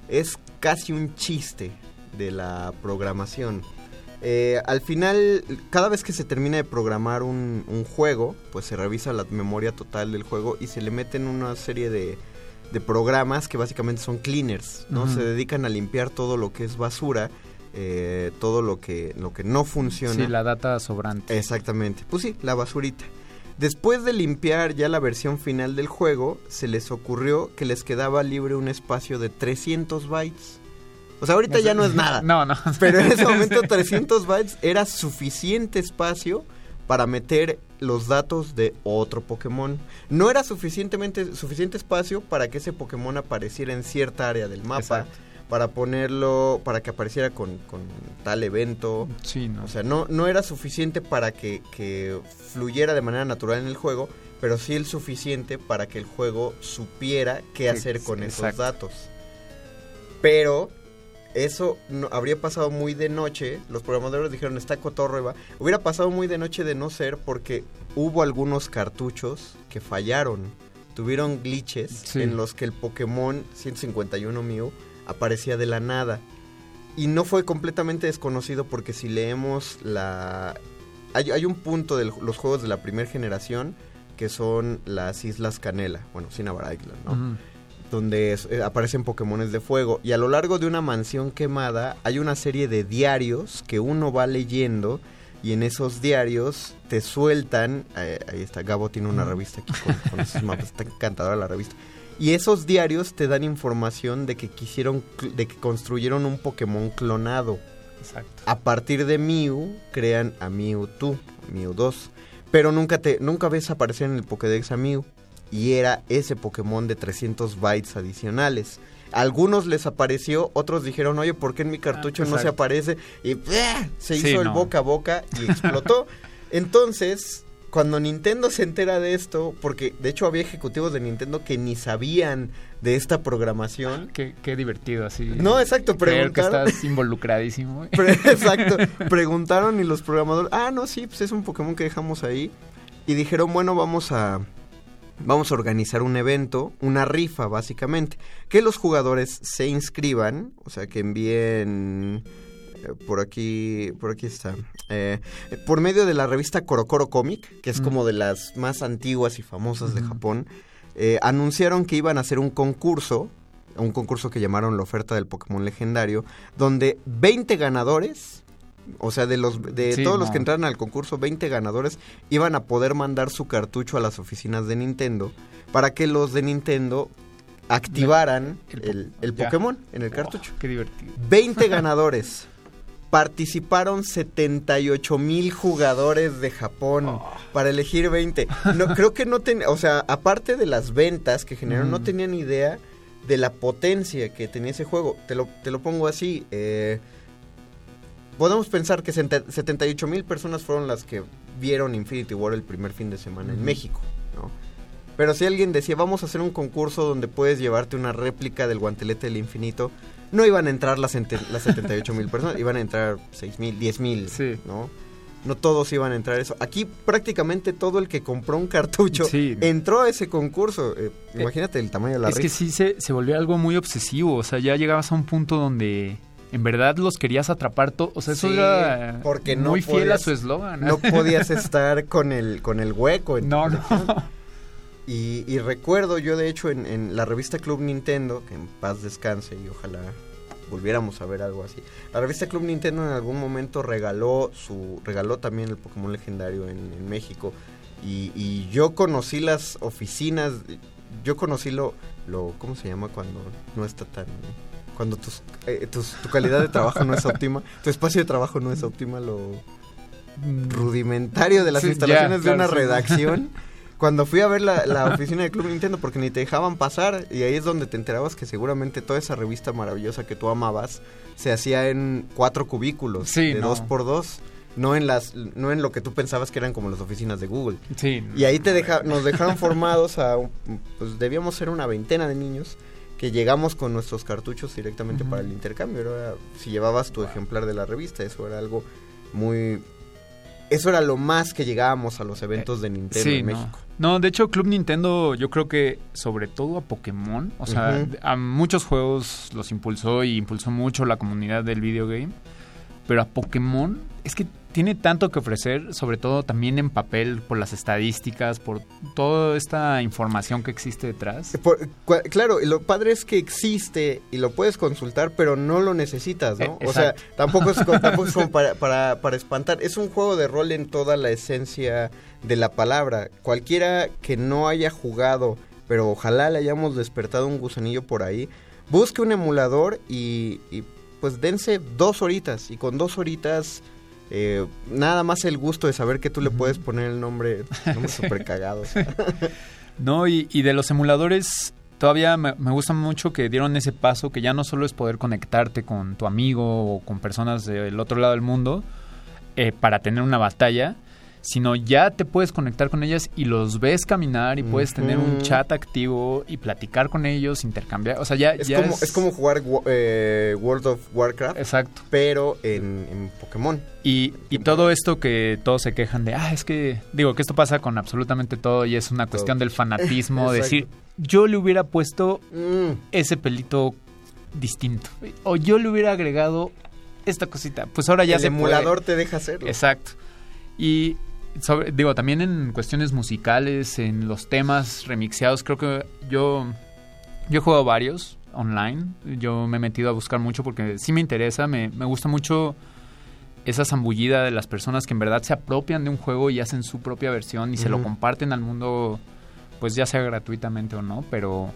es casi un chiste de la programación. Eh, al final, cada vez que se termina de programar un, un juego, pues se revisa la memoria total del juego y se le meten una serie de, de programas que básicamente son cleaners, ¿no? Se dedican a limpiar todo lo que es basura, eh, todo lo que, lo que no funciona. Sí, la data sobrante. Exactamente. Pues sí, la basurita. Después de limpiar ya la versión final del juego, se les ocurrió que les quedaba libre un espacio de 300 bytes. O sea, ahorita ya no es nada. No, no. Pero en ese momento 300 bytes era suficiente espacio para meter los datos de otro Pokémon. No era suficientemente suficiente espacio para que ese Pokémon apareciera en cierta área del mapa. Exacto. Para ponerlo, para que apareciera con, con tal evento. Sí, no. O sea, no, no era suficiente para que, que fluyera de manera natural en el juego, pero sí el suficiente para que el juego supiera qué hacer con esos datos. Pero eso no, habría pasado muy de noche. Los programadores dijeron, está cotorro, Eva. Hubiera pasado muy de noche de no ser porque hubo algunos cartuchos que fallaron. Tuvieron glitches Sí. en los que el Pokémon 151 Mew aparecía de la nada. Y no fue completamente desconocido porque si leemos la... Hay, hay un punto de los juegos de la primera generación que son las Islas Canela, bueno, Cinnabar Island, ¿no? Donde es- eh, aparecen Pokémones de fuego. Y a lo largo de una mansión quemada hay una serie de diarios que uno va leyendo y en esos diarios te sueltan... eh, ahí está, Gabo tiene una revista aquí con, con esos mapas, está encantadora la revista. Y esos diarios te dan información de que quisieron, de que construyeron un Pokémon clonado. Exacto. A partir de Mew crean a Mewtwo, Mew 2. Pero nunca te nunca ves aparecer en el Pokédex a Mew. Y era ese Pokémon de 300 bytes adicionales. Algunos les apareció, otros dijeron, oye, ¿por qué en mi cartucho no se aparece? Y ¡ah! se Sí, hizo el no. boca a boca y explotó. Entonces, cuando Nintendo se entera de esto, porque de hecho había ejecutivos de Nintendo que ni sabían de esta programación. Qué, qué divertido, así. No, exacto, Creer que preguntaron. estás involucradísimo. Pre- Exacto. Preguntaron y los programadores, ah, no, sí, pues es un Pokémon que dejamos ahí. Y dijeron, bueno, vamos a vamos a organizar un evento, una rifa básicamente, que los jugadores se inscriban, o sea, que envíen por aquí, por aquí está, eh, por medio de la revista Korokoro Comic, que es Mm. como de las más antiguas y famosas de Japón, eh, anunciaron que iban a hacer un concurso, un concurso que llamaron la oferta del Pokémon legendario, donde 20 ganadores, o sea, de los de Sí, todos los que entraron al concurso, 20 ganadores iban a poder mandar su cartucho a las oficinas de Nintendo para que los de Nintendo activaran el. Pokémon en el cartucho. Qué divertido. 20 ganadores. Participaron 78 mil jugadores de Japón Oh. para elegir 20. No, creo que no tenía, o sea, aparte de las ventas que generaron, no Mm. tenían idea de la potencia que tenía ese juego. Te lo, te lo pongo así. eh, podemos pensar que sete- 78 mil personas fueron las que vieron Infinity War el primer fin de semana en. México, ¿no? Pero si alguien decía, vamos a hacer un concurso donde puedes llevarte una réplica del guantelete del infinito, no iban a entrar las, las 78 mil personas, iban a entrar 6 mil, 10 mil, ¿no? No todos iban a entrar eso. Aquí prácticamente todo el que compró un cartucho Sí. entró a ese concurso. Eh, imagínate el tamaño de la es que sí se, se volvió algo muy obsesivo. O sea, ya llegabas a un punto donde en verdad los querías atrapar todo. O sea, eso Sí, era porque no muy fiel a su eslogan. No podías estar con el, con el hueco. En No, no. Y, y recuerdo yo, de hecho, en, en la revista Club Nintendo, que en paz descanse y ojalá volviéramos a ver algo así. La revista Club Nintendo en algún momento regaló su regaló también el Pokémon legendario en, en México. Y, y yo conocí las oficinas, yo conocí lo, lo, ¿cómo se llama cuando no está tan... Cuando tus, eh, tus- tu calidad de trabajo no es óptima, tu espacio de trabajo no es óptima, lo rudimentario de las Sí, ya, instalaciones de una sí. Cuando fui a ver la, la oficina de Club Nintendo, porque ni te dejaban pasar, y ahí es donde te enterabas que seguramente toda esa revista maravillosa que tú amabas se hacía en cuatro cubículos Sí, de no. dos por dos, no en las, no en lo que tú pensabas que eran como las oficinas de Google. Sí. Y ahí te deja, nos dejaron formados a, pues debíamos ser una veintena de niños que llegamos con nuestros cartuchos directamente para el intercambio. Era, si llevabas tu ejemplar de la revista, eso era algo muy... Eso era lo más que llegábamos a los eventos de Nintendo Sí, en no. México. No, de hecho, Club Nintendo, yo creo que sobre todo a Pokémon, o sea, a muchos juegos los impulsó y impulsó mucho la comunidad del videogame, pero a Pokémon es que tiene tanto que ofrecer, sobre todo también en papel, por las estadísticas, por toda esta información que existe detrás. Por- cua- claro, y lo padre es que existe y lo puedes consultar, pero no lo necesitas, ¿no? Eh, o sea, es, tampoco es como para, para, para espantar. Es un juego de rol en toda la esencia de la palabra. Cualquiera que no haya jugado, pero ojalá le hayamos despertado un gusanillo por ahí, busque un emulador y, y, pues dense dos horitas. Y con dos horitas... eh, nada más el gusto de saber que tú le puedes poner el nombre, nombre súper cagado. No, y, y de los emuladores, todavía me, me gusta mucho que dieron ese paso, que ya no solo es poder conectarte con tu amigo o con personas del otro lado del mundo eh, para tener una batalla, sino ya te puedes conectar con ellas y los ves caminar y puedes tener un chat activo y platicar con ellos, intercambiar, o sea, ya Es, ya como, es... como jugar eh, World of Warcraft. Exacto. Pero en, en Pokémon. Y, y todo esto que todos se quejan de, ah, es que, digo, que esto pasa con absolutamente todo y es una cuestión del fanatismo, decir, yo le hubiera puesto Mm. ese pelito distinto, o yo le hubiera agregado esta cosita, pues ahora ya el se emulador puede. te deja hacerlo. Exacto. Y sobre, digo, también en cuestiones musicales, en los temas remixeados, creo que yo, yo he jugado varios online. Yo me he metido a buscar mucho porque sí me interesa, me, me gusta mucho esa zambullida de las personas que en verdad se apropian de un juego y hacen su propia versión y se lo comparten al mundo, pues ya sea gratuitamente o no, pero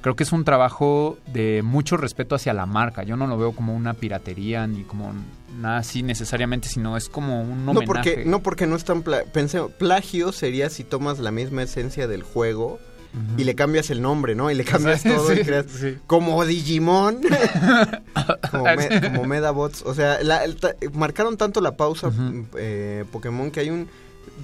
creo que es un trabajo de mucho respeto hacia la marca. Yo no lo veo como una piratería ni como nada así necesariamente, sino es como un homenaje. No porque, no porque no están... pla- pensé, plagio sería si tomas la misma esencia del juego y le cambias el nombre, ¿no? Y le cambias Sí, todo y creas sí. como Digimon, como, me- como Medabots. O sea, la- el ta- marcaron tanto la pausa eh, Pokémon que hay un,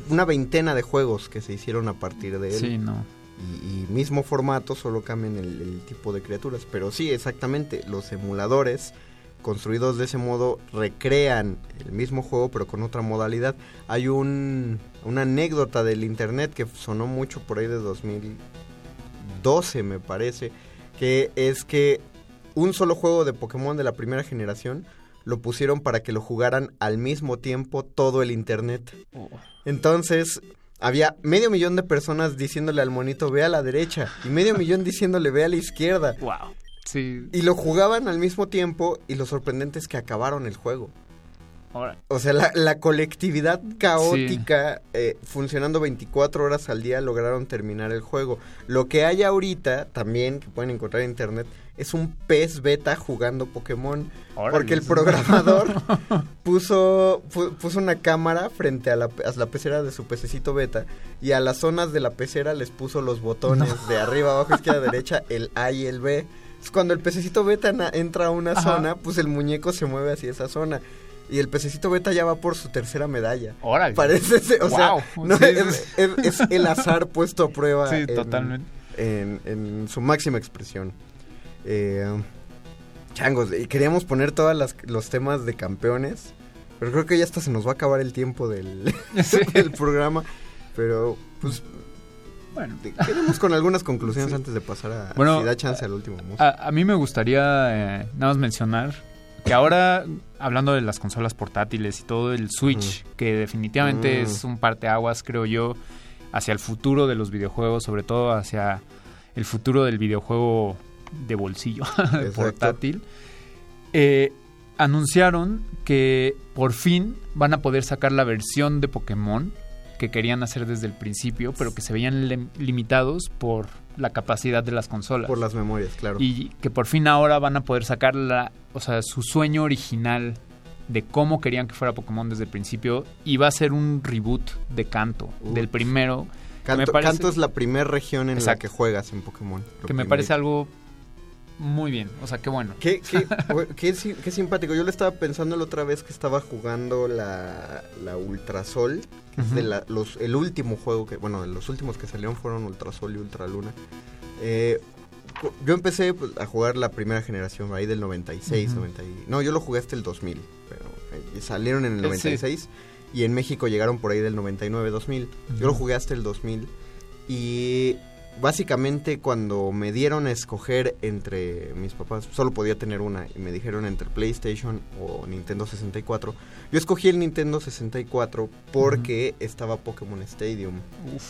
una veintena de juegos que se hicieron a partir de él. Sí, no. Y, y mismo formato, solo cambian el, el tipo de criaturas. Pero sí, exactamente, los emuladores construidos de ese modo recrean el mismo juego pero con otra modalidad. Hay un, una anécdota del internet que sonó mucho por ahí de 2012 me parece, que es que un solo juego de Pokémon de la primera generación lo pusieron para que lo jugaran al mismo tiempo todo el internet. Entonces, había medio millón de personas diciéndole al monito ve a la derecha y medio millón diciéndole ve a la izquierda. Wow. Sí. Y lo jugaban al mismo tiempo y lo sorprendente es que acabaron el juego. Ahora. O sea, la, la colectividad caótica, eh, funcionando 24 horas al día, lograron terminar el juego. Lo que hay ahorita, también, que pueden encontrar en internet, es un pez beta jugando Pokémon. Porque el programador puso, pu- puso una cámara frente a la, a la pecera de su pececito beta y a las zonas de la pecera les puso los botones de arriba, abajo, izquierda, derecha, el A y el B. Entonces, cuando el pececito beta entra a una Ajá. zona, pues el muñeco se mueve hacia esa zona. Y el pececito beta ya va por su tercera medalla. Órale. Parece, o sea, no, Sí, es, sí. es- es el azar puesto a prueba. Sí, en- totalmente. En, en su máxima expresión. Eh, changos, y queríamos poner todos los temas de campeones, pero creo que ya hasta se nos va a acabar el tiempo del, del programa. Pero, pues, Bueno. queremos con algunas conclusiones antes de pasar a Bueno, si da chance al último. músico. A, a mí me gustaría eh, nada más mencionar que ahora, hablando de las consolas portátiles y todo, el Switch, que definitivamente Mm. es un parteaguas, creo yo, hacia el futuro de los videojuegos, sobre todo hacia el futuro del videojuego de bolsillo, portátil, eh, anunciaron que por fin van a poder sacar la versión de Pokémon que querían hacer desde el principio, pero que se veían lim- limitados por la capacidad de las consolas. Por las memorias, claro. Y que por fin ahora van a poder sacar la, o sea, su sueño original de cómo querían que fuera Pokémon desde el principio y va a ser un reboot de Canto, Uf. del primero. Canto, parece- Canto es la primera región en Exacto. la que juegas en Pokémon. que me parece algo muy bien, o sea, qué bueno. Qué, qué, qué qué simpático. Yo le estaba pensando la otra vez que estaba jugando la, la Ultrasol, que es de Ujú. la- los, el último juego que, bueno, los últimos que salieron fueron Ultrasol y Ultraluna. Eh, yo empecé pues, a jugar la primera generación, ahí del 96, Ujú. 90 y- no, yo lo jugué hasta el 2000, pero eh, salieron en el Eh, sí. 96 y en México llegaron por ahí del 99, 2000. Yo lo jugué hasta el 2000 y básicamente cuando me dieron a escoger entre mis papás, solo podía tener una y me dijeron entre PlayStation o Nintendo 64. Yo escogí el Nintendo 64 porque estaba Pokémon Stadium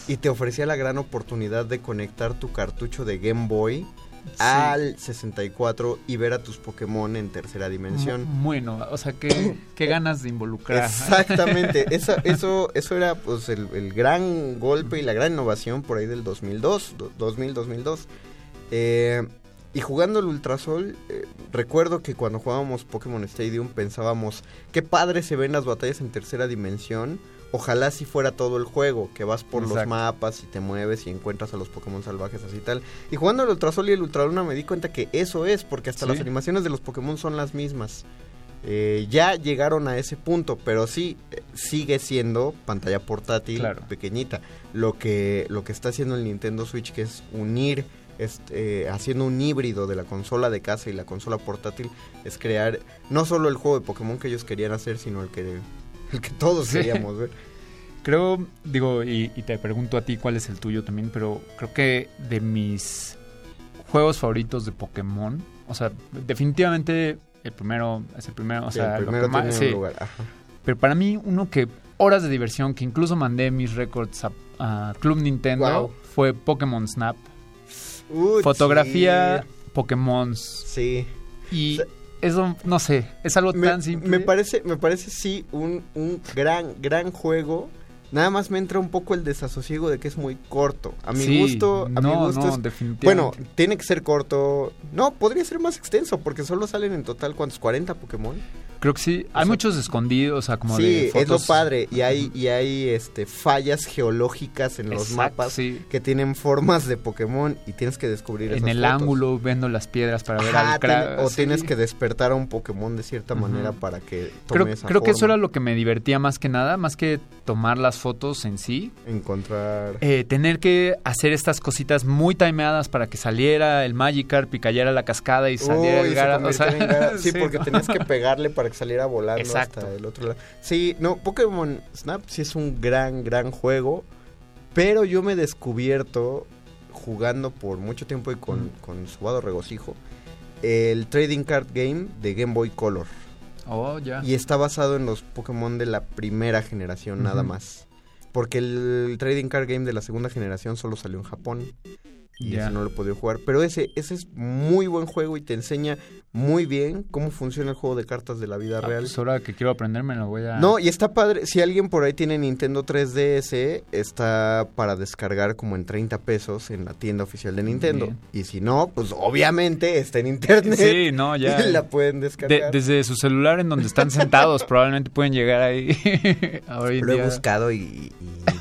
y te ofrecía la gran oportunidad de conectar tu cartucho de Game Boy al 64 y ver a tus Pokémon en tercera dimensión. Bueno, o sea, qué, qué ganas de involucrar. Exactamente, eso, eso, eso era pues el, el gran golpe y la gran innovación por ahí del 2002, do- 2000, 2002. Eh, y jugando el Ultrasol, eh, recuerdo que cuando jugábamos Pokémon Stadium pensábamos, qué padre se ven las batallas en tercera dimensión. Ojalá si fuera todo el juego, que vas por los mapas y te mueves y encuentras a los Pokémon salvajes así y tal. Y jugando el Ultrasol y el Ultraluna me di cuenta que eso es, porque hasta Sí. las animaciones de los Pokémon son las mismas. Eh, ya llegaron a ese punto, pero sí eh, sigue siendo pantalla portátil Claro. pequeñita. Lo que lo que está haciendo el Nintendo Switch que es unir este, eh, haciendo un híbrido de la consola de casa y la consola portátil es crear no solo el juego de Pokémon que ellos querían hacer, sino el que el que todos queríamos ver. Creo, digo, y, y te pregunto a ti cuál es el tuyo también, pero creo que de mis juegos favoritos de Pokémon, o sea, definitivamente el primero es el primero, o Sí, sea, el lo primero que más- sí. lugar, ajá. Pero para mí, uno que horas de diversión, que incluso mandé mis récords a, a Club Nintendo, Wow. fue Pokémon Snap. Uy, Fotografía, sí. Pokémon. Sí. Y eso, no sé, es algo me, tan simple. me parece, me parece sí un, un gran, gran juego. Nada más me entra un poco el desasosiego de que es muy corto. A mi Sí, gusto, a mi gusto no, es- definitivamente. Bueno, tiene que ser corto. No, podría ser más extenso porque solo salen en total cuántos 40 Pokémon. Creo que sí. Hay muchos escondidos, o sea, como sí, de es lo padre. Y hay, y hay este, fallas geológicas en los Exacto, mapas sí. que tienen formas de Pokémon y tienes que descubrir En esas el fotos. ángulo, viendo las piedras para ver Ajá, al cra- tiene- o sí. tienes que despertar a un Pokémon de cierta manera para que tome Creo, esa creo que eso era lo que me divertía más que nada, más que tomar las fotos en sí. Encontrar... Eh, tener que hacer estas cositas muy timeadas para que saliera el Magikarp y cayera la cascada y saliera Uy, el Gara. o sea, Gara. Sí, sí, porque tenías que pegarle para que saliera volando Exacto. hasta el otro lado. Sí, no, Pokémon Snap sí es un gran, gran juego, pero yo me he descubierto jugando por mucho tiempo y con, con subado regocijo el Trading Card Game de Game Boy Color. Oh, ya. Y está basado en los Pokémon de la primera generación nada más. Porque el Trading Card Game de la segunda generación solo salió en Japón. Y Ya. ese no lo he podido jugar. Pero ese, ese es muy buen juego y te enseña muy bien cómo funciona el juego de cartas de la vida Ah, real. pues ahora que quiero aprender me lo voy a... No, y está padre. Si alguien por ahí tiene Nintendo 3DS, está para descargar como en 30 pesos en la tienda oficial de Nintendo. Bien. Y si no, pues obviamente está en internet. Sí, no, ya. Y la pueden De- descargar. desde su celular en donde están sentados probablemente pueden llegar ahí. Lo he buscado y, y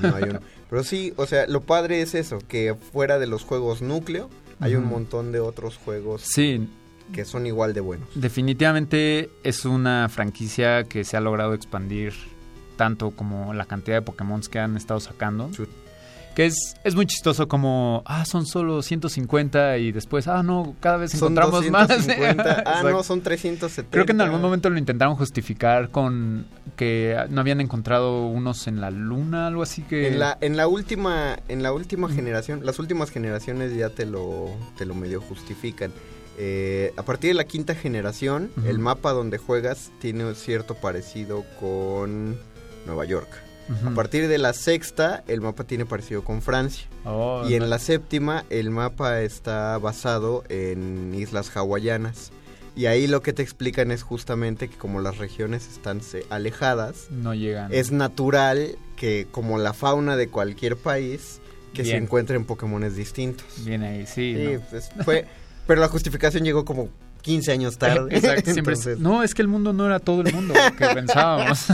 no hay uno. Pero sí, o sea, lo padre es eso, que fuera de los juegos núcleo, hay un montón de otros juegos Sí, que son igual de buenos. definitivamente es una franquicia que se ha logrado expandir tanto como la cantidad de Pokémon que han estado sacando. Que es, es muy chistoso como, ah, son solo 150 y después, ah, no, cada vez Son encontramos más. 250. ah, no, son 370. Creo que en algún momento lo intentaron justificar con que no habían encontrado unos en la luna, algo así que... En la, en la última, en la última generación, las últimas generaciones ya te lo, te lo medio justifican. Eh, a partir de la quinta generación, el mapa donde juegas tiene cierto parecido con Nueva York. A partir de la sexta, el mapa tiene parecido con Francia. Oh, y en no. la séptima, el mapa está basado en islas hawaianas. Y ahí lo que te explican es justamente que como las regiones están se- alejadas, No llegan. es natural que como la fauna de cualquier país, que se Bien. encuentren Pokémones distintos. Bien ahí, sí. Sí, ¿no? pues, fue, pero la justificación llegó como 15 años tarde. Exacto, Entonces, No, es que el mundo no era todo el mundo que pensábamos.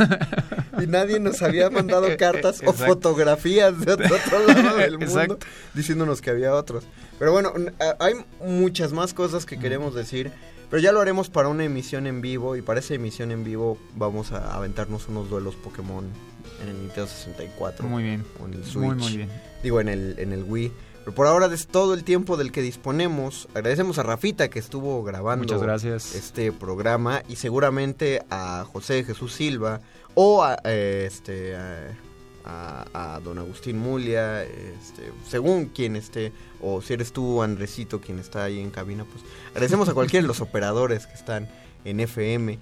y nadie nos había mandado cartas o Exacto. fotografías de otro, otro lado del mundo Exacto. diciéndonos que había otros. Pero bueno, hay muchas más cosas que queremos decir, pero ya lo haremos para una emisión en vivo y para esa emisión en vivo vamos a aventarnos unos duelos Pokémon en el Nintendo 64. Muy bien. O en el Muy, Switch. muy bien. Digo, en el, en el Wii. Pero por ahora es todo el tiempo del que disponemos. Agradecemos a Rafita que estuvo grabando Muchas gracias. este programa y seguramente a José Jesús Silva o a eh, este a, a- a don Agustín Mulia, este, según quien esté, o si eres tú, Andresito, quien está ahí en cabina, pues agradecemos a cualquiera de los operadores que están en FM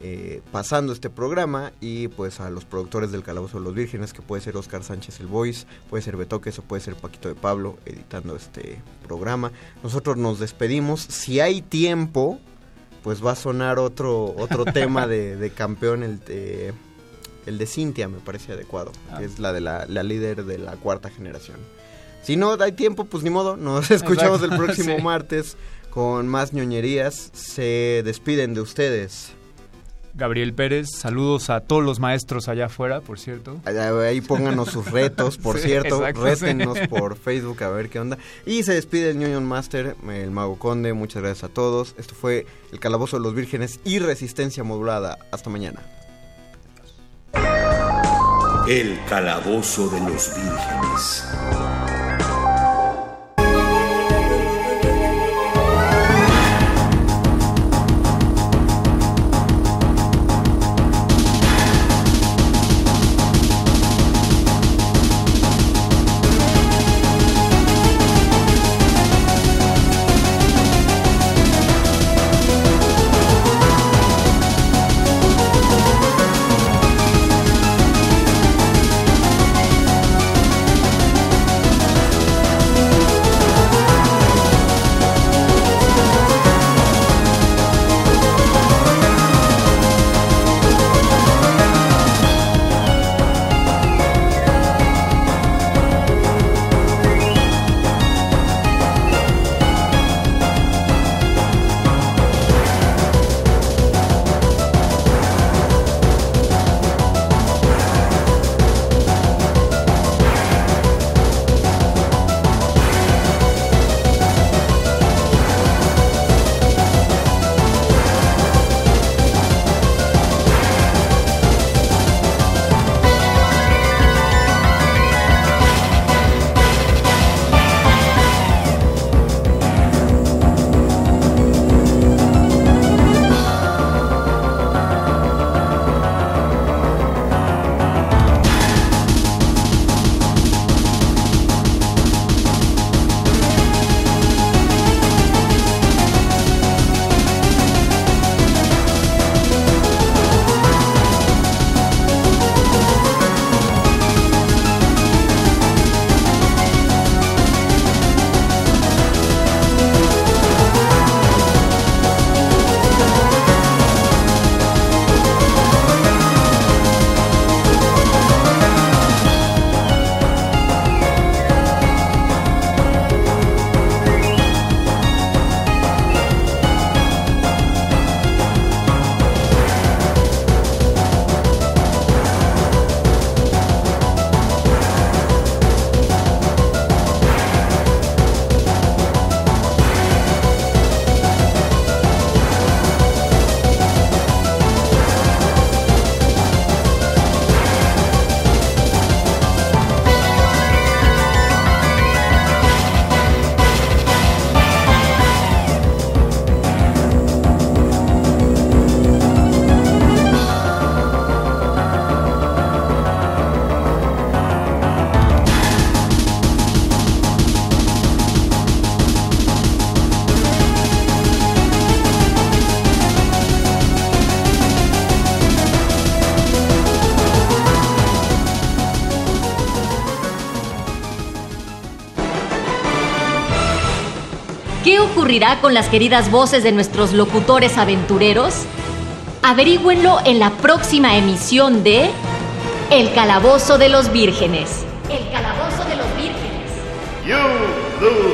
eh, pasando este programa y pues a los productores del Calabozo de los Vírgenes, que puede ser Oscar Sánchez el Voice, puede ser Betoques o puede ser Paquito de Pablo editando este programa. Nosotros nos despedimos. Si hay tiempo, pues va a sonar otro, otro tema de, de campeón, el de, el de Cintia, me parece adecuado, que es la de la, la líder de la cuarta generación. Si no hay tiempo, pues ni modo, nos escuchamos el próximo sí. martes con más ñoñerías. Se despiden de ustedes. Gabriel Pérez, saludos a todos los maestros allá afuera, por cierto. Allá- Ahí pónganos sus retos, por Sí, cierto, exacto, rétenos sí. por Facebook a ver qué onda. Y se despide el Ñoño Master, el Mago Conde, muchas gracias a todos. Esto fue el Calabozo de los Vírgenes y Resistencia Modulada. Hasta mañana. El Calabozo de los Vírgenes. Ocurrirá con las queridas voces de nuestros locutores aventureros? Averígüenlo en la próxima emisión de El Calabozo de los Vírgenes. El Calabozo de los Vírgenes. You lose.